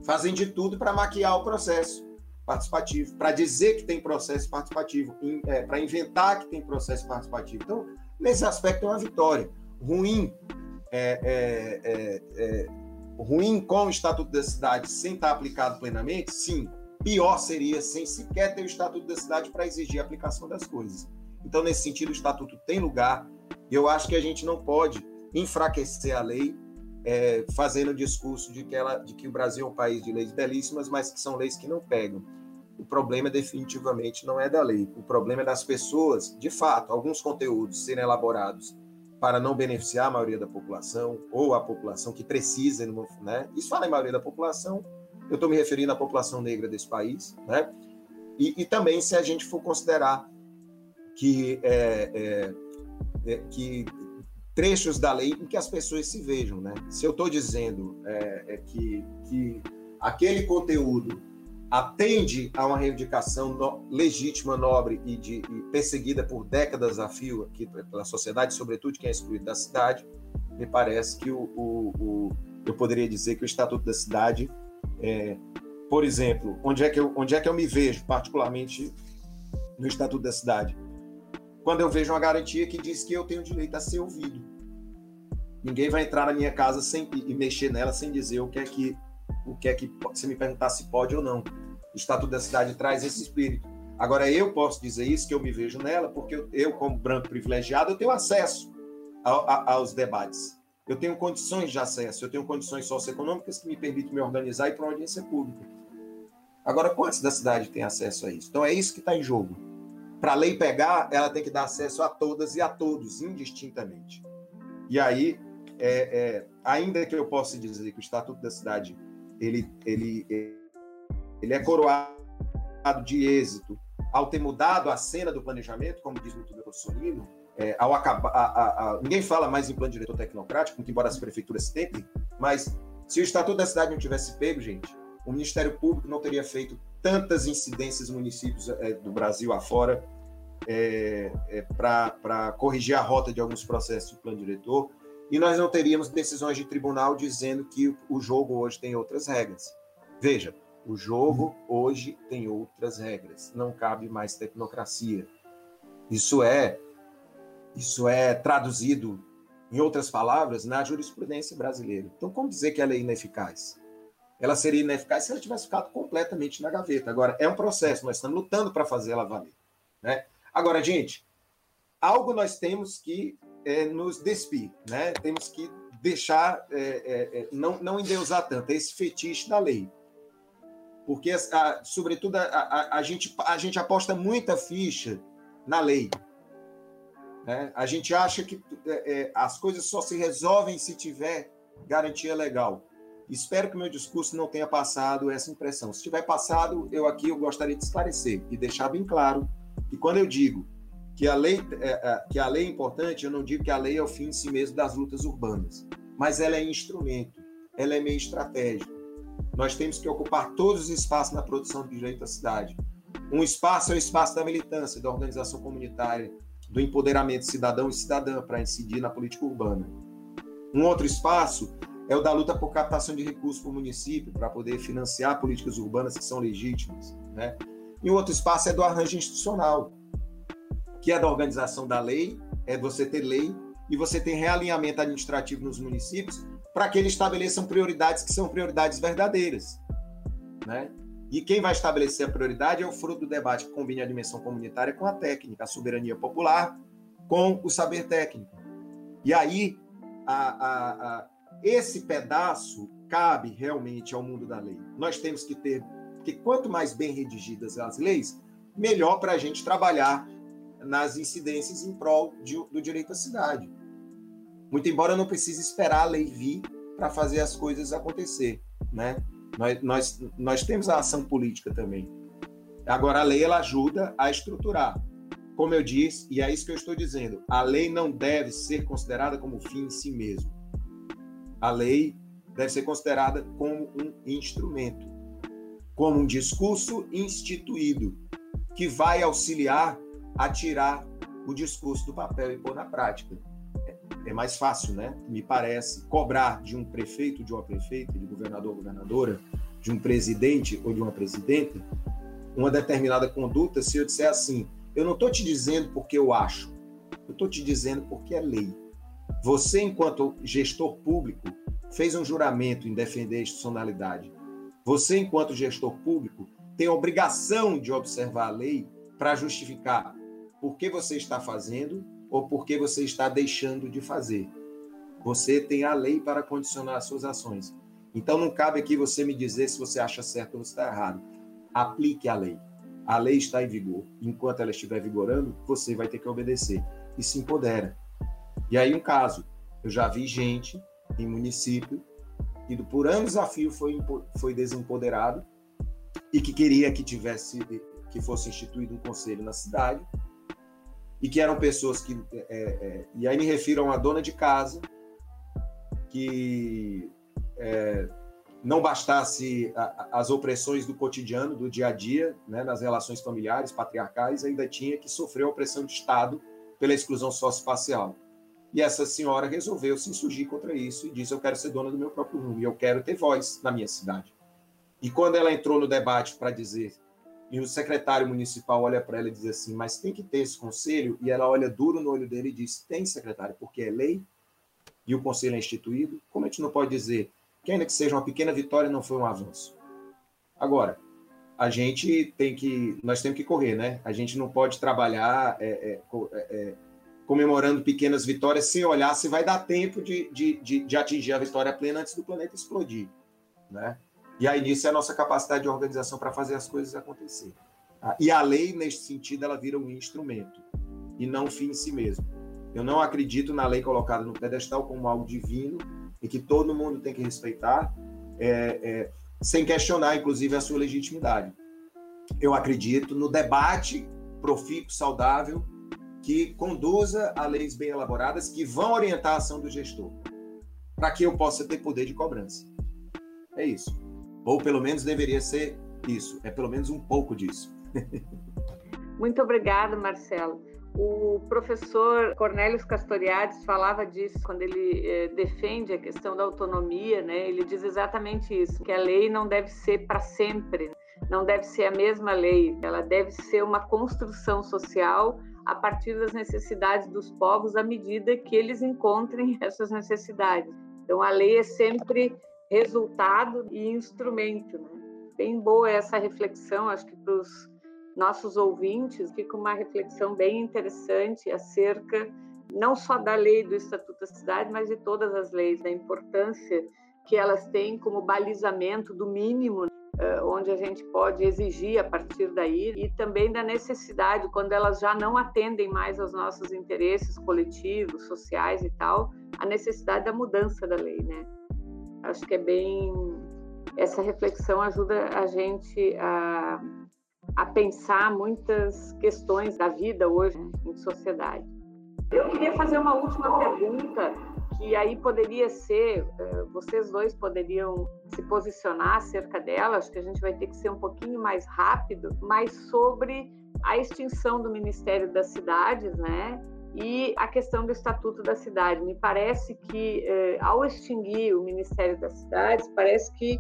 [SPEAKER 3] Fazem de tudo para maquiar o processo participativo, para dizer que tem processo participativo, é, para inventar que tem processo participativo. Então, nesse aspecto, é uma vitória. Ruim, é, é, é, é ruim com o Estatuto da Cidade sem estar aplicado plenamente, sim. Pior seria sem sequer ter o Estatuto da Cidade para exigir a aplicação das coisas. Então, nesse sentido, o Estatuto tem lugar, eu acho que a gente não pode enfraquecer a lei é, fazendo o discurso de que, ela, de que o Brasil é um país de leis belíssimas, mas que são leis que não pegam. O problema definitivamente não é da lei, o problema é das pessoas, de fato, alguns conteúdos serem elaborados para não beneficiar a maioria da população ou a população que precisa, né? Isso fala em maioria da população, eu estou me referindo à população negra desse país, né? E, e também se a gente for considerar que é, é, é, que trechos da lei em que as pessoas se vejam, né? Se eu estou dizendo é, é que, que aquele conteúdo atende a uma reivindicação no, legítima, nobre e, de, e, perseguida por décadas a fio aqui pela sociedade, sobretudo quem é excluído da cidade, me parece que o, o, o eu poderia dizer que o Estatuto da Cidade, é, por exemplo, onde é, que eu, onde é que eu me vejo, particularmente no Estatuto da Cidade? quando eu vejo uma garantia que diz que eu tenho direito a ser ouvido. Ninguém vai entrar na minha casa sem, e, mexer nela sem dizer o que é que o que é que se me perguntar se pode ou não. O Estatuto da Cidade traz esse espírito. Agora eu posso dizer isso que eu me vejo nela porque eu, como branco privilegiado eu tenho acesso a, a, aos debates. Eu tenho condições de acesso, eu tenho condições socioeconômicas que me permitem me organizar e para uma audiência pública. Agora, quantos da cidade têm acesso a isso? Então é isso que está em jogo. Para a lei pegar, ela tem que dar acesso a todas e a todos, indistintamente. E aí, é, é, ainda que eu possa dizer que o Estatuto da Cidade ele, ele, ele é coroado de êxito ao ter mudado a cena do planejamento, como diz muito Lino, é, ao acabar, a, a, a, ninguém fala mais em plano diretor tecnocrático, muito embora as prefeituras tentem, mas se o Estatuto da Cidade não tivesse pego, gente, o Ministério Público não teria feito tantas incidências municípios é, do Brasil afora, é, é, para corrigir a rota de alguns processos do plano diretor, e nós não teríamos decisões de tribunal dizendo que o jogo hoje tem outras regras. Veja, o jogo hoje tem outras regras, não cabe mais tecnocracia. Isso é isso é traduzido em outras palavras na jurisprudência brasileira. Então, como dizer que ela é ineficaz? Ela seria ineficaz se ela tivesse ficado completamente na gaveta. Agora, é um processo, nós estamos lutando para fazer ela valer. Né? Agora, gente, algo nós temos que é, nos despir, né? temos que deixar, é, é, é não, não endeusar tanto, é esse fetiche da lei. Porque, a, sobretudo, a, a, a, gente, a gente aposta muita ficha na lei. Né? A gente acha que é, é, as coisas só se resolvem se tiver garantia legal. Espero que meu discurso não tenha passado essa impressão. Se tiver passado, eu aqui eu gostaria de esclarecer e deixar bem claro que quando eu digo que a lei é, é, que a lei é importante, eu não digo que a lei é o fim em si mesmo das lutas urbanas, mas ela é instrumento, ela é meio estratégico. Nós temos que ocupar todos os espaços na produção do direito à cidade. Um espaço é o espaço da militância, da organização comunitária, do empoderamento cidadão e cidadã para incidir na política urbana. Um outro espaço é o da luta por captação de recursos para o município, para poder financiar políticas urbanas que são legítimas. Né? E um outro espaço é do arranjo institucional, que é da organização da lei, é você ter lei e você ter realinhamento administrativo nos municípios para que eles estabeleçam prioridades que são prioridades verdadeiras. Né? E quem vai estabelecer a prioridade é o fruto do debate que combina a dimensão comunitária com a técnica, a soberania popular com o saber técnico. E aí, a, a, a, esse pedaço cabe realmente ao mundo da lei. Nós temos que ter, porque quanto mais bem redigidas as leis, melhor para a gente trabalhar nas incidências em prol de, do direito à cidade. Muito embora eu não precise esperar a lei vir para fazer as coisas acontecer, né? Nós, nós, nós temos a ação política também. Agora, a lei ela ajuda a estruturar. Como eu disse, e é isso que eu estou dizendo, a lei não deve ser considerada como fim em si mesmo. A lei deve ser considerada como um instrumento, como um discurso instituído, que vai auxiliar a tirar o discurso do papel e pôr na prática é mais fácil, né? Me parece cobrar de um prefeito, de uma prefeita, de governador, governadora, de um presidente ou de uma presidenta uma determinada conduta se eu disser assim: eu não estou te dizendo porque eu acho, eu estou te dizendo porque é lei. Você, enquanto gestor público, fez um juramento em defender a institucionalidade. Você, enquanto gestor público, tem obrigação de observar a lei para justificar por que você está fazendo ou porque você está deixando de fazer. Você tem a lei para condicionar as suas ações. Então não cabe aqui você me dizer se você acha certo ou está errado. Aplique a lei. A lei está em vigor. Enquanto ela estiver vigorando, você vai ter que obedecer. E se empodera. E aí um caso, eu já vi gente em município que por anos a fio foi, foi desempoderado e que queria que tivesse que fosse instituído um conselho na cidade e que eram pessoas que. É, é, e aí me refiro a uma dona de casa que é, não bastasse a, as opressões do cotidiano, do dia a dia, né, nas relações familiares, patriarcais, ainda tinha que sofrer a opressão de Estado pela exclusão socioespacial. E essa senhora resolveu se insurgir contra isso e disse: Eu quero ser dona do meu próprio rumo e eu quero ter voz na minha cidade. E quando ela entrou no debate para dizer e o secretário municipal olha para ela e diz assim: Mas tem que ter esse conselho. E ela olha duro no olho dele e diz: Tem, secretário, porque é lei e o conselho é instituído. Como a gente não pode dizer que, ainda que seja uma pequena vitória, não foi um avanço? Agora, a gente tem que. Nós temos que correr, né? A gente não pode trabalhar é, é, é, é, comemorando pequenas vitórias sem olhar se vai dar tempo de, de, de, de atingir a vitória plena antes do planeta explodir, né? E aí nisso é a nossa capacidade de organização para fazer as coisas acontecer. Tá? E a lei, neste sentido, ela vira um instrumento e não um fim em si mesmo. Eu não acredito na lei colocada no pedestal como algo divino e que todo mundo tem que respeitar, é, é, sem questionar, inclusive, a sua legitimidade. Eu acredito no debate profícuo, saudável, que conduza a leis bem elaboradas que vão orientar a ação do gestor, para que eu possa ter poder de cobrança. É isso. Ou pelo menos deveria ser isso. É pelo menos um pouco disso.
[SPEAKER 2] Muito obrigada, Marcelo. O professor Cornélios Castoriades falava disso quando ele eh, defende a questão da autonomia, né? Ele diz exatamente isso, que a lei não deve ser para sempre, não deve ser a mesma lei, ela deve ser uma construção social a partir das necessidades dos povos à medida que eles encontrem essas necessidades. Então a lei é sempre resultado e instrumento, né? Bem boa essa reflexão, acho que para os nossos ouvintes, fica uma reflexão bem interessante acerca não só da lei do Estatuto da Cidade, mas de todas as leis, da importância que elas têm como balizamento do mínimo, eh, onde a gente pode exigir a partir daí, e também da necessidade, quando elas já não atendem mais aos nossos interesses coletivos, sociais e tal, a necessidade da mudança da lei, né? Acho que é bem. Essa reflexão ajuda a gente a a pensar muitas questões da vida hoje né, em sociedade. Eu queria fazer uma última pergunta que aí poderia ser, eh, vocês dois poderiam se posicionar acerca dela, acho que a gente vai ter que ser um pouquinho mais rápido, mas sobre a extinção do Ministério das Cidades, né? E a questão do Estatuto da Cidade. Me parece que, eh, ao extinguir o Ministério das Cidades, parece que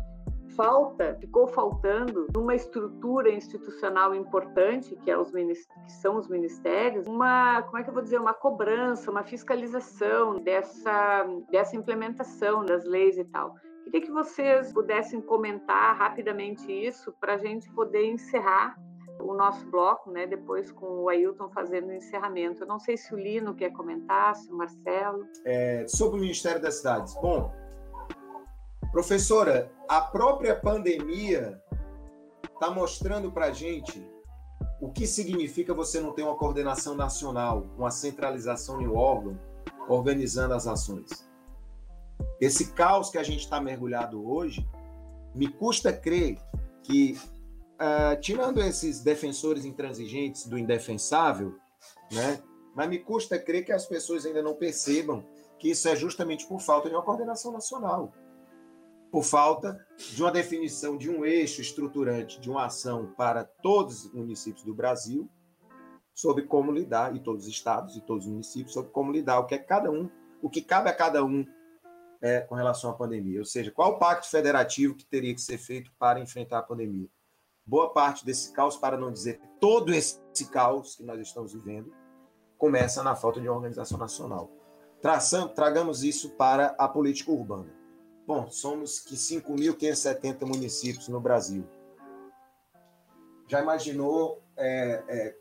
[SPEAKER 2] falta, ficou faltando numa estrutura institucional importante, que, é os, que são os ministérios, uma, como é que vou dizer, uma cobrança, uma fiscalização dessa, dessa implementação das leis e tal. Queria que vocês pudessem comentar rapidamente isso para a gente poder encerrar o nosso bloco, né, depois com o Ailton fazendo o encerramento. Eu não sei se o Lino quer comentar, se o Marcelo.
[SPEAKER 3] É, sobre o Ministério das Cidades. Bom, Professora, a própria pandemia está mostrando para a gente o que significa você não ter uma coordenação nacional, uma centralização em um órgão organizando as ações. Esse caos que a gente está mergulhado hoje, me custa crer que, uh, tirando esses defensores intransigentes do indefensável, né, mas me custa crer que as pessoas ainda não percebam que isso é justamente por falta de uma coordenação nacional por falta de uma definição de um eixo estruturante de uma ação para todos os municípios do Brasil sobre como lidar, e todos os estados e todos os municípios, sobre como lidar, o que é cada um, o que cabe a cada um é, com relação à pandemia. Ou seja, qual o pacto federativo que teria que ser feito para enfrentar a pandemia. Boa parte desse caos, para não dizer todo esse caos que nós estamos vivendo, começa na falta de uma organização nacional. Traçamos, tragamos isso para a política urbana. Bom, somos que 5.570 municípios no Brasil. Já imaginou? É, é,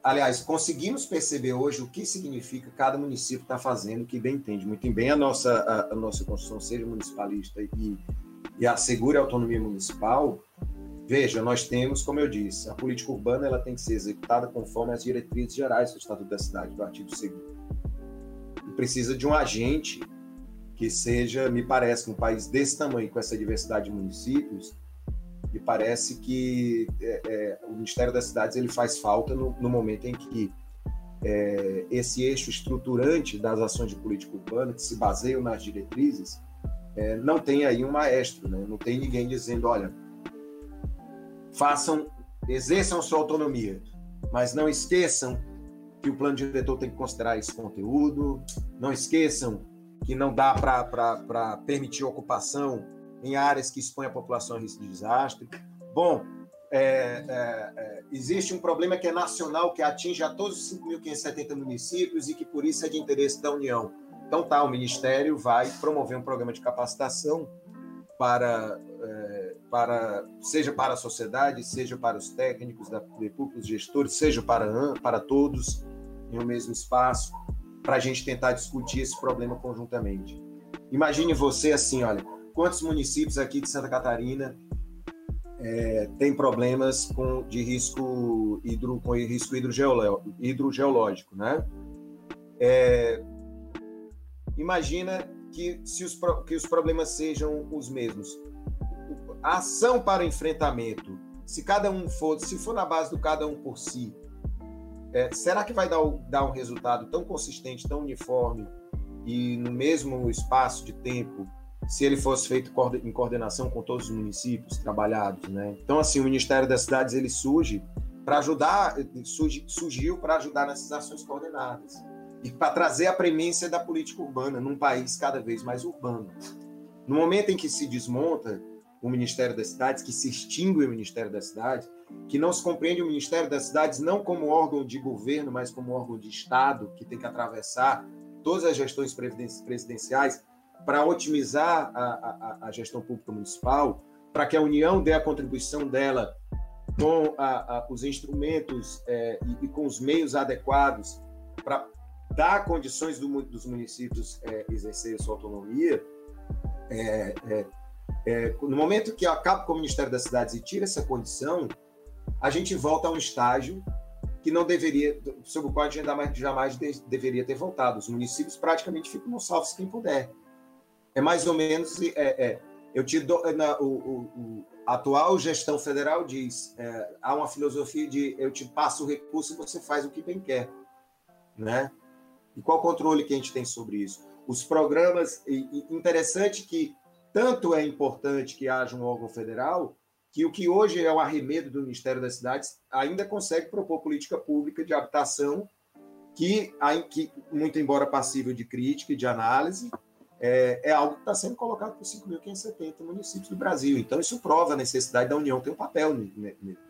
[SPEAKER 3] aliás, conseguimos perceber hoje o que significa cada município está fazendo, que bem entende muito bem a nossa, a, a nossa Constituição, seja municipalista e, e assegure a autonomia municipal. Veja, nós temos, como eu disse, a política urbana ela tem que ser executada conforme as diretrizes gerais do Estatuto da Cidade, do artigo 2 E precisa de um agente que seja, me parece, um país desse tamanho, com essa diversidade de municípios, me parece que é, é, o Ministério das Cidades ele faz falta no, no momento em que é, esse eixo estruturante das ações de política urbana, que se baseiam nas diretrizes, é, não tem aí um maestro, né? não tem ninguém dizendo, olha, façam, exerçam sua autonomia, mas não esqueçam que o plano diretor tem que considerar esse conteúdo, não esqueçam que não dá para permitir ocupação em áreas que expõem a população a risco de desastre. Bom, é, é, é, existe um problema que é nacional, que atinge a todos os 5.570 municípios e que por isso é de interesse da União. Então tá, o Ministério vai promover um programa de capacitação para, é, para seja para a sociedade, seja para os técnicos da públicos gestores, seja para, para todos em um mesmo espaço para a gente tentar discutir esse problema conjuntamente. Imagine você assim, olha, quantos municípios aqui de Santa Catarina é, têm problemas com, de risco, hidro, com risco hidrogeológico, né? É, imagina que, se os, que os problemas sejam os mesmos. A ação para o enfrentamento, se cada um for, se for na base do cada um por si, é, será que vai dar, dar um resultado tão consistente, tão uniforme e no mesmo espaço de tempo se ele fosse feito em coordenação com todos os municípios trabalhados, né? Então, assim, o Ministério das Cidades ele surge para ajudar, surgiu para ajudar nessas ações coordenadas e para trazer a premência da política urbana num país cada vez mais urbano. No momento em que se desmonta o Ministério das Cidades, que se extingue o Ministério das Cidades, que não se compreende o Ministério das Cidades não como órgão de governo, mas como órgão de Estado, que tem que atravessar todas as gestões presidenciais para otimizar a, a, a, gestão pública municipal, para que a União dê a contribuição dela com a, os instrumentos é, e, e, com os meios adequados para dar condições do, dos municípios é, exercerem sua autonomia, é, é, é, no momento que acaba com o Ministério das Cidades e tira essa condição, a gente volta a um estágio que não deveria, sobre o qual a gente jamais, jamais de, deveria ter voltado. Os municípios praticamente ficam no salve quem puder. É mais ou menos, é, é, eu te dou, na, o, o, o, a atual gestão federal diz, é, há uma filosofia de eu te passo o recurso e você faz o que bem quer, né? E qual controle que a gente tem sobre isso? Os programas, e interessante que tanto é importante que haja um órgão federal, que o que hoje é o arremedo do Ministério das Cidades ainda consegue propor política pública de habitação que, que muito embora passível de crítica e de análise, é, é algo que está sendo colocado por 5.570 municípios do Brasil. Então, isso prova a necessidade da União ter um papel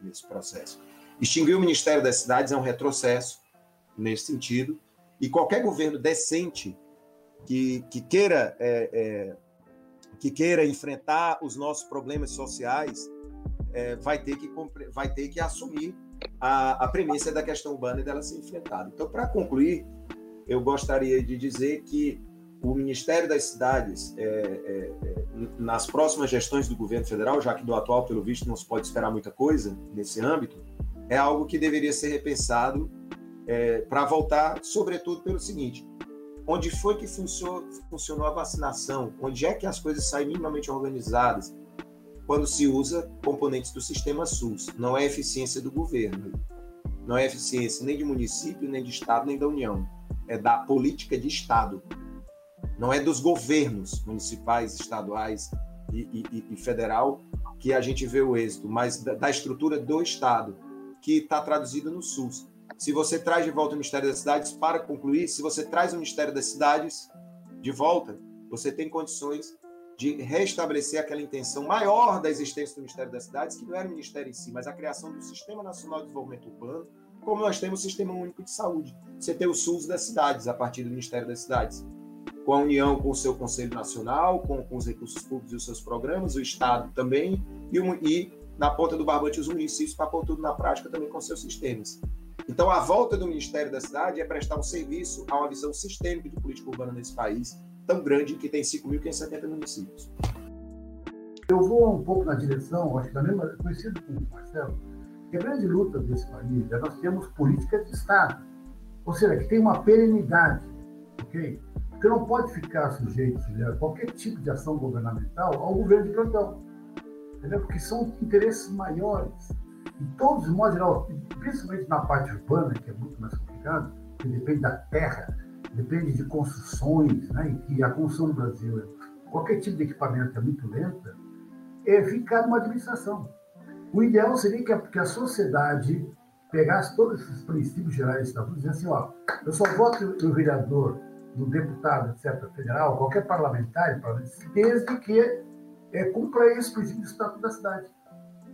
[SPEAKER 3] nesse processo. Extinguir o Ministério das Cidades é um retrocesso nesse sentido, e qualquer governo decente que, que queira é, é, que queira enfrentar os nossos problemas sociais é, vai, ter que, vai ter que assumir a, a premissa da questão urbana e dela ser enfrentada. Então, para concluir, eu gostaria de dizer que o Ministério das Cidades, é, é, é, nas próximas gestões do governo federal, já que do atual, pelo visto, não se pode esperar muita coisa nesse âmbito, é algo que deveria ser repensado é, para voltar, sobretudo, pelo seguinte: onde foi que funcionou, funcionou a vacinação, onde é que as coisas saem minimamente organizadas, quando se usa componentes do sistema SUS. Não é eficiência do governo, não é eficiência nem de município, nem de Estado, nem da União. É da política de Estado. Não é dos governos municipais, estaduais e, e, e federal que a gente vê o êxito, mas da, da estrutura do Estado, que está traduzido no SUS. Se você traz de volta o Ministério das Cidades, para concluir, se você traz o Ministério das Cidades de volta, você tem condições de restabelecer aquela intenção maior da existência do Ministério das Cidades, que não era o Ministério em si, mas a criação do Sistema Nacional de Desenvolvimento Urbano, como nós temos o Sistema Único de Saúde. Você tem o SUS das cidades, a partir do Ministério das Cidades. Com a união com o seu Conselho Nacional, com, com os recursos públicos e os seus programas, o Estado também, e, e na ponta do barbante os municípios para pôr tudo na prática também com seus sistemas. Então, a volta do Ministério da Cidade é prestar um serviço a uma visão sistêmica de política urbana nesse país, tão grande que tem 5.570 municípios.
[SPEAKER 5] Eu vou um pouco na direção, acho que mesma, conhecido com o Marcelo, que a grande luta desse país é nós temos políticas de Estado, ou seja, que tem uma perenidade, ok? Porque não pode ficar sujeito a qualquer tipo de ação governamental ao governo de plantão, entendeu? Porque são interesses maiores de todos, de modo geral, principalmente na parte urbana, que é muito mais complicado, que depende da terra, depende de construções, né, e a construção no Brasil, é, qualquer tipo de equipamento é muito lenta, é ficar numa administração. O ideal seria que a, que a sociedade pegasse todos esses princípios gerais da e assim, ó, eu só voto no vereador, no deputado, etc., federal, qualquer parlamentar, desde que é, cumpra esse princípio do Estatuto da cidade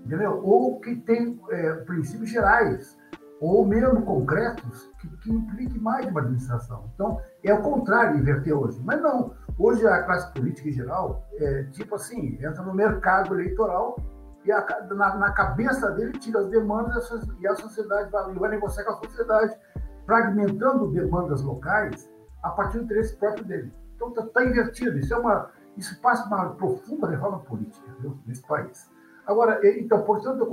[SPEAKER 5] entendeu? ou que tem é, princípios gerais, ou mesmo concretos, que, que impliquem mais uma administração. Então, é o contrário inverter hoje. Mas não, hoje a classe política em geral, é, tipo assim, entra no mercado eleitoral e a, na, na, cabeça dele tira as demandas e a sociedade vai, vai negociar com a sociedade, fragmentando demandas locais a partir do interesse próprio dele. Então está tá invertido. Isso é uma, isso passa uma profunda reforma política viu, nesse país. Agora, então, portanto,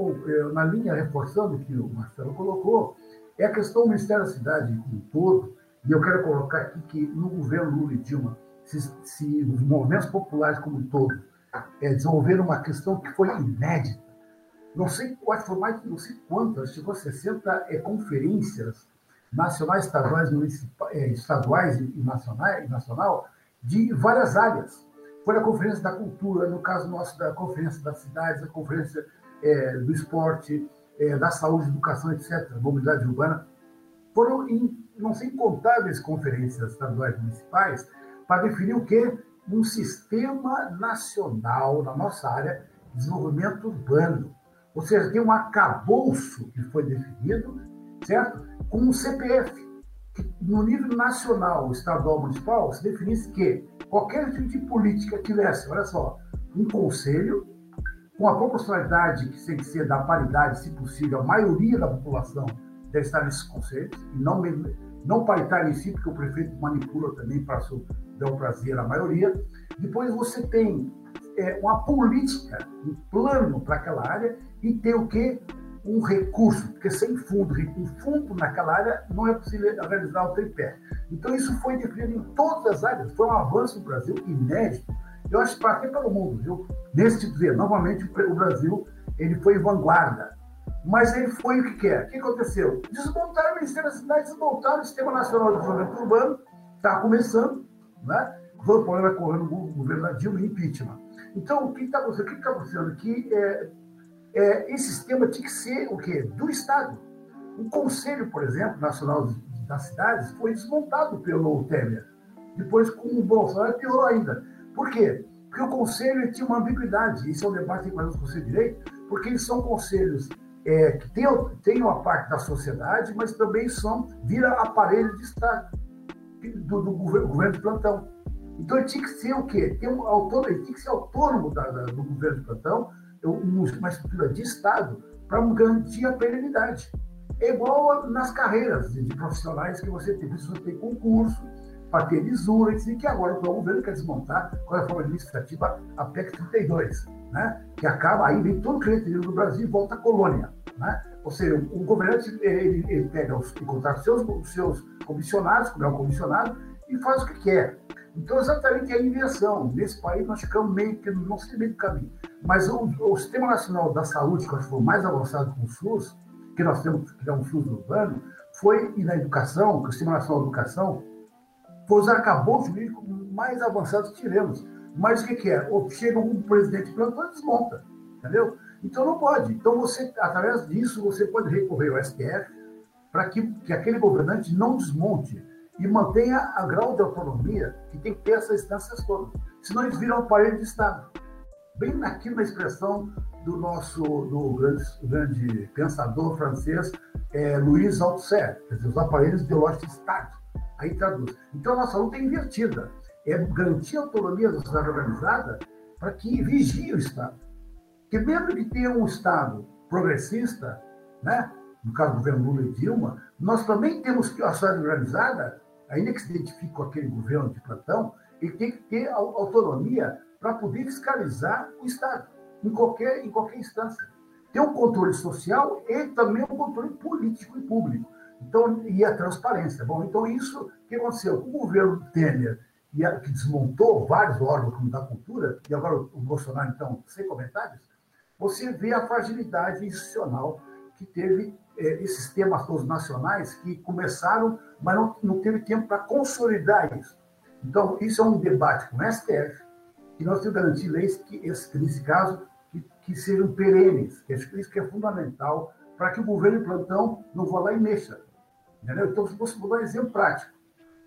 [SPEAKER 5] na linha reforçando o que o Marcelo colocou, é a questão do Ministério da Cidade como um todo, e eu quero colocar aqui que no governo Lula e Dilma, se, se os movimentos populares como um todo é, desenvolveram uma questão que foi inédita, não sei quais foram mais, não sei quantas, chegou a 60 é, conferências nacionais, estaduais, é, estaduais e, nacionais, nacional de várias áreas foi na Conferência da Cultura, no caso nosso da Conferência das Cidades, a Conferência é, do Esporte, é, da saúde, educação, etc., mobilidade urbana. Foram em não sei incontáveis conferências estaduais e municipais para definir o quê? Um sistema nacional na nossa área de desenvolvimento urbano. Ou seja, tem um arcabouço que foi definido, certo? Com um CPF, no nível nacional, estadual, municipal, se definisse que qualquer tipo de política tivesse, olha só, um conselho com a proporcionalidade que tem que ser da paridade, se possível, a maioria da população deve estar nesses conselhos, e não, não paritário em si, porque o prefeito manipula também para dar o prazer à maioria. Depois você tem é, uma política, um plano para aquela área, e tem o quê? Um recurso, porque sem fundo, um fundo naquela área, não é possível realizar o tripé. Então, isso foi definido em todas as áreas, foi um avanço no Brasil inédito eu acho que até pelo mundo, viu? Nesse tipo de novamente o Brasil ele foi vanguarda. Mas ele foi o que quer. O que aconteceu? Desmontaram o Ministério da Cidade, desmontaram o Sistema Nacional de Desenvolvimento Urbano, está começando, né? Foi o problema correndo no governo da Dilma impeachment. Então, o que está acontecendo? O que está acontecendo aqui é, é, esse sistema tinha que ser o quê? Do Estado. O Conselho, por exemplo, Nacional das Cidades foi desmontado pelo Temer. Depois, com o Bolsonaro, piorou ainda. Por quê? Porque o conselho tinha uma ambiguidade, isso é um debate que nós Conselho de Direito, porque eles são conselhos é, que têm, têm uma parte da sociedade, mas também são, vira aparelho de Estado, do, do governo, governo, de plantão. Então ele tinha que ser o quê? Tem um autônomo, ele tinha que ser autônomo da, da, do governo de plantão, uma estrutura de Estado, para garantir a perenidade. É igual nas carreiras de, profissionais que você tem, você tem concurso, para ter lisura, e que agora o governo quer desmontar com a reforma administrativa a PEC 32, né? que acaba, aí vem todo o cliente do Brasil e volta à colônia. Né? Ou seja, o governante ele, ele pega os, contrata seus, seus comissionados, como é o comissionado, e faz o que quer. Então, exatamente a inversão. Nesse país, nós ficamos meio que não sei meio do caminho. Mas o, o, Sistema Nacional da Saúde, que foi o mais avançado com o SUS, que nós temos que é um SUS urbano, foi, e na educação, que o Sistema Nacional de Educação, foi os arcabouços mais avançados que tivemos. Mas o que, que é? Chega um presidente plantão e desmonta, entendeu? Então não pode. Então você, através disso, você pode recorrer ao STF para que, que aquele governante não desmonte e mantenha a grau de autonomia que tem que ter essas instâncias todas. Senão eles viram um aparelho de Estado. Bem naquilo na expressão do nosso do grande, grande pensador francês é, Louis Althusser, quer dizer, os aparelhos ideológicos de Estado. Aí traduz. Então, a nossa luta é invertida. É garantir a autonomia da sociedade organizada para que vigie o Estado. Porque mesmo que tenha um Estado progressista, né? no caso do governo Lula e Dilma, nós também temos que a sociedade organizada, ainda que se identifique com aquele governo de plantão, ele tem que ter autonomia para poder fiscalizar o Estado, em qualquer, em qualquer instância. Ter um controle social e também um controle político e público. Então, e a transparência. Bom, então isso que aconteceu? O governo Temer, que desmontou vários órgãos como da cultura, e agora o Bolsonaro, então, sem comentários, você vê a fragilidade institucional que teve esses temas todos nacionais que começaram, mas não, não teve tempo para consolidar isso. Então, isso é um debate com o STF, que nós temos que garantir leis que, esse, nesse caso, que, que sejam perenes, isso que é fundamental para que o governo plantão não vá lá e mexa. Entendeu? Então, vou dar um exemplo prático.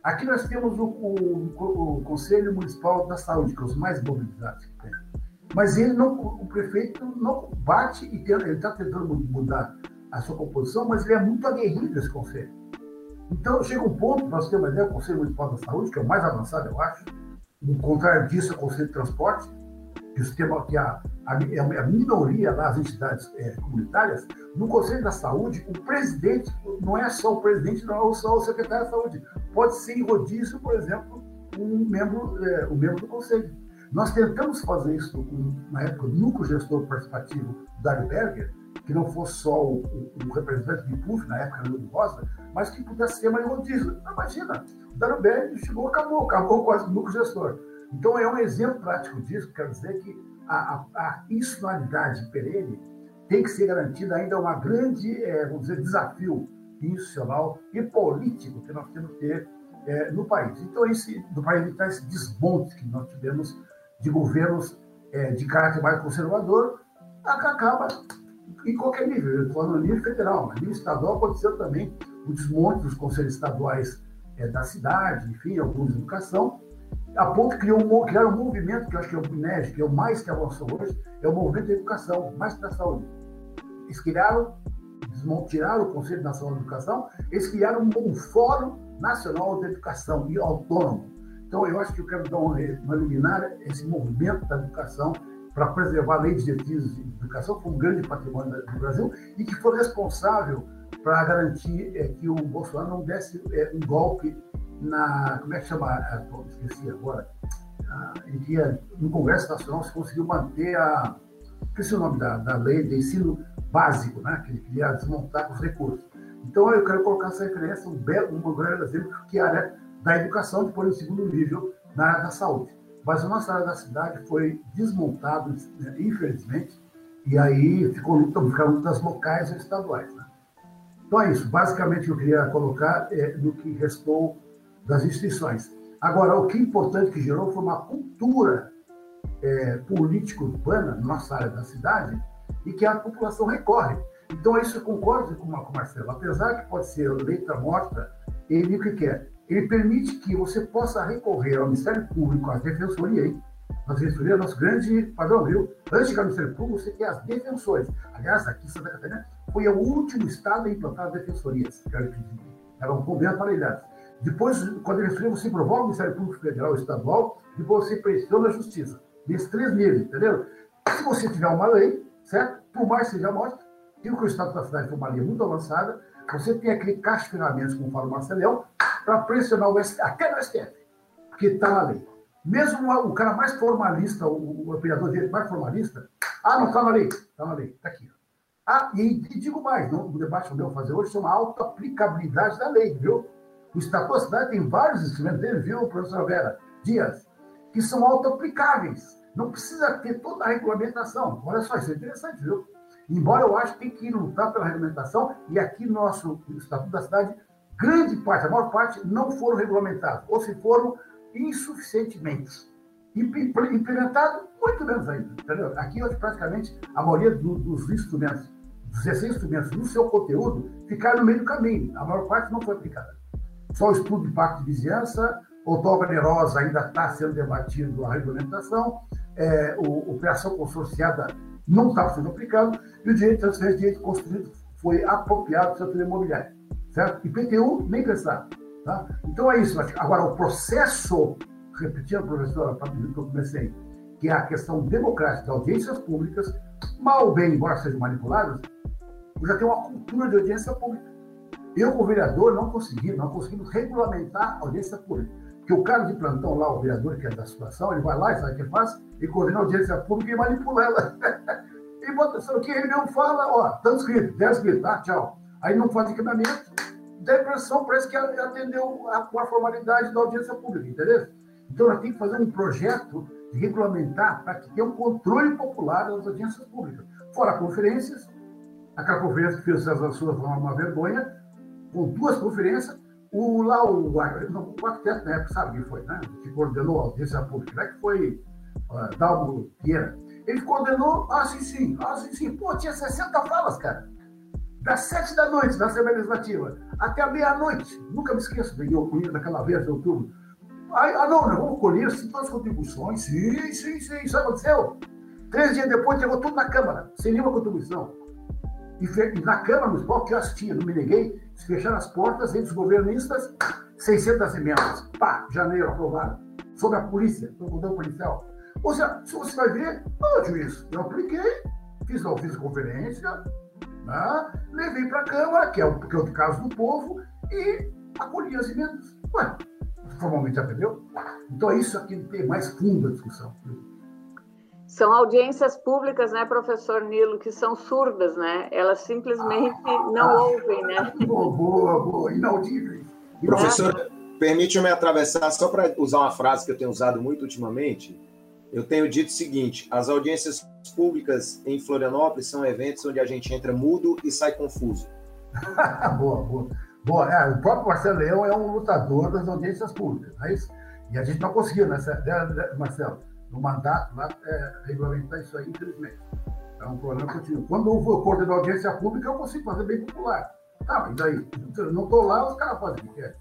[SPEAKER 5] Aqui nós temos o, o, o, Conselho Municipal da Saúde, que é os mais mobilizados que tem. Mas ele não, o prefeito não bate e ele está tentando mudar a sua composição, mas ele é muito aguerrido esse conselho. Então chega um ponto, nós temos ideia, o Conselho Municipal da Saúde, que é o mais avançado, eu acho. No contrário disso, é o Conselho de Transporte, que, o sistema, que a, a, a minoria das entidades é, comunitárias, no Conselho da Saúde, o presidente não é só o presidente, não é só o secretário da Saúde. Pode ser em rodízio, por exemplo, um membro, é, um membro do Conselho. Nós tentamos fazer isso na época do núcleo gestor participativo Dário Berger, que não fosse só o, o, o representante de PUF, na época do Rosa, mas que pudesse ser mais rodízio. Imagina, o Berger chegou, acabou, acabou quase o gestor. Então, é um exemplo prático disso, quer dizer que a, a, a institucionalidade perene tem que ser garantida ainda uma grande, é, vamos dizer, desafio institucional e político que nós temos que ter é, no país. Então, esse, no país está esse desmonte que nós tivemos de governos é, de caráter mais conservador, acaba em qualquer nível, falando no nível federal, no nível estadual aconteceu também o desmonte dos conselhos estaduais é, da cidade, enfim, alguns de educação, a ponto que um, criaram um movimento, que eu acho que é o BINEG, que é o mais que avançou hoje, é o movimento da educação, mais para a saúde. Eles criaram, tiraram o Conselho Nacional de Educação, eles criaram um Fórum Nacional de Educação e autônomo. Então, eu acho que eu quero dar uma, uma luminária esse movimento da educação para preservar a lei de diretrizes de educação, que foi um grande patrimônio do Brasil, e que foi responsável para garantir é, que o Bolsonaro não desse é, um golpe na. Como é que chama? Ah, esqueci agora. Ah, em que no Congresso Nacional se conseguiu manter a. Esqueci o nome da, da lei de ensino básico, né, que ele queria desmontar os recursos. Então, eu quero colocar essa referência, um belo, um grande exemplo, que é a área da educação, depois no segundo nível, na área da saúde. Mas a nossa área da cidade foi desmontada, né, infelizmente, e aí ficou luta, ficaram lutas locais e estaduais. Né? Então é isso. Basicamente, eu queria colocar é no que restou das instituições. Agora, o que é importante que gerou foi uma cultura é, político-urbana na nossa área da cidade e que a população recorre. Então, isso eu concordo com o Marcelo. Apesar que pode ser letra morta, ele o que quer? Ele permite que você possa recorrer ao Ministério Público, à Defensoria, hein? A Defensoria é nosso grande padrão, viu? Antes de chegar Ministério Público, você tem as defensores. Aliás, aqui em Santa Catarina foi o último estado a implantar defensorias, eram bem aparelhadas. Depois, com a defensoria, você provoca o Ministério Público Federal ou Estadual, depois você pressiona a Justiça. Nesses três níveis, entendeu? Se você tiver uma lei, certo? Por mais que seja morta, e o que o Estado da cidade foi uma lei muito avançada, você tem aquele caixa de ferramentas, como fala o Marcelão, para pressionar o STF, até no STF, porque está na lei. Mesmo o cara mais formalista, o, o operador de direito mais formalista, ah, não está na lei, está na lei, está aqui. Ah, e, e, digo mais, não, o debate que eu vou fazer hoje chama auto-aplicabilidade da lei, viu? O Estatuto da Cidade tem vários instrumentos dele, viu, professora Vera Dias, que são auto-aplicáveis. Não precisa ter toda a regulamentação. Olha só, isso é interessante, viu? Embora eu acho que tem que lutar pela regulamentação, e aqui no nosso Estatuto da Cidade, grande parte, a maior parte, não foram regulamentados, ou se foram insuficientemente. Implementado, muito menos ainda. Entendeu? Aqui, hoje, praticamente, a maioria do, dos instrumentos, dos 16 instrumentos no seu conteúdo, ficaram no meio do caminho. A maior parte não foi aplicada. Só o estudo de impacto de vizinhança, o toga nerosa ainda está sendo debatido a regulamentação, é, o, operação consorciada não está sendo aplicado, e o direito de transferência de direito construído foi apropriado do setor imobiliário. Certo? IPTU, nem pensar. Tá? Então é isso. Agora, o processo, repetindo, professora, para que eu comecei, que é a questão democrática de audiências públicas, mal ou bem, embora sejam manipuladas, já tem uma cultura de audiência pública. Eu, como vereador, não consegui, não conseguimos regulamentar a audiência pública. Porque o cara de plantão lá, o vereador que é da situação, ele vai lá e sabe o que faz? Ele coordena a audiência pública e manipula ela. e bota, que ele não fala, ó, tanto escrito, 10 escrito, tá, tchau. Aí não faz equipamento, dá impressão, parece que atendeu a, a formalidade da audiência pública, entendeu? Então, nós temos que fazer um projeto regulamentar para que tenha um controle popular das audiências públicas. Fora conferências, aquela conferência que fez César Souza foi uma vergonha, com duas conferências, o, lá o, o arquiteto na época, sabe quem foi, né? Que coordenou a audiência pública, né? Que foi uh, Dalmo. Ele coordenou, ah, sim, sim, ah, sim, sim. Pô, tinha 60 falas, cara. Das sete da noite da Assembleia Legislativa até meia-noite. Nunca me esqueço de daquela vez de outubro. Aí, ah, não, nós vamos colher sim, todas as contribuições. Sim, sim, sim. Isso aconteceu. Três dias depois, chegou tudo na Câmara, sem nenhuma contribuição. E, e na Câmara Municipal, que eu assistia, não me neguei, se fecharam as portas entre os governistas, 600 emendas. Pá, janeiro, aprovado. Sobre a polícia, sobre o governo policial. Ou seja, se você vai ver, não, juiz, eu apliquei, fiz, não, fiz conferência, né, levei para a Câmara, que é, o, que é o caso do povo, e acolhi as emendas. Ué, formalmente aprendeu? Então é isso aqui que tem mais fundo a discussão.
[SPEAKER 2] São audiências públicas, né, professor Nilo, que são surdas, né? Elas simplesmente ah, não ah, ouvem, né?
[SPEAKER 5] Boa, boa, boa, inaudíveis.
[SPEAKER 3] Professor, permite-me atravessar, só para usar uma frase que eu tenho usado muito ultimamente. Eu tenho dito o seguinte: as audiências públicas em Florianópolis são eventos onde a gente entra mudo e sai confuso.
[SPEAKER 5] boa, boa. boa é, o próprio Marcelo Leão é um lutador das audiências públicas, não é isso? E a gente não conseguiu, né, Marcelo? no mandato lá, é, regulamentar isso aí, infelizmente. É um problema contínuo. Quando eu vou coordenar audiência pública, eu consigo fazer bem popular. Tá, daí? Eu não estou lá, os caras fazem o que querem.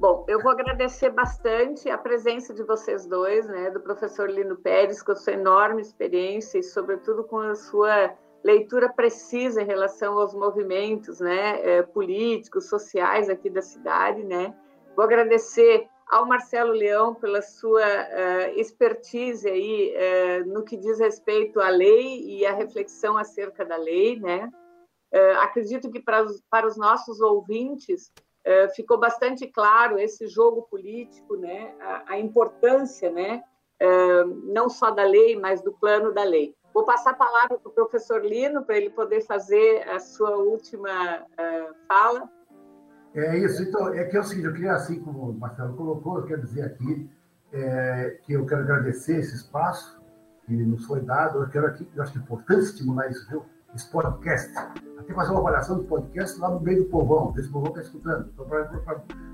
[SPEAKER 2] Bom, eu vou agradecer bastante a presença de vocês dois, né, do professor Lino Pérez, com a sua enorme experiência e, sobretudo, com a sua leitura precisa em relação aos movimentos, né, eh, políticos, sociais aqui da cidade, né. Vou agradecer ao Marcelo Leão pela sua uh, expertise aí uh, no que diz respeito à lei e à reflexão acerca da lei, né? Uh, acredito que para os, para os nossos ouvintes ficou bastante claro esse jogo político, né? A, a importância, né? não só da lei, mas do plano da lei. Vou passar a palavra para o professor Lino para ele poder fazer a sua última fala.
[SPEAKER 5] É isso, então, é que é o seguinte, eu queria, assim como o Marcelo colocou, eu quero dizer aqui é, que eu quero agradecer esse espaço que nos foi dado, eu quero aqui, eu acho que é importante estimular isso, viu? Esse podcast. Até fazer uma avaliação do podcast lá no meio do povão, desse povão que está escutando. Então,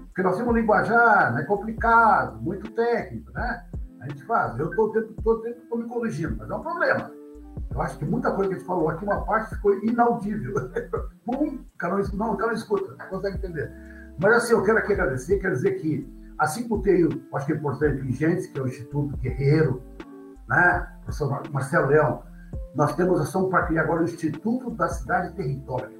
[SPEAKER 5] porque nós temos um linguajar, né, complicado, muito técnico, né? A gente faz. Eu estou me corrigindo, mas é um problema. Eu acho que muita coisa que a gente falou aqui, uma parte ficou inaudível. Pum, o cara não, cara não escuta, não consegue entender. Mas assim, eu quero aqui agradecer, quero dizer que, assim como tem, eu acho que é importante, o que é o Instituto Guerreiro, né? Professor Marcelo Leão, nós temos ação para criar agora o Instituto da Cidade e Território,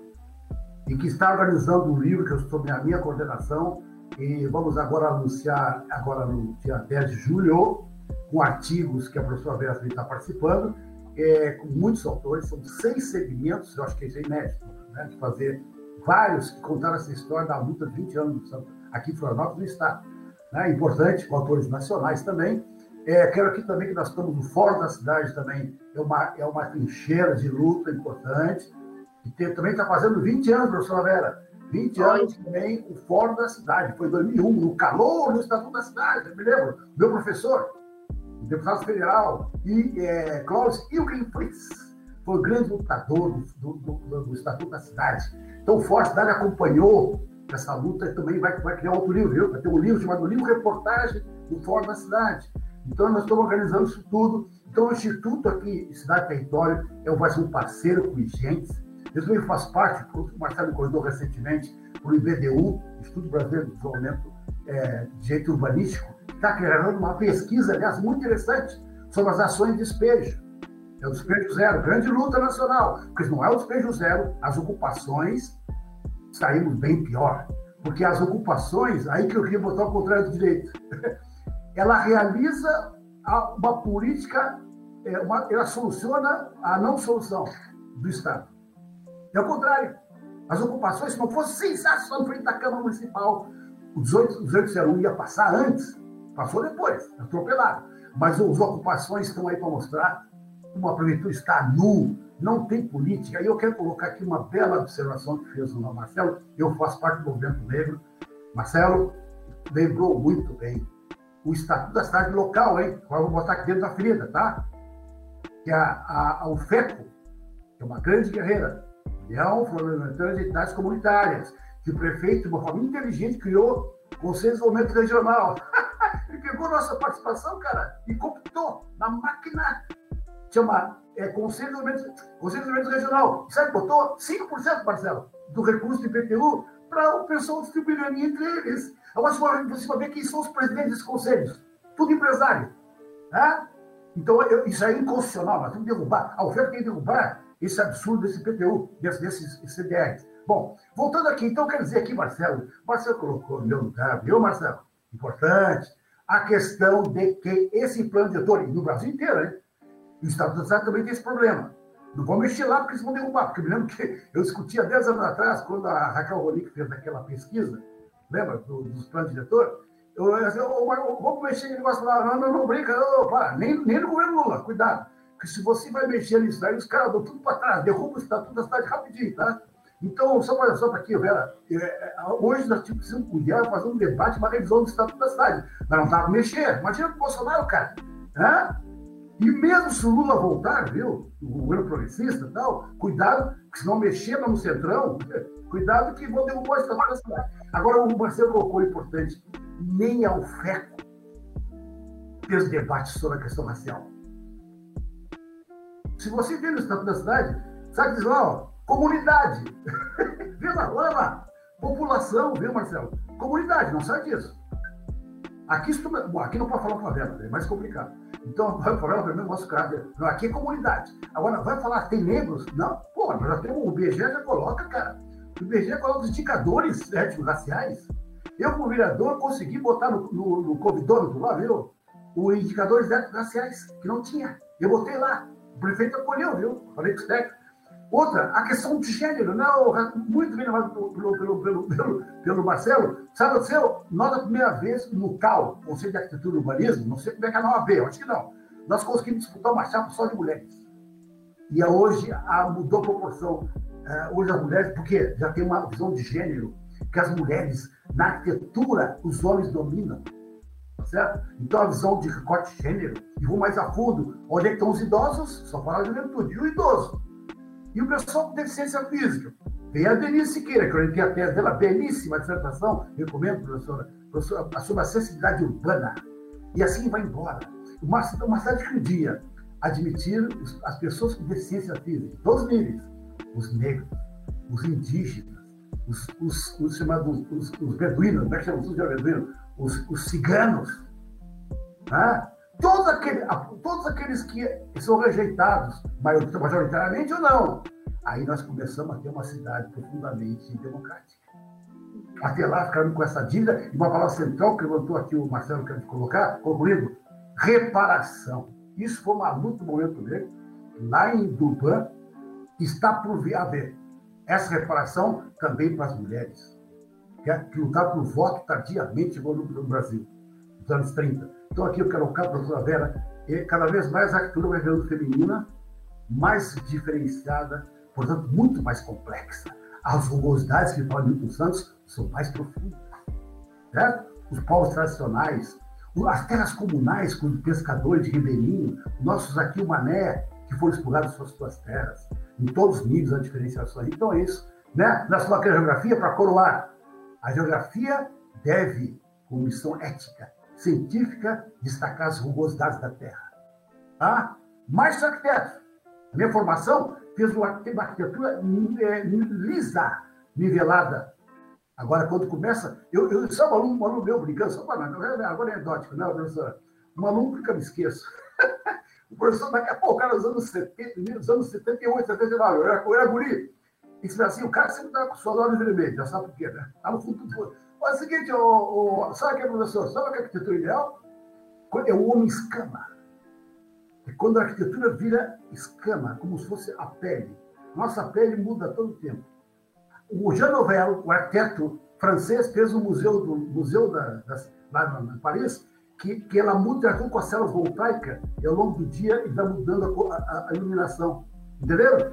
[SPEAKER 5] e que está organizando um livro que eu estou na minha coordenação, e vamos agora anunciar, agora no dia 10 de julho, com artigos que a professora Vera está participando, é, com muitos autores, são seis segmentos, eu acho que isso é inédito, né, de fazer vários que contaram essa história da luta de 20 anos aqui em Florianópolis, no Estado. Né, importante, com autores nacionais também. É, quero aqui também que nós estamos no Fórum da Cidade também, é uma, é uma trincheira de luta importante, e tem, também está fazendo 20 anos, professora Vera, 20 anos também o Fórum da Cidade, foi 2001, no calor do Estatuto da Cidade, eu me lembro, meu professor, deputado federal, e é, Klaus Ilgenfritz foi o grande lutador do, do, do, do, Estatuto da Cidade. Então, o Forte Cidade acompanhou essa luta e também vai, vai criar outro livro, viu? vai ter um livro chamado Livro Reportagem do Fórum da Cidade. Então, nós estamos organizando isso tudo. Então, o Instituto aqui, Cidade Território, é, vai ser um parceiro com o IGENTES. Ele também faz parte, o Marcelo me recentemente, por IBDU, Instituto Brasileiro de Desenvolvimento é, de Jeito Urbanístico, está criando uma pesquisa, aliás, muito interessante, sobre as ações de despejo. É o despejo zero, grande luta nacional. Porque se não é o despejo zero, as ocupações saímos bem pior. Porque as ocupações, aí que eu queria botar o contrário do direito, ela realiza uma política, é, uma, ela soluciona a não solução do Estado. É o contrário. As ocupações, se não fosse sensação frente da Câmara Municipal, o 18, 1801 ia passar antes Passou depois, atropelado. Mas as ocupações estão aí para mostrar como a prefeitura está nu, não tem política. E eu quero colocar aqui uma bela observação que fez o Marcelo. Eu faço parte do movimento negro. Marcelo lembrou muito bem o Estatuto da Cidade Local, hein? Agora vou botar aqui dentro da ferida, tá? Que a, a, a UFECO, que é uma grande guerreira, União Florianópolis de Entidades Comunitárias, que o prefeito, de uma forma inteligente, criou Conselho de Desenvolvimento Regional. Ele pegou nossa participação, cara, e computou na máquina. Chama é, Conselho, de Desenvolvimento, Conselho de Desenvolvimento Regional. Sabe, botou 5%, Marcelo, do recurso do IPTU para o pessoal distribuir entre eles. Agora você vai ver quem são os presidentes desses conselhos. Tudo empresário. Né? Então, eu, isso é inconstitucional. Nós temos que derrubar. A oferta tem que derrubar esse absurdo desse IPTU, desses, desses CDRs. Bom, voltando aqui, então, quer dizer aqui, Marcelo, Marcelo colocou meu lugar, viu, Marcelo? Importante, a questão de que esse plano diretor, no Brasil inteiro, hein? o Estado do também tem esse problema. Não vou mexer lá porque eles vão derrubar, porque eu me lembro que eu discutia 10 anos atrás, quando a Raquel Ronick fez aquela pesquisa, lembra, do, dos planos diretores? Eu, eu, eu, vou mexer em negócio lá, não, não, não brinca, não, para, nem, nem no governo Lula, cuidado. Porque se você vai mexer nisso aí, os caras dão tudo para trás, derrubam o Estatuto da cidade rapidinho, tá? Então, só para só aqui, Vera, é, é, hoje nós precisamos cuidar, fazer um debate, uma revisão do Estatuto da Cidade. Mas não dá para mexer. Imagina o Bolsonaro, cara. Né? E mesmo se o Lula voltar, viu? O governo progressista e tal, cuidado, porque se não mexer no centrão, cuidado que vão derrubar o Estatuto da Cidade. Agora, o Marcelo colocou importante: nem ao FECO fez debate sobre a questão racial. Se você vê no Estatuto da Cidade, sabe que diz lá, ó, comunidade. vê lá, olha lá. População, viu, Marcelo? Comunidade, não sabe disso. Aqui, bom, aqui não pode falar favela, é mais complicado. Então, falar para mim, nosso cara. Aqui é comunidade. Agora, vai falar, tem negros? Não, pô, nós já temos, o BG já coloca, cara. BG coloca os indicadores étnico-raciais. Eu, como vereador, consegui botar no, no, no covidômetro lá, viu? Os indicadores étnico-raciais, que não tinha. Eu botei lá. O prefeito acolheu, viu? Falei com os técnicos. Outra, a questão de gênero, não, muito bem lembrado pelo, pelo, pelo, pelo, pelo Marcelo. Sabe seu? Nós, a primeira vez, no CAL, Conselho de Arquitetura e Urbanismo, não sei como é que é na OAB, acho que não, nós conseguimos disputar uma chapa só de mulheres. E hoje a, mudou a proporção. Uh, hoje as mulheres, porque já tem uma visão de gênero, que as mulheres, na arquitetura, os homens dominam. Certo? Então a visão de recorte de gênero, e vou mais a fundo, onde estão os idosos? Só para a juventude. E o idoso? E o pessoal com deficiência física. Tem a Denise Siqueira, que eu orientei a tese dela, belíssima dissertação, recomendo, professora, professora, sobre a sensibilidade urbana. E assim vai embora. Uma, uma cidade que um dia admitir as pessoas com deficiência física, todos os níveis, os negros, os indígenas, os, os, os chamados os, os beduínos, como é que chama os beduínos? Os, os ciganos, né? todos, aquele, todos aqueles que são rejeitados, majoritariamente ou não, aí nós começamos a ter uma cidade profundamente democrática. Até lá, ficamos com essa dívida, e uma palavra central que levantou aqui o Marcelo quer colocar, concluindo, reparação. Isso foi uma luta momento dele, lá em Duban, está por haver essa reparação também para as mulheres, que, é, que lutaram por voto tardiamente no Brasil, nos anos 30 então, aqui eu quero colocar, professora Vera, e cada vez mais a arquitetura vai virando feminina, mais diferenciada, portanto, muito mais complexa. As rugosidades que falam Milton Santos são mais profundas. Certo? Os povos tradicionais, as terras comunais com pescadores de ribeirinho, nossos aqui, o Mané, que foram expulgados das suas terras, em todos os níveis, a diferenciações. Então é isso. Né? Na sua geografia, para coroar, a geografia deve, com missão ética, científica destacar as rugosidades da Terra. Tá? Mais arquiteto. Minha formação fez uma arquitetura é, lisa, nivelada. Agora, quando começa, eu, eu sou um aluno, um aluno meu brincando, só para agora é anedótico, né, professora? Um aluno nunca me esqueço. o professor, daqui a pouco, cara, nos anos 70, nos anos 78, 79, eu era, eu era guri. E disse assim, o cara sempre estava com suas olhos vermelhos, já sabe por quê, né? Está no fundo do é o seguinte, o, o, sabe o que é, professor? Sabe o que é arquitetura ideal? É o homem escama. É quando a arquitetura vira escama, como se fosse a pele. Nossa pele muda todo o tempo. O Jean Nouvel, o arquiteto francês, fez um museu, do, museu da, da, lá em Paris, que, que ela muda com as células voltaicas e ao longo do dia e vai mudando a, a, a iluminação. Entenderam?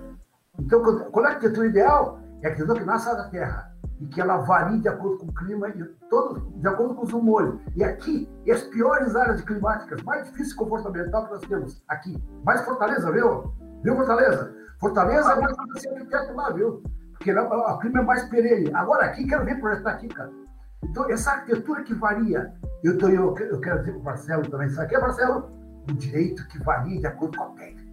[SPEAKER 5] Então, quando, quando a arquitetura ideal é a arquitetura que nasce da terra e que ela varie de acordo com o clima e todo, de acordo com os humores. E aqui, as piores áreas climáticas, mais difícil comportamental que nós temos aqui. Mais Fortaleza, viu? Viu, Fortaleza? Fortaleza é mais fácil arquiteto lá, viu? Porque o clima é mais perene. Agora aqui, quero ver projetar aqui, cara. Então, essa arquitetura que varia, eu, tô, eu, eu quero dizer para o Marcelo também, sabe o que é, Marcelo? O direito que varia de acordo com a pele.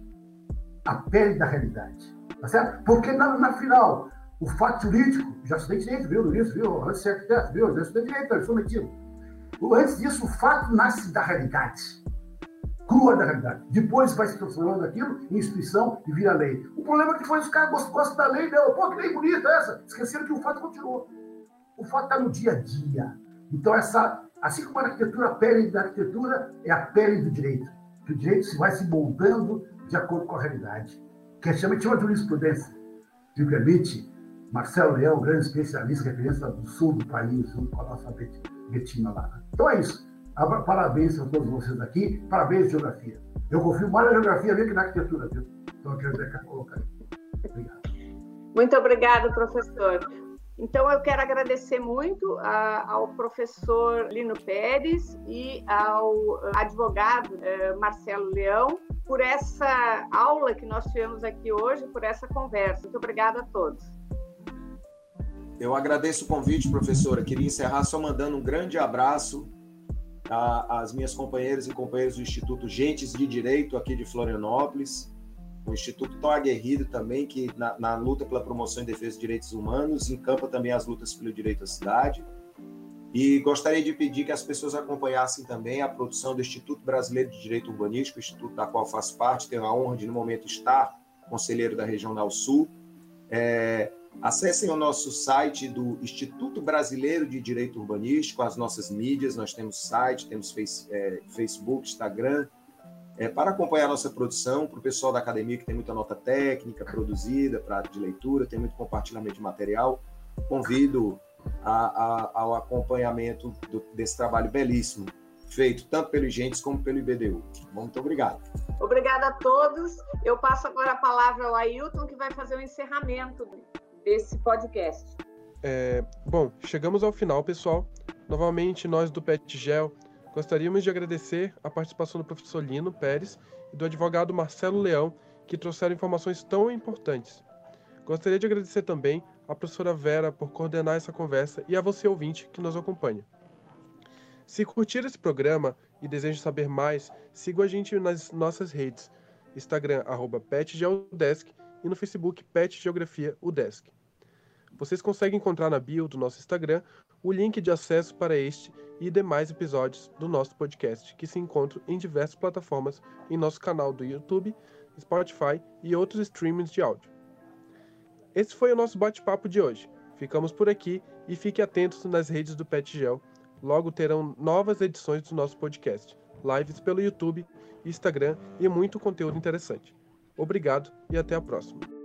[SPEAKER 5] A pele da realidade. Tá certo? Porque na, na final, o fato jurídico, já estudei direito, viu, Luiz, viu, antes de ser viu, já estudei direito, eu sou metido. Antes disso, o fato nasce da realidade, crua da realidade. Depois vai se transformando aquilo em instituição e vira lei. O problema é que foi os caras gostam, da lei, meu, pô, que lei bonita essa. Esqueceram que o fato continuou. O fato está no dia a dia. Então, essa, assim como a arquitetura, a pele da arquitetura é a pele do direito. Que o direito se vai se moldando de acordo com a realidade. Que é chama de jurisprudência, que permite Marcelo Leão, grande especialista, referência do sul do país, junto com a nossa Betina lá. Então é isso. Parabéns a todos vocês aqui, parabéns geografia. Eu confio mais na geografia do que na arquitetura, viu? Então eu quero deixar colocar aí.
[SPEAKER 2] Obrigado. Muito obrigado, professor. Então, eu quero agradecer muito a, ao professor Lino Pérez e ao advogado eh, Marcelo Leão por essa aula que nós tivemos aqui hoje, por essa conversa. Muito obrigada a todos.
[SPEAKER 3] Eu agradeço o convite, professora. Queria encerrar só mandando um grande abraço às minhas companheiras e companheiros do Instituto Gentes de Direito aqui de Florianópolis. Um instituto tão aguerrido também que na, na, luta pela promoção e defesa de direitos humanos encampa também as lutas pelo direito à cidade. E gostaria de pedir que as pessoas acompanhassem também a produção do Instituto Brasileiro de Direito Urbanístico, instituto da qual faço parte, tenho a honra de no momento estar conselheiro da Regional Sul. É, acessem o nosso site do Instituto Brasileiro de Direito Urbanístico, as nossas mídias, nós temos site, temos face, é, Facebook, Instagram, é, para acompanhar a nossa produção, para o pessoal da academia que tem muita nota técnica produzida para de leitura, tem muito compartilhamento de material, convido a, a, ao acompanhamento do, desse trabalho belíssimo, feito tanto pelo Gentes como pelo IBDU. Muito obrigado.
[SPEAKER 2] Obrigada a todos. Eu passo agora a palavra ao Ailton, que vai fazer o encerramento desse podcast.
[SPEAKER 1] É, bom, chegamos ao final, pessoal. Novamente, nós do PetGel Gostaríamos de agradecer a participação do professor Lino Pérez e do advogado Marcelo Leão, que trouxeram informações tão importantes. Gostaria de agradecer também à professora Vera por coordenar essa conversa e a você ouvinte que nos acompanha. Se curtir esse programa e deseja saber mais, siga a gente nas nossas redes, Instagram, petgeodesk e no Facebook Pet Geografia Udesc. Vocês conseguem encontrar na bio do nosso Instagram o link de acesso para este e demais episódios do nosso podcast, que se encontram em diversas plataformas em nosso canal do YouTube, Spotify e outros streamings de áudio. Esse foi o nosso bate-papo de hoje. Ficamos por aqui e fique atentos nas redes do PetGel. Logo terão novas edições do nosso podcast, lives pelo YouTube, Instagram e muito conteúdo interessante. Obrigado e até a próxima.